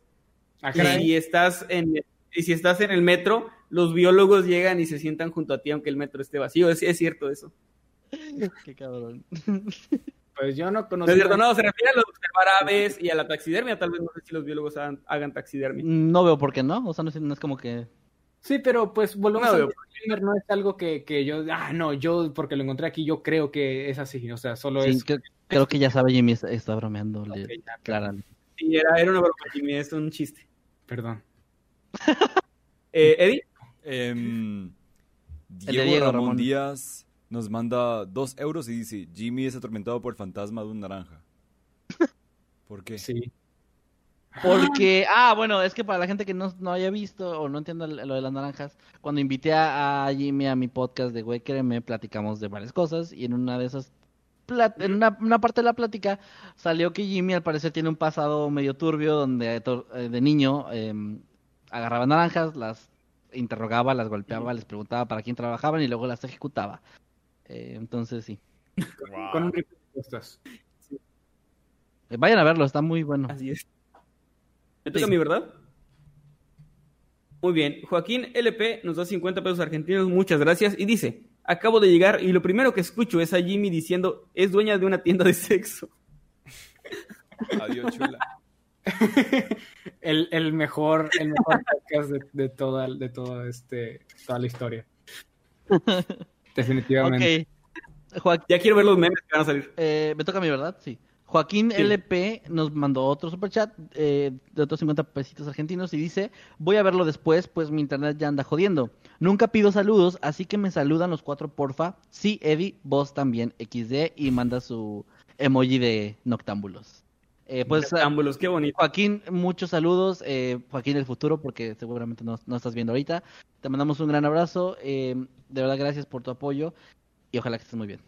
Ah, Y si estás en y si estás en el metro, los biólogos llegan y se sientan junto a ti aunque el metro esté vacío. Es, es cierto eso. [laughs] Qué cabrón. Pues yo no No conozco. es cierto, no, se refiere a los, se conservar aves y a la taxidermia. Tal vez no sé si los biólogos hagan, hagan taxidermia. No veo por qué no. O sea, no es, no es como que. Sí, pero pues volvemos No, yo- disclaimer, no es algo que, que yo, ah, no, yo porque lo encontré aquí, yo creo que es así, o sea, solo Sí, es... creo, creo que ya sabe Jimmy está, está bromeando. le- Ok, ya, Clara. Sí, era, era una broma, Jimmy, es un chiste. Perdón. Eh, Eddie, Em, [laughs] Diego, Diego, Ramón, Ramón. Díaz nos manda dos euros y dice, Jimmy es atormentado por el fantasma de un naranja. [laughs] ¿Por qué? Sí. Porque, ah, bueno, es que para la gente que no, no haya visto o no entienda lo de las naranjas, cuando invité a, a Jimmy a mi podcast de Güey Créeme, platicamos de varias cosas y en una de esas, plat- en una, una parte de la plática salió que Jimmy al parecer tiene un pasado medio turbio donde eh, de niño em, agarraba naranjas, las interrogaba, las golpeaba, les preguntaba para quién trabajaban y luego las ejecutaba. Eh, entonces sí. Wow. Con un de. Eh, vayan a verlo, está muy bueno. así es. Me toca a mí, ¿verdad? Muy bien. Joaquín LP nos da 50 pesos argentinos, muchas gracias. Y dice, acabo de llegar y lo primero que escucho es a Jimmy diciendo, es dueña de una tienda de sexo. Adiós, chula. [laughs] el, el mejor, el mejor podcast de, de toda, de toda, este, toda la historia. [laughs] Definitivamente. Joaquín. Ya quiero ver los memes que van a salir. Eh, me toca a mí, ¿verdad? Sí. Joaquín Sí. LP nos mandó otro superchat eh, de otros 50 pesitos argentinos y dice, voy a verlo después, pues mi internet ya anda jodiendo. Nunca pido saludos, así que me saludan los cuatro, porfa. Sí, Eddie, vos también, XD, y manda su emoji de noctámbulos. Eh, pues, Ámbulos, qué bonito. Joaquín, muchos saludos. eh, Joaquín del futuro, porque seguramente no, no estás viendo ahorita. Te mandamos un gran abrazo. eh, de verdad, gracias por tu apoyo y ojalá que estés muy bien.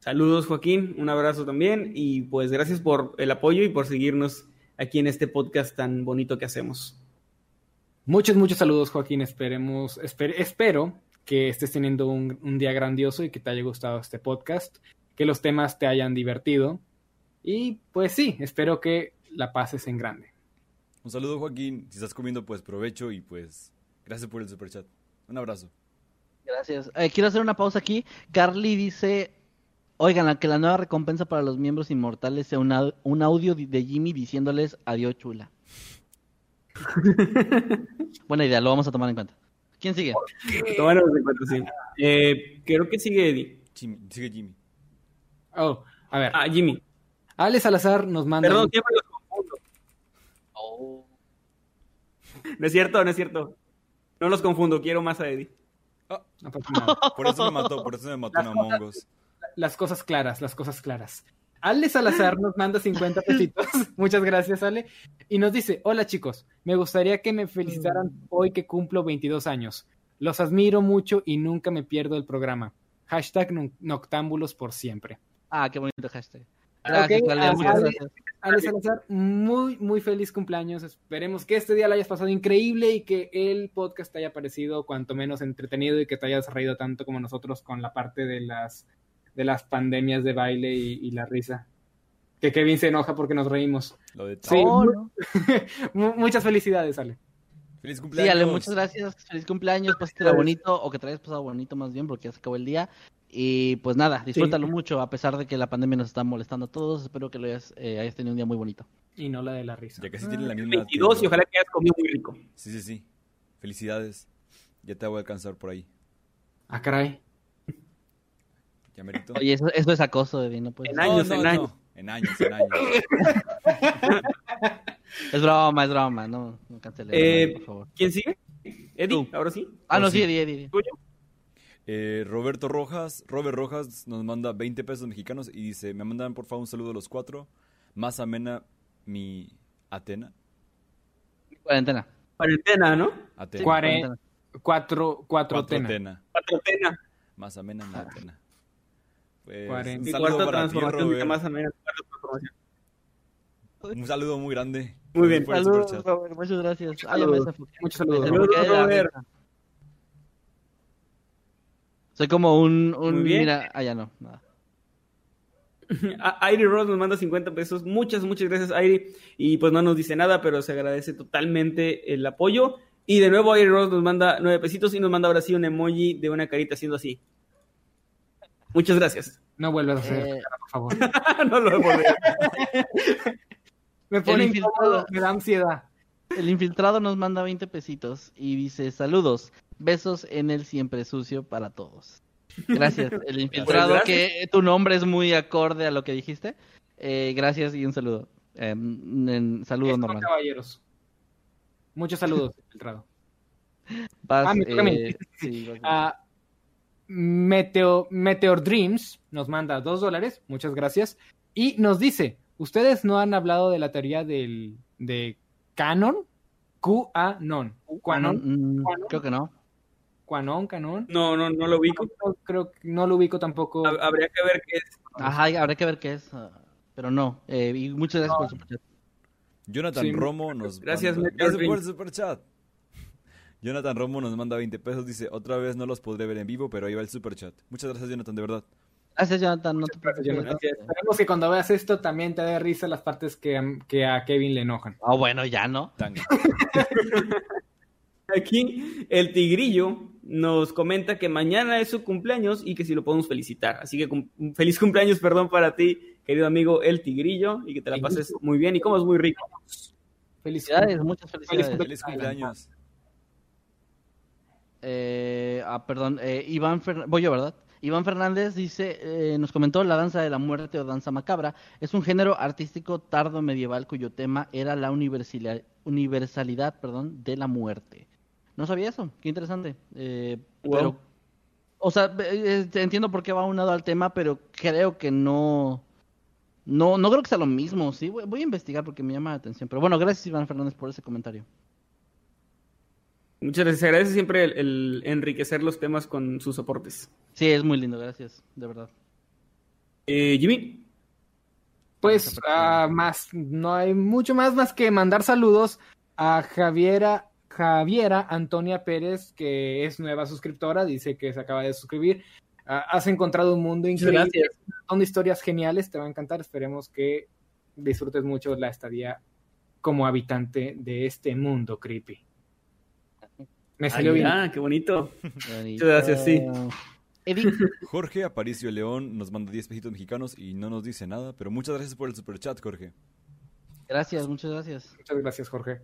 Saludos, Joaquín. Un abrazo también. Y pues gracias por el apoyo y por seguirnos aquí en este podcast tan bonito que hacemos. Muchos, muchos saludos, Joaquín. Esperemos, esper- espero que estés teniendo un, un día grandioso y que te haya gustado este podcast, que los temas te hayan divertido. Y pues sí, espero que la pases en grande. Un saludo, Joaquín. Si estás comiendo, pues provecho y pues gracias por el superchat. Un abrazo. Gracias. Eh, quiero hacer una pausa aquí. Carly dice, oigan, la- que la nueva recompensa para los miembros inmortales sea un, au- un audio di- de Jimmy diciéndoles adiós chula. [laughs] Buena idea, lo vamos a tomar en cuenta. ¿Quién sigue? Tómanos en cuenta, sí. Eh, creo que sigue Eddie. Jimmy, sigue Jimmy. Oh, a ver. Ah, Jimmy. Ale Salazar nos manda. Perdón, siempre los confundo. [laughs] No es cierto, no es cierto. No los confundo, quiero más a Eddie. No nada. Por eso me mató, por eso me mató un Among Us. Las cosas claras, las cosas claras. Ale Salazar nos manda 50 pesitos. [laughs] Muchas gracias, Ale. Y nos dice, hola chicos, me gustaría que me felicitaran hoy que cumplo 22 años. Los admiro mucho y nunca me pierdo el programa. Hashtag no- noctámbulos por siempre. Ah, qué bonito hashtag. Gracias, Ok, Ale, ah, gracias. Ale Salazar, muy, muy feliz cumpleaños. Esperemos que este día lo hayas pasado increíble y que el podcast te haya parecido cuanto menos entretenido y que te hayas reído tanto como nosotros con la parte de las, de las pandemias de baile y, y la risa. Que Kevin se enoja porque nos reímos. Lo de Sí. Oh, no. [laughs] Muchas felicidades, Ale. Feliz Sí, cumpleaños. Ale, muchas gracias. Feliz cumpleaños, pásatela bonito o que te hayas pasado bonito más bien porque ya se acabó el día. Y pues nada, disfrútalo mucho a pesar de que la pandemia nos está molestando a todos. Espero que lo hayas, eh, hayas tenido un día muy bonito. Y no la de la risa. Ya casi tienen la misma edad. 22 y ojalá que hayas comido muy rico. Sí, sí, sí. Felicidades. Ya te voy a alcanzar por ahí. Ah, caray. Ya merito. Oye, eso, eso es acoso, Eddie, no puedes. En años, en años. En años, en años. Es broma, es broma, no, no cancele, Eh, por favor. ¿Quién sigue? Eddie, Tú. ahora sí. Ah, no, sí, sí. Eddie, Eddie. ¿Tuyo? Eh, Roberto Rojas, Robert Rojas nos manda 20 pesos mexicanos y dice, me mandan por favor un saludo a los cuatro. Más amena mi Atena. Cuarentena. Cuarentena, ¿no? Atena. Cuare- cuarentena. Cuatro, cuatro, Cuatro tena. Atena. Cuarentena. Más amena mi Atena. Pues, Cuarenta. un saludo para ti, Robert. más amena, cuarta transformación. Un saludo muy grande. Muy bien. Saludos. Robert, muchas gracias. Saludos. Me saludos. Saludos, Robert. Soy como un, un Muy bien. mira, ah, ya no, nada. [laughs] Airi Ross nos manda 50 pesos. Muchas, muchas gracias, Airi. Y pues no nos dice nada, pero se agradece totalmente el apoyo. Y de nuevo, Airi Ross nos manda 9 pesitos y nos manda ahora sí un emoji de una carita haciendo así. Muchas gracias. No vuelvas a hacer. Eh, por favor. [laughs] no lo a- Me pone El infiltrado. me da ansiedad. El infiltrado nos manda 20 pesitos y dice saludos, besos en el siempre sucio para todos. Gracias, [laughs] el infiltrado, Pues que tu nombre es muy acorde a lo que dijiste. Eh, gracias y un saludo. Eh, en- saludo normal. caballeros. Muchos saludos, [laughs] infiltrado. Vas, Ah, me toca a mí. eh, sí. [laughs] Ah, Meteo, Meteor Dreams nos manda dos dólares, muchas gracias. Y nos dice, ¿ustedes no han hablado de la teoría del, de Canon? QAnon. Mm, Quanon. creo que no. ¿Quanon? ¿Canon? No, no, no lo ubico. No, creo que no lo ubico tampoco. Hab- Habría que ver qué es. Ajá, habrá que ver qué es, ah, pero no. Eh, y muchas gracias por el superchat. Jonathan Sí, Romo nos gracias, manda... Gracias por el superchat. [laughs] Jonathan Romo nos manda 20 pesos. Dice, otra vez no los podré ver en vivo, pero ahí va el superchat. Muchas gracias, Jonathan, de verdad. Gracias, Jonathan. No te preocupes. Esperemos que cuando veas esto también te dé risa las partes que, a- que a Kevin le enojan. Ah, bueno, ya no. Tanga. [laughs] Aquí el tigrillo nos comenta que mañana es su cumpleaños y que si lo podemos felicitar. Así que cum- feliz cumpleaños, perdón, para ti, querido amigo el tigrillo, y que te la pases muy bien y comas muy rico. Felicidades, muchas felicidades. Feliz cumpleaños. Eh, ah, perdón, eh, Iván Fer- voy yo, ¿verdad? Iván Fernández dice, eh, nos comentó la danza de la muerte o danza macabra. Es un género artístico tardo medieval cuyo tema era la universalidad, universalidad perdón, de la muerte. No sabía eso, qué interesante. Eh, Wow. Pero, o sea, eh, entiendo por qué va unado al tema, pero creo que no, no, no creo que sea lo mismo. Sí, voy, voy a investigar porque me llama la atención. Pero bueno, gracias Iván Fernández por ese comentario. Muchas gracias. Se agradece siempre el, el enriquecer los temas con sus aportes. Sí, es muy lindo, gracias, de verdad. Eh, Jimmy, Pues ah, más, no hay mucho más más que mandar saludos a Javiera, Javiera Antonia Pérez, que es nueva suscriptora, dice que se acaba de suscribir. Ah, has encontrado un mundo muchas increíble, gracias. son historias geniales, te va a encantar. Esperemos que disfrutes mucho la estadía como habitante de este mundo creepy. Me salió Ay, bien. ah, qué bonito. Bonito. gracias, sí. Eddie, Jorge Aparicio León nos manda 10 pesitos mexicanos y no nos dice nada, pero muchas gracias por el superchat, Jorge. gracias, muchas gracias. Muchas gracias, Jorge.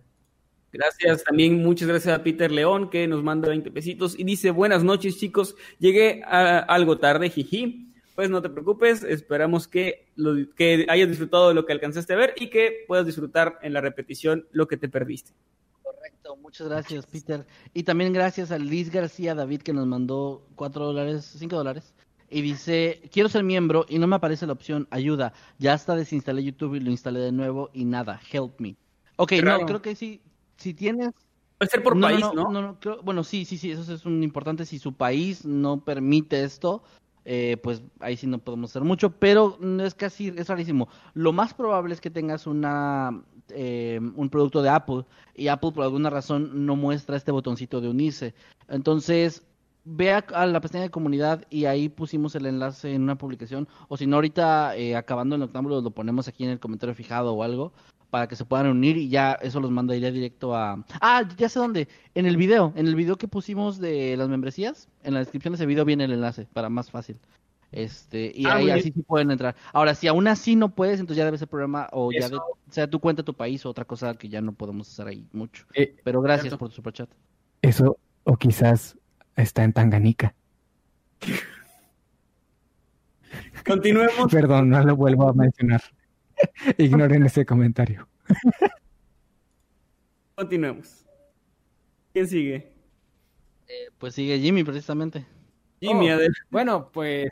Gracias, también muchas gracias a Peter León que nos manda 20 pesitos y dice buenas noches chicos, llegué a- algo tarde, jiji. Pues no te preocupes, esperamos que, lo, que hayas disfrutado de lo que alcanzaste a ver y que puedas disfrutar en la repetición lo que te perdiste. Correcto, muchas gracias, Peter. Y también gracias a Liz García David que nos mandó 4 dólares, 5 dólares. Y dice, quiero ser miembro y no me aparece la opción ayuda. Ya hasta desinstalé YouTube y lo instalé de nuevo y nada, help me. Ok, no, creo que sí, si tienes Puede ser por no, país, no, ¿no? creo- bueno, sí, sí, sí, eso es un importante. Si su país no permite esto, eh, pues ahí sí no podemos hacer mucho, pero no es casi, es rarísimo. Lo más probable es que tengas una eh, un producto de Apple y Apple por alguna razón no muestra este botoncito de unirse. Entonces, ve a, a la pestaña de comunidad y ahí pusimos el enlace en una publicación, o si no ahorita eh, acabando el octámbulo lo ponemos aquí en el comentario fijado o algo para que se puedan unir y ya eso los mandaría directo a... Ah, ya sé dónde. En el video, en el video que pusimos de las membresías, en la descripción de ese video viene el enlace para más fácil. Este, y Ah, ahí así sí pueden entrar. Ahora, si aún así no puedes, entonces ya debe ser programa o ya de- sea tu cuenta, tu país o otra cosa que ya no podemos hacer ahí mucho. Eh, Pero gracias cierto. por tu superchat. Eso, o quizás está en Tanganica. Continuemos. Perdón, no lo vuelvo a mencionar. [laughs] Ignoren ese comentario. [laughs] Continuemos. ¿Quién sigue? Eh, pues sigue Jimmy precisamente. Jimmy, Oh. Bueno, pues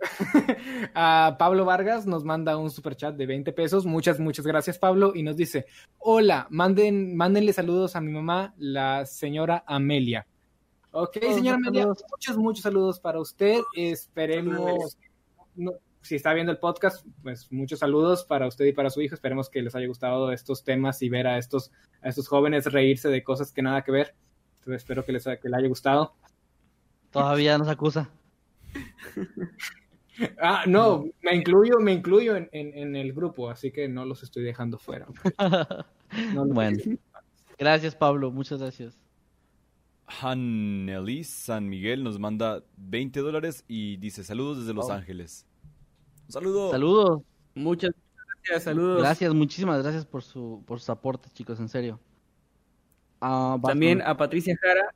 [laughs] a Pablo Vargas nos manda un superchat de 20 pesos. Muchas, muchas gracias, Pablo. Y nos dice: Hola, manden, mándenle saludos a mi mamá, la señora Amelia. Ok, Oh, señora Amelia, saludos. muchos, muchos saludos para usted. Esperemos, no- si está viendo el podcast, pues muchos saludos para usted y para su hijo. Esperemos que les haya gustado estos temas y ver a estos, a estos jóvenes reírse de cosas que nada que ver. Entonces, espero que les, que les haya gustado. Todavía nos acusa. [laughs] Ah, no, me incluyo, me incluyo en, en- en el grupo, así que no los estoy dejando fuera. [laughs] No bueno, gracias Pablo, muchas gracias. Hanelis San Miguel nos manda 20 dólares y dice saludos desde Los Oh. Ángeles. Un saludo. Saludos. Muchas gracias, saludos. Gracias, muchísimas gracias por su por sus aportes, chicos, en serio. Ah, También a Patricia Jara,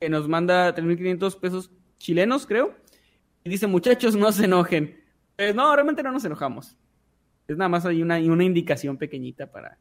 que nos manda 3.500 pesos chilenos, creo. Y dice, muchachos, no se enojen. Pues no, realmente no nos enojamos. Es nada más hay una, una indicación pequeñita para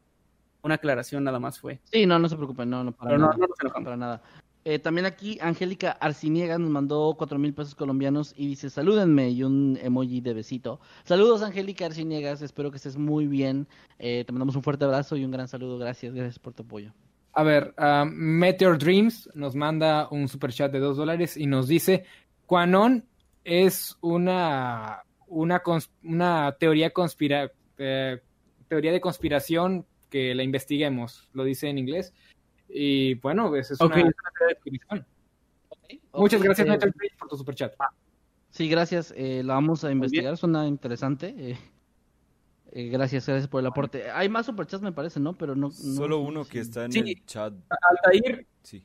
una aclaración, nada más fue. Sí, no, no se preocupen, no, no, para Pero no, nada. no nos enojamos. Para nada. Eh, también aquí Angélica Arciniega nos mandó cuatro mil pesos colombianos y dice salúdenme y un emoji de besito. Saludos Angélica Arciniegas, espero que estés muy bien. Eh, te mandamos un fuerte abrazo y un gran saludo. Gracias, gracias por tu apoyo. A ver, ah, Meteor Dreams nos manda un super chat de dos dólares y nos dice: Quanon es una, una, una teoría, conspira, eh, teoría de conspiración que la investiguemos. Lo dice en inglés. Y bueno, esa es Ok. una, es una teoría de conspiración. Muchas gracias, eh, Meteor Dreams, por tu super chat. Sí, gracias. eh, la vamos a investigar, suena interesante. eh, eh, gracias, gracias por el aporte. Hay más superchats, me parece, ¿no? Pero no. no- Solo uno que está en Sí. el chat. Altair, Sí.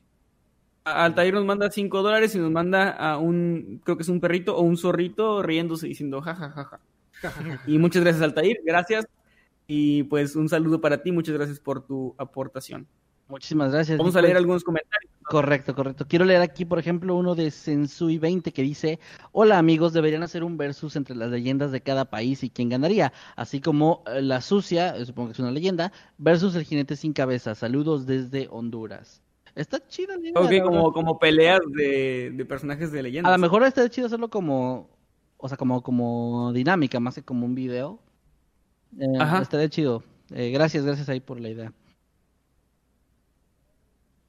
Altair nos manda 5 dólares y nos manda a un, creo que es un perrito o un zorrito riéndose diciendo jajajaja. [laughs] y muchas gracias, Altair, gracias. Y pues un saludo para ti, muchas gracias por tu aportación. Muchísimas gracias. Vamos a leer algunos comentarios. Correcto, correcto. Quiero leer aquí, por ejemplo, uno de Sensui20 que dice, hola amigos, deberían hacer un versus entre las leyendas de cada país y quién ganaría, así como eh, la sucia, eh, supongo que es una leyenda, versus el jinete sin cabeza. Saludos desde Honduras. Está chido la idea, Ok, la como, como peleas de, de personajes de leyendas. A lo mejor está chido hacerlo como, o sea, como, como dinámica, más que como un video. Eh, Ajá. Estaría chido. Eh, gracias, gracias ahí por la idea.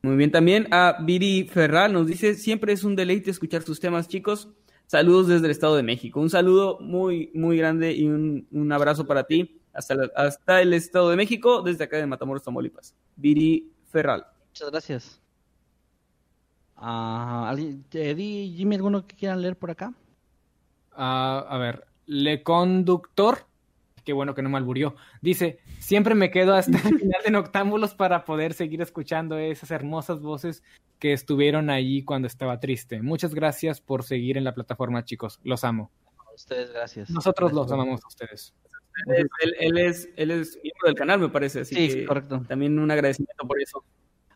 Muy bien, también a Viri Ferral nos dice, siempre es un deleite escuchar sus temas, chicos. Saludos desde el Estado de México. Un saludo muy, muy grande y un, un abrazo para ti hasta, la- hasta el Estado de México, desde acá de Matamoros, Tamaulipas. Viri Ferral. Muchas gracias. Ah, ¿alguien- Eddie, Jimmy, ¿alguno que quieran leer por acá? Ah, a ver, Le Conductor, qué bueno que no me alburió, dice, siempre me quedo hasta el final de Noctámbulos para poder seguir escuchando esas hermosas voces que estuvieron allí cuando estaba triste. Muchas gracias por seguir en la plataforma, chicos. Los amo. A ustedes, gracias. Nosotros los amamos a ustedes. Él, él- él es, él es miembro del canal, me parece. Así Sí, que correcto. también un agradecimiento por eso.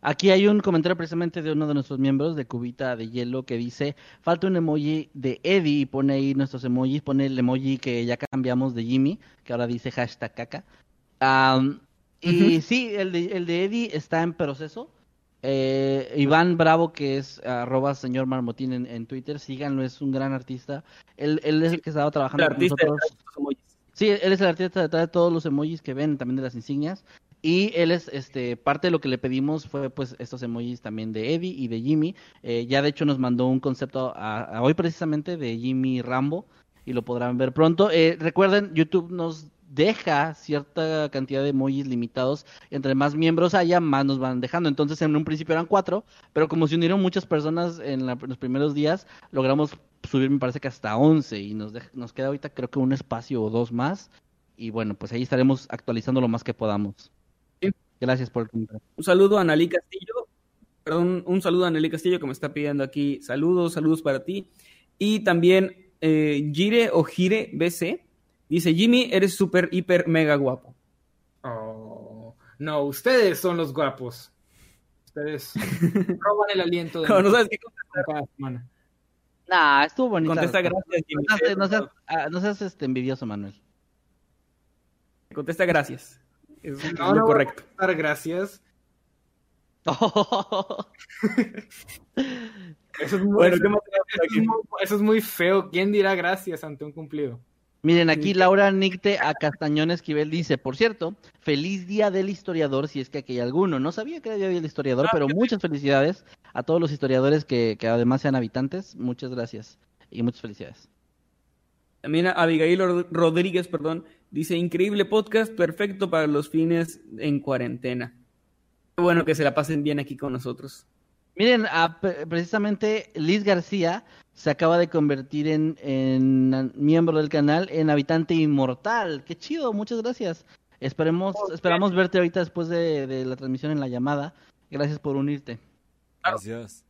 Aquí hay un comentario precisamente de uno de nuestros miembros de Cubita de Hielo que dice, falta un emoji de Eddie y pone ahí nuestros emojis, pone el emoji que ya cambiamos de Jimmy, que ahora dice hashtag caca. Y sí, el de, el de Eddie está en proceso. Eh, Iván Bravo, que es arroba señor Marmotín en, en Twitter, síganlo, es un gran artista. Él, él es el que estaba El trabajando con nosotros. Sí, él es el artista detrás de todos los emojis que ven, también de las insignias. Y él es, este, parte de lo que le pedimos fue, pues, estos emojis también de Eddie y de Jimmy. Eh, ya de hecho nos mandó un concepto a, hoy precisamente de Jimmy Rambo y lo podrán ver pronto. Eh, recuerden, YouTube nos deja cierta cantidad de emojis limitados. Entre más miembros haya, más nos van dejando. Entonces, en un principio eran cuatro, pero como se unieron muchas personas en, la- los primeros días, logramos subir, me parece que hasta 11 y nos, dej- nos queda ahorita creo que un espacio o dos más. Y bueno, pues ahí estaremos actualizando lo más que podamos. Gracias por el comentario. Un saludo a Analí Castillo. Perdón, un saludo a Nelly Castillo que me está pidiendo aquí saludos, saludos para ti. Y también eh, Gire o Gire BC dice, Jimmy, eres súper, hiper, mega guapo. Oh, no, ustedes son los guapos. Ustedes [laughs] roban el aliento de Como no sabes qué cada semana. Nah, estuvo bonito. contesta gracias, Jimmy. No seas, no seas- ah, no seas, este, envidioso, Manuel. Contesta gracias. Es, es No, lo no, correcto. Dar gracias. [laughs] Eso es muy, Bueno, eso- ¿qué más tenemos eso aquí? es muy- eso es muy feo. ¿Quién dirá gracias ante un cumplido? Miren, aquí Laura Nicte a Castañón Esquivel dice, por cierto, feliz día del historiador, si es que aquí hay alguno. No sabía que había día del historiador, Ah, pero muchas felicidades a todos los historiadores que, que además sean habitantes. Muchas gracias y muchas felicidades. También Abigail Rod- Rodríguez, perdón, dice, increíble podcast, perfecto para los fines en cuarentena. Qué bueno que se la pasen bien aquí con nosotros. Miren, a- pre- precisamente Liz García se acaba de convertir en, en miembro del canal, en habitante inmortal. Qué chido, muchas gracias. Esperemos, esperamos verte ahorita después de, de la transmisión en la llamada. Gracias por unirte. Gracias.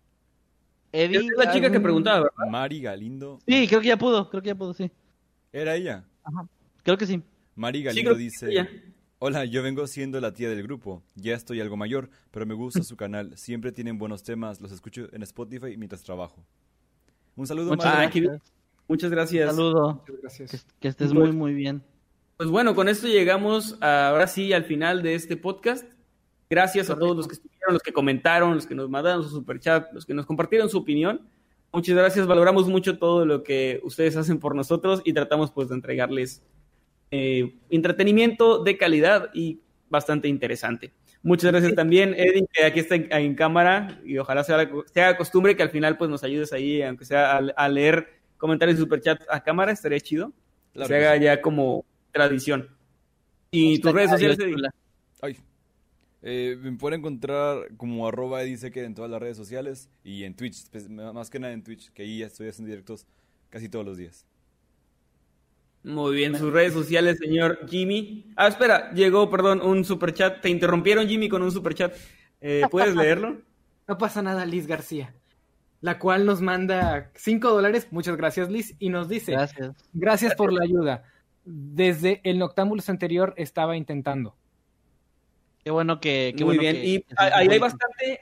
Eddie, Es la chica que ¿algún- preguntaba, ¿verdad? Mari Galindo. Sí, creo que ya pudo, creo que ya pudo, sí. Era ella. Creo que sí. Mari Galindo dice... Hola, yo vengo siendo la tía del grupo. Ya estoy algo mayor, pero me gusta su canal. Siempre tienen buenos temas. Los escucho en Spotify mientras trabajo. Un saludo, Muchas Mari. Ah. Muchas gracias. Saludo. Muchas gracias. Que, que estés Pues- muy, muy bien. Pues bueno, con esto llegamos a- ahora sí al final de este podcast. Gracias a todos los que estuvieron, los que comentaron, los que nos mandaron su superchat, los que nos compartieron su opinión. Muchas gracias, valoramos mucho todo lo que ustedes hacen por nosotros y tratamos pues de entregarles eh, entretenimiento de calidad y bastante interesante. Muchas gracias también, Eddie, que aquí está en, en cámara y ojalá sea, sea costumbre que al final pues nos ayudes ahí, aunque sea a, a leer comentarios y superchat a cámara, estaría chido. Claro se haga sí. ya como tradición. Y tus redes sociales, Eddie. Ay. Eh, me pueden encontrar como arroba edisecker en todas las redes sociales y en Twitch, pues, más que nada en Twitch, que ahí ya estoy haciendo directos casi todos los días. Muy bien, sus redes sociales, señor Jimmy. Ah, espera, llegó, perdón, un superchat. Te interrumpieron, Jimmy, con un superchat. Eh, ¿Puedes leerlo? [laughs] No pasa nada, Liz García. La cual nos manda 5 dólares. Muchas gracias, Liz. Y nos dice: Gracias. Gracias por la ayuda. Desde el Noctámbulos anterior estaba intentando. Qué bueno que. Qué Muy bueno bien. que- y ahí hay bastante.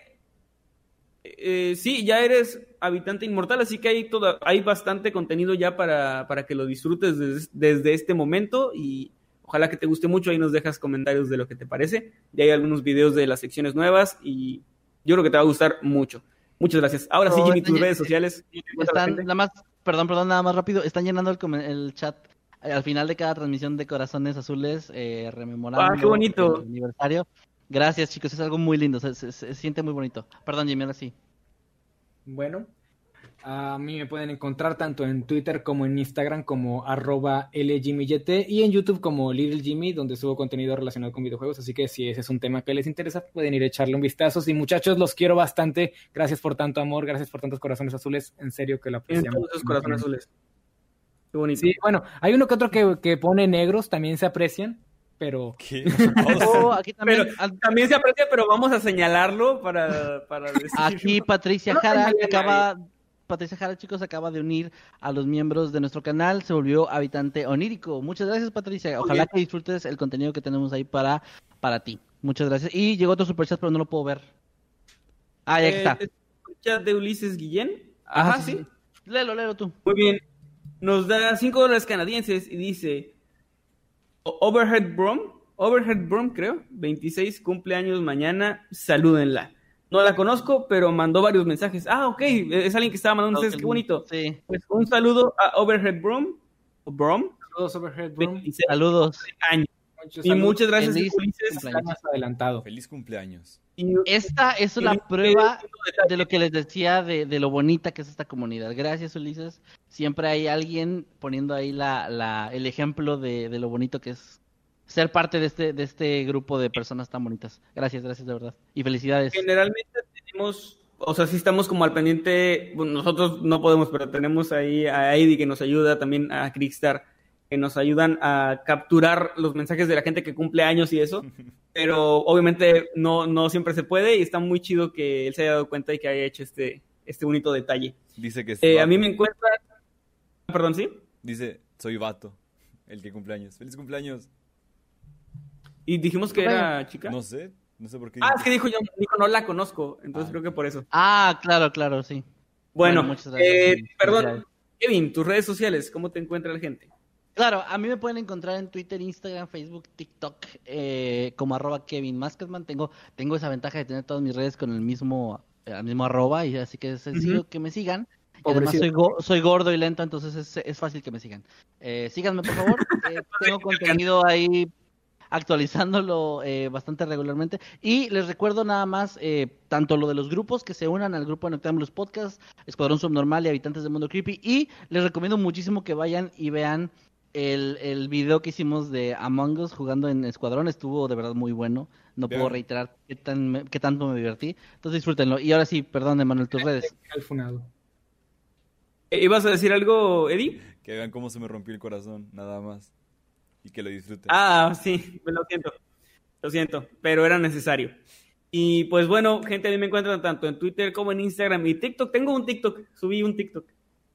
eh, sí, ya eres habitante inmortal, así que hay, toda, hay bastante contenido ya para, para que lo disfrutes des- desde este momento y ojalá que te guste mucho. Ahí nos dejas comentarios de lo que te parece. Ya hay algunos videos de las secciones nuevas y yo creo que te va a gustar mucho. Muchas gracias. Ahora sí, Jimmy, tus redes sociales. nada más, perdón, perdón, nada más rápido. Están llenando el, chat al final de cada transmisión de Corazones Azules, eh, rememorando Ah, qué bonito. el aniversario. Gracias, chicos, es algo muy lindo, se, se- se siente muy bonito. Perdón, Jimmy, ahora sí. Bueno, a mí me pueden encontrar tanto en Twitter como en Instagram como arroba LJimmyYT y en YouTube como Little Jimmy, donde subo contenido relacionado con videojuegos. Así que si ese es un tema que les interesa, pueden ir a echarle un vistazo. Y muchachos, los quiero bastante. Gracias por tanto amor, gracias por tantos corazones azules. En serio que lo apreciamos. todos corazones azules. Qué bonito. Sí, bueno, hay uno que otro que, que pone negros, también se aprecian, pero ¿Qué? [laughs] [laughs] Oh, aquí también, Pero al- también se aprecia, pero vamos a señalarlo para, para decir. aquí [laughs] Patricia No Jara acaba, Patricia Jara, chicos, acaba de unir a los miembros de nuestro canal, se volvió habitante onírico. Muchas gracias, Patricia. Ojalá que disfrutes el contenido que tenemos ahí para, para ti. Muchas gracias. Y llegó otro superchat, pero no lo puedo ver. Ah, ya Eh, está. ¿es el chat de Ulises Guillén. Ajá, Ajá, sí, sí. sí. Léelo, léelo tú. Muy bien. Nos da 5 dólares canadienses y dice: "O- Overhead Brom, Overhead Brom, creo, 26 cumpleaños mañana, salúdenla. No la conozco, pero mandó varios mensajes. Ah, ok, es alguien que estaba mandando mensajes, qué bonito. Sí. Pues un saludo a Overhead Brom, o Brom, todos Overhead. 26 Saludos. años. Muchos Y muchas gracias, Feliz Ulises. cumpleaños. Adelantado. Feliz cumpleaños. Y- Esta es la prueba de lo que les decía de, de lo bonita que es esta comunidad. Gracias, Ulises. Siempre hay alguien poniendo ahí la, la, el ejemplo de, de lo bonito que es ser parte de este, de este grupo de personas tan bonitas. Gracias, gracias de verdad. Y felicidades. Generalmente tenemos, o sea, sí estamos como al pendiente, bueno, nosotros no podemos, pero tenemos ahí a Heidi que nos ayuda, también a Crickstar, que nos ayudan a capturar los mensajes de la gente que cumple años y eso, [laughs] pero obviamente no, no siempre se puede y está muy chido que él se haya dado cuenta y que haya hecho este, este bonito detalle. Dice que es Eh, a mí me encuentra, perdón, ¿sí? Dice, soy vato, el que cumpleaños. Feliz cumpleaños. Y dijimos que era chica. No sé, no sé por qué. Ah, dijo es que dijo yo, dijo no la conozco, entonces Ah. creo que por eso. Ah, claro, claro, sí. Bueno, Bueno, muchas gracias, eh, perdón. Kevin, tus redes sociales, ¿cómo te encuentra la gente? Claro, a mí me pueden encontrar en Twitter, Instagram, Facebook, TikTok, eh, como arroba Kevin Masketman. Tengo, tengo esa ventaja de tener todas mis redes con el mismo, el mismo arroba, y así que es sencillo que me sigan. Y además soy, go- soy gordo y lento, entonces es, es fácil que me sigan. Eh, síganme, por favor. [laughs] Eh, tengo contenido ahí actualizándolo eh, bastante regularmente. Y les recuerdo nada más, eh, tanto lo de los grupos que se unan al grupo de Noctámbulos Podcast, Escuadrón Subnormal y Habitantes del Mundo Creepy. Y les recomiendo muchísimo que vayan y vean el, el video que hicimos de Among Us jugando en Escuadrón. Estuvo de verdad muy bueno. No puedo reiterar qué, tan, me- qué tanto me divertí. Entonces disfrútenlo. Y ahora sí, perdón, Emanuel, tus redes. Eh, ¿Ibas a decir algo, Eddie? Que vean cómo se me rompió el corazón, nada más. Y que lo disfruten. Ah, sí, me lo siento. Lo siento, pero era necesario. Y pues bueno, gente, a mí me encuentran tanto en Twitter como en Instagram y TikTok. Tengo un TikTok, subí un TikTok.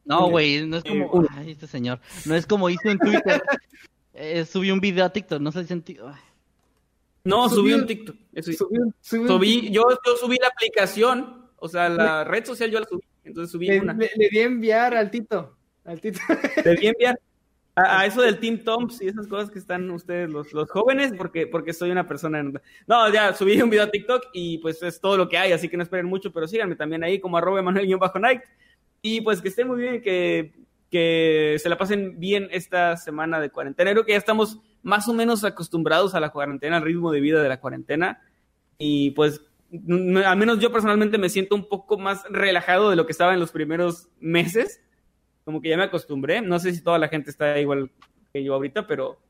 No, güey, no es como. Eh. Ay, este señor. No es como hice en Twitter. [laughs] eh, subí un video a TikTok, no sé si sentí... ay. No, Subí subí un- TikTok. Eso hice. Subí un- subí un- Subí, yo, yo subí la aplicación, o sea, la red social yo la subí, entonces subí le, una. le- le di a enviar al Tito. Al Tito. [laughs] Te vi enviar a, a eso del Team Toms y esas cosas que están ustedes los, los jóvenes, porque, porque soy una persona... en- No, ya subí un video a TikTok y pues es todo lo que hay, así que no esperen mucho, pero síganme también ahí como arroba Emanuel-Night. Y pues que estén muy bien, que, que se la pasen bien esta semana de cuarentena. Creo que ya estamos más o menos acostumbrados a la cuarentena, al ritmo de vida de la cuarentena. Y pues, al menos yo personalmente me siento un poco más relajado de lo que estaba en los primeros meses. Como que ya me acostumbré. No sé si toda la gente está igual que yo ahorita, pero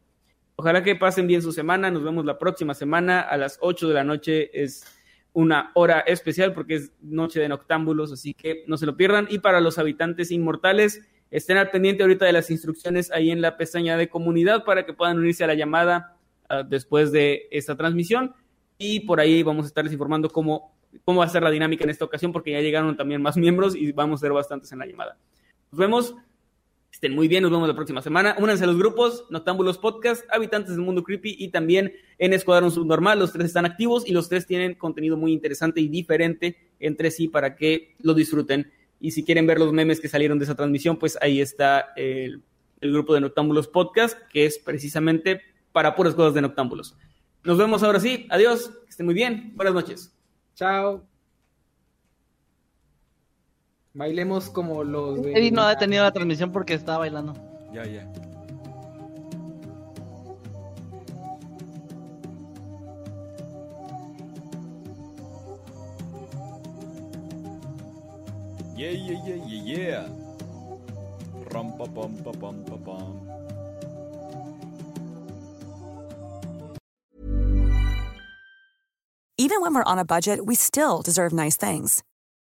ojalá que pasen bien su semana. Nos vemos la próxima semana a las 8 de la noche. Es una hora especial porque es noche de noctámbulos, así que no se lo pierdan. Y para los habitantes inmortales, estén al pendiente ahorita de las instrucciones ahí en la pestaña de comunidad para que puedan unirse a la llamada ah, después de esta transmisión. Y por ahí vamos a estarles informando cómo, cómo va a ser la dinámica en esta ocasión, porque ya llegaron también más miembros y vamos a ser bastantes en la llamada. Nos vemos. Estén muy bien, nos vemos la próxima semana. Únanse a los grupos Noctámbulos Podcast, Habitantes del Mundo Creepy y también en Escuadrón Subnormal. Los tres están activos y los tres tienen contenido muy interesante y diferente entre sí para que lo disfruten. Y si quieren ver los memes que salieron de esa transmisión, pues ahí está el, el grupo de Noctámbulos Podcast, que es precisamente para puras cosas de Noctámbulos. Nos vemos ahora sí. Adiós. Que estén muy bien. Buenas noches. Chao. Bailemos como los de. Eddie no ha detenido la transmisión porque estaba bailando. Ya, ya. Yeah, yeah, yeah, yeah, yeah. Ram pa pam pa pam pa pam. Even when we're on a budget, we still deserve nice things.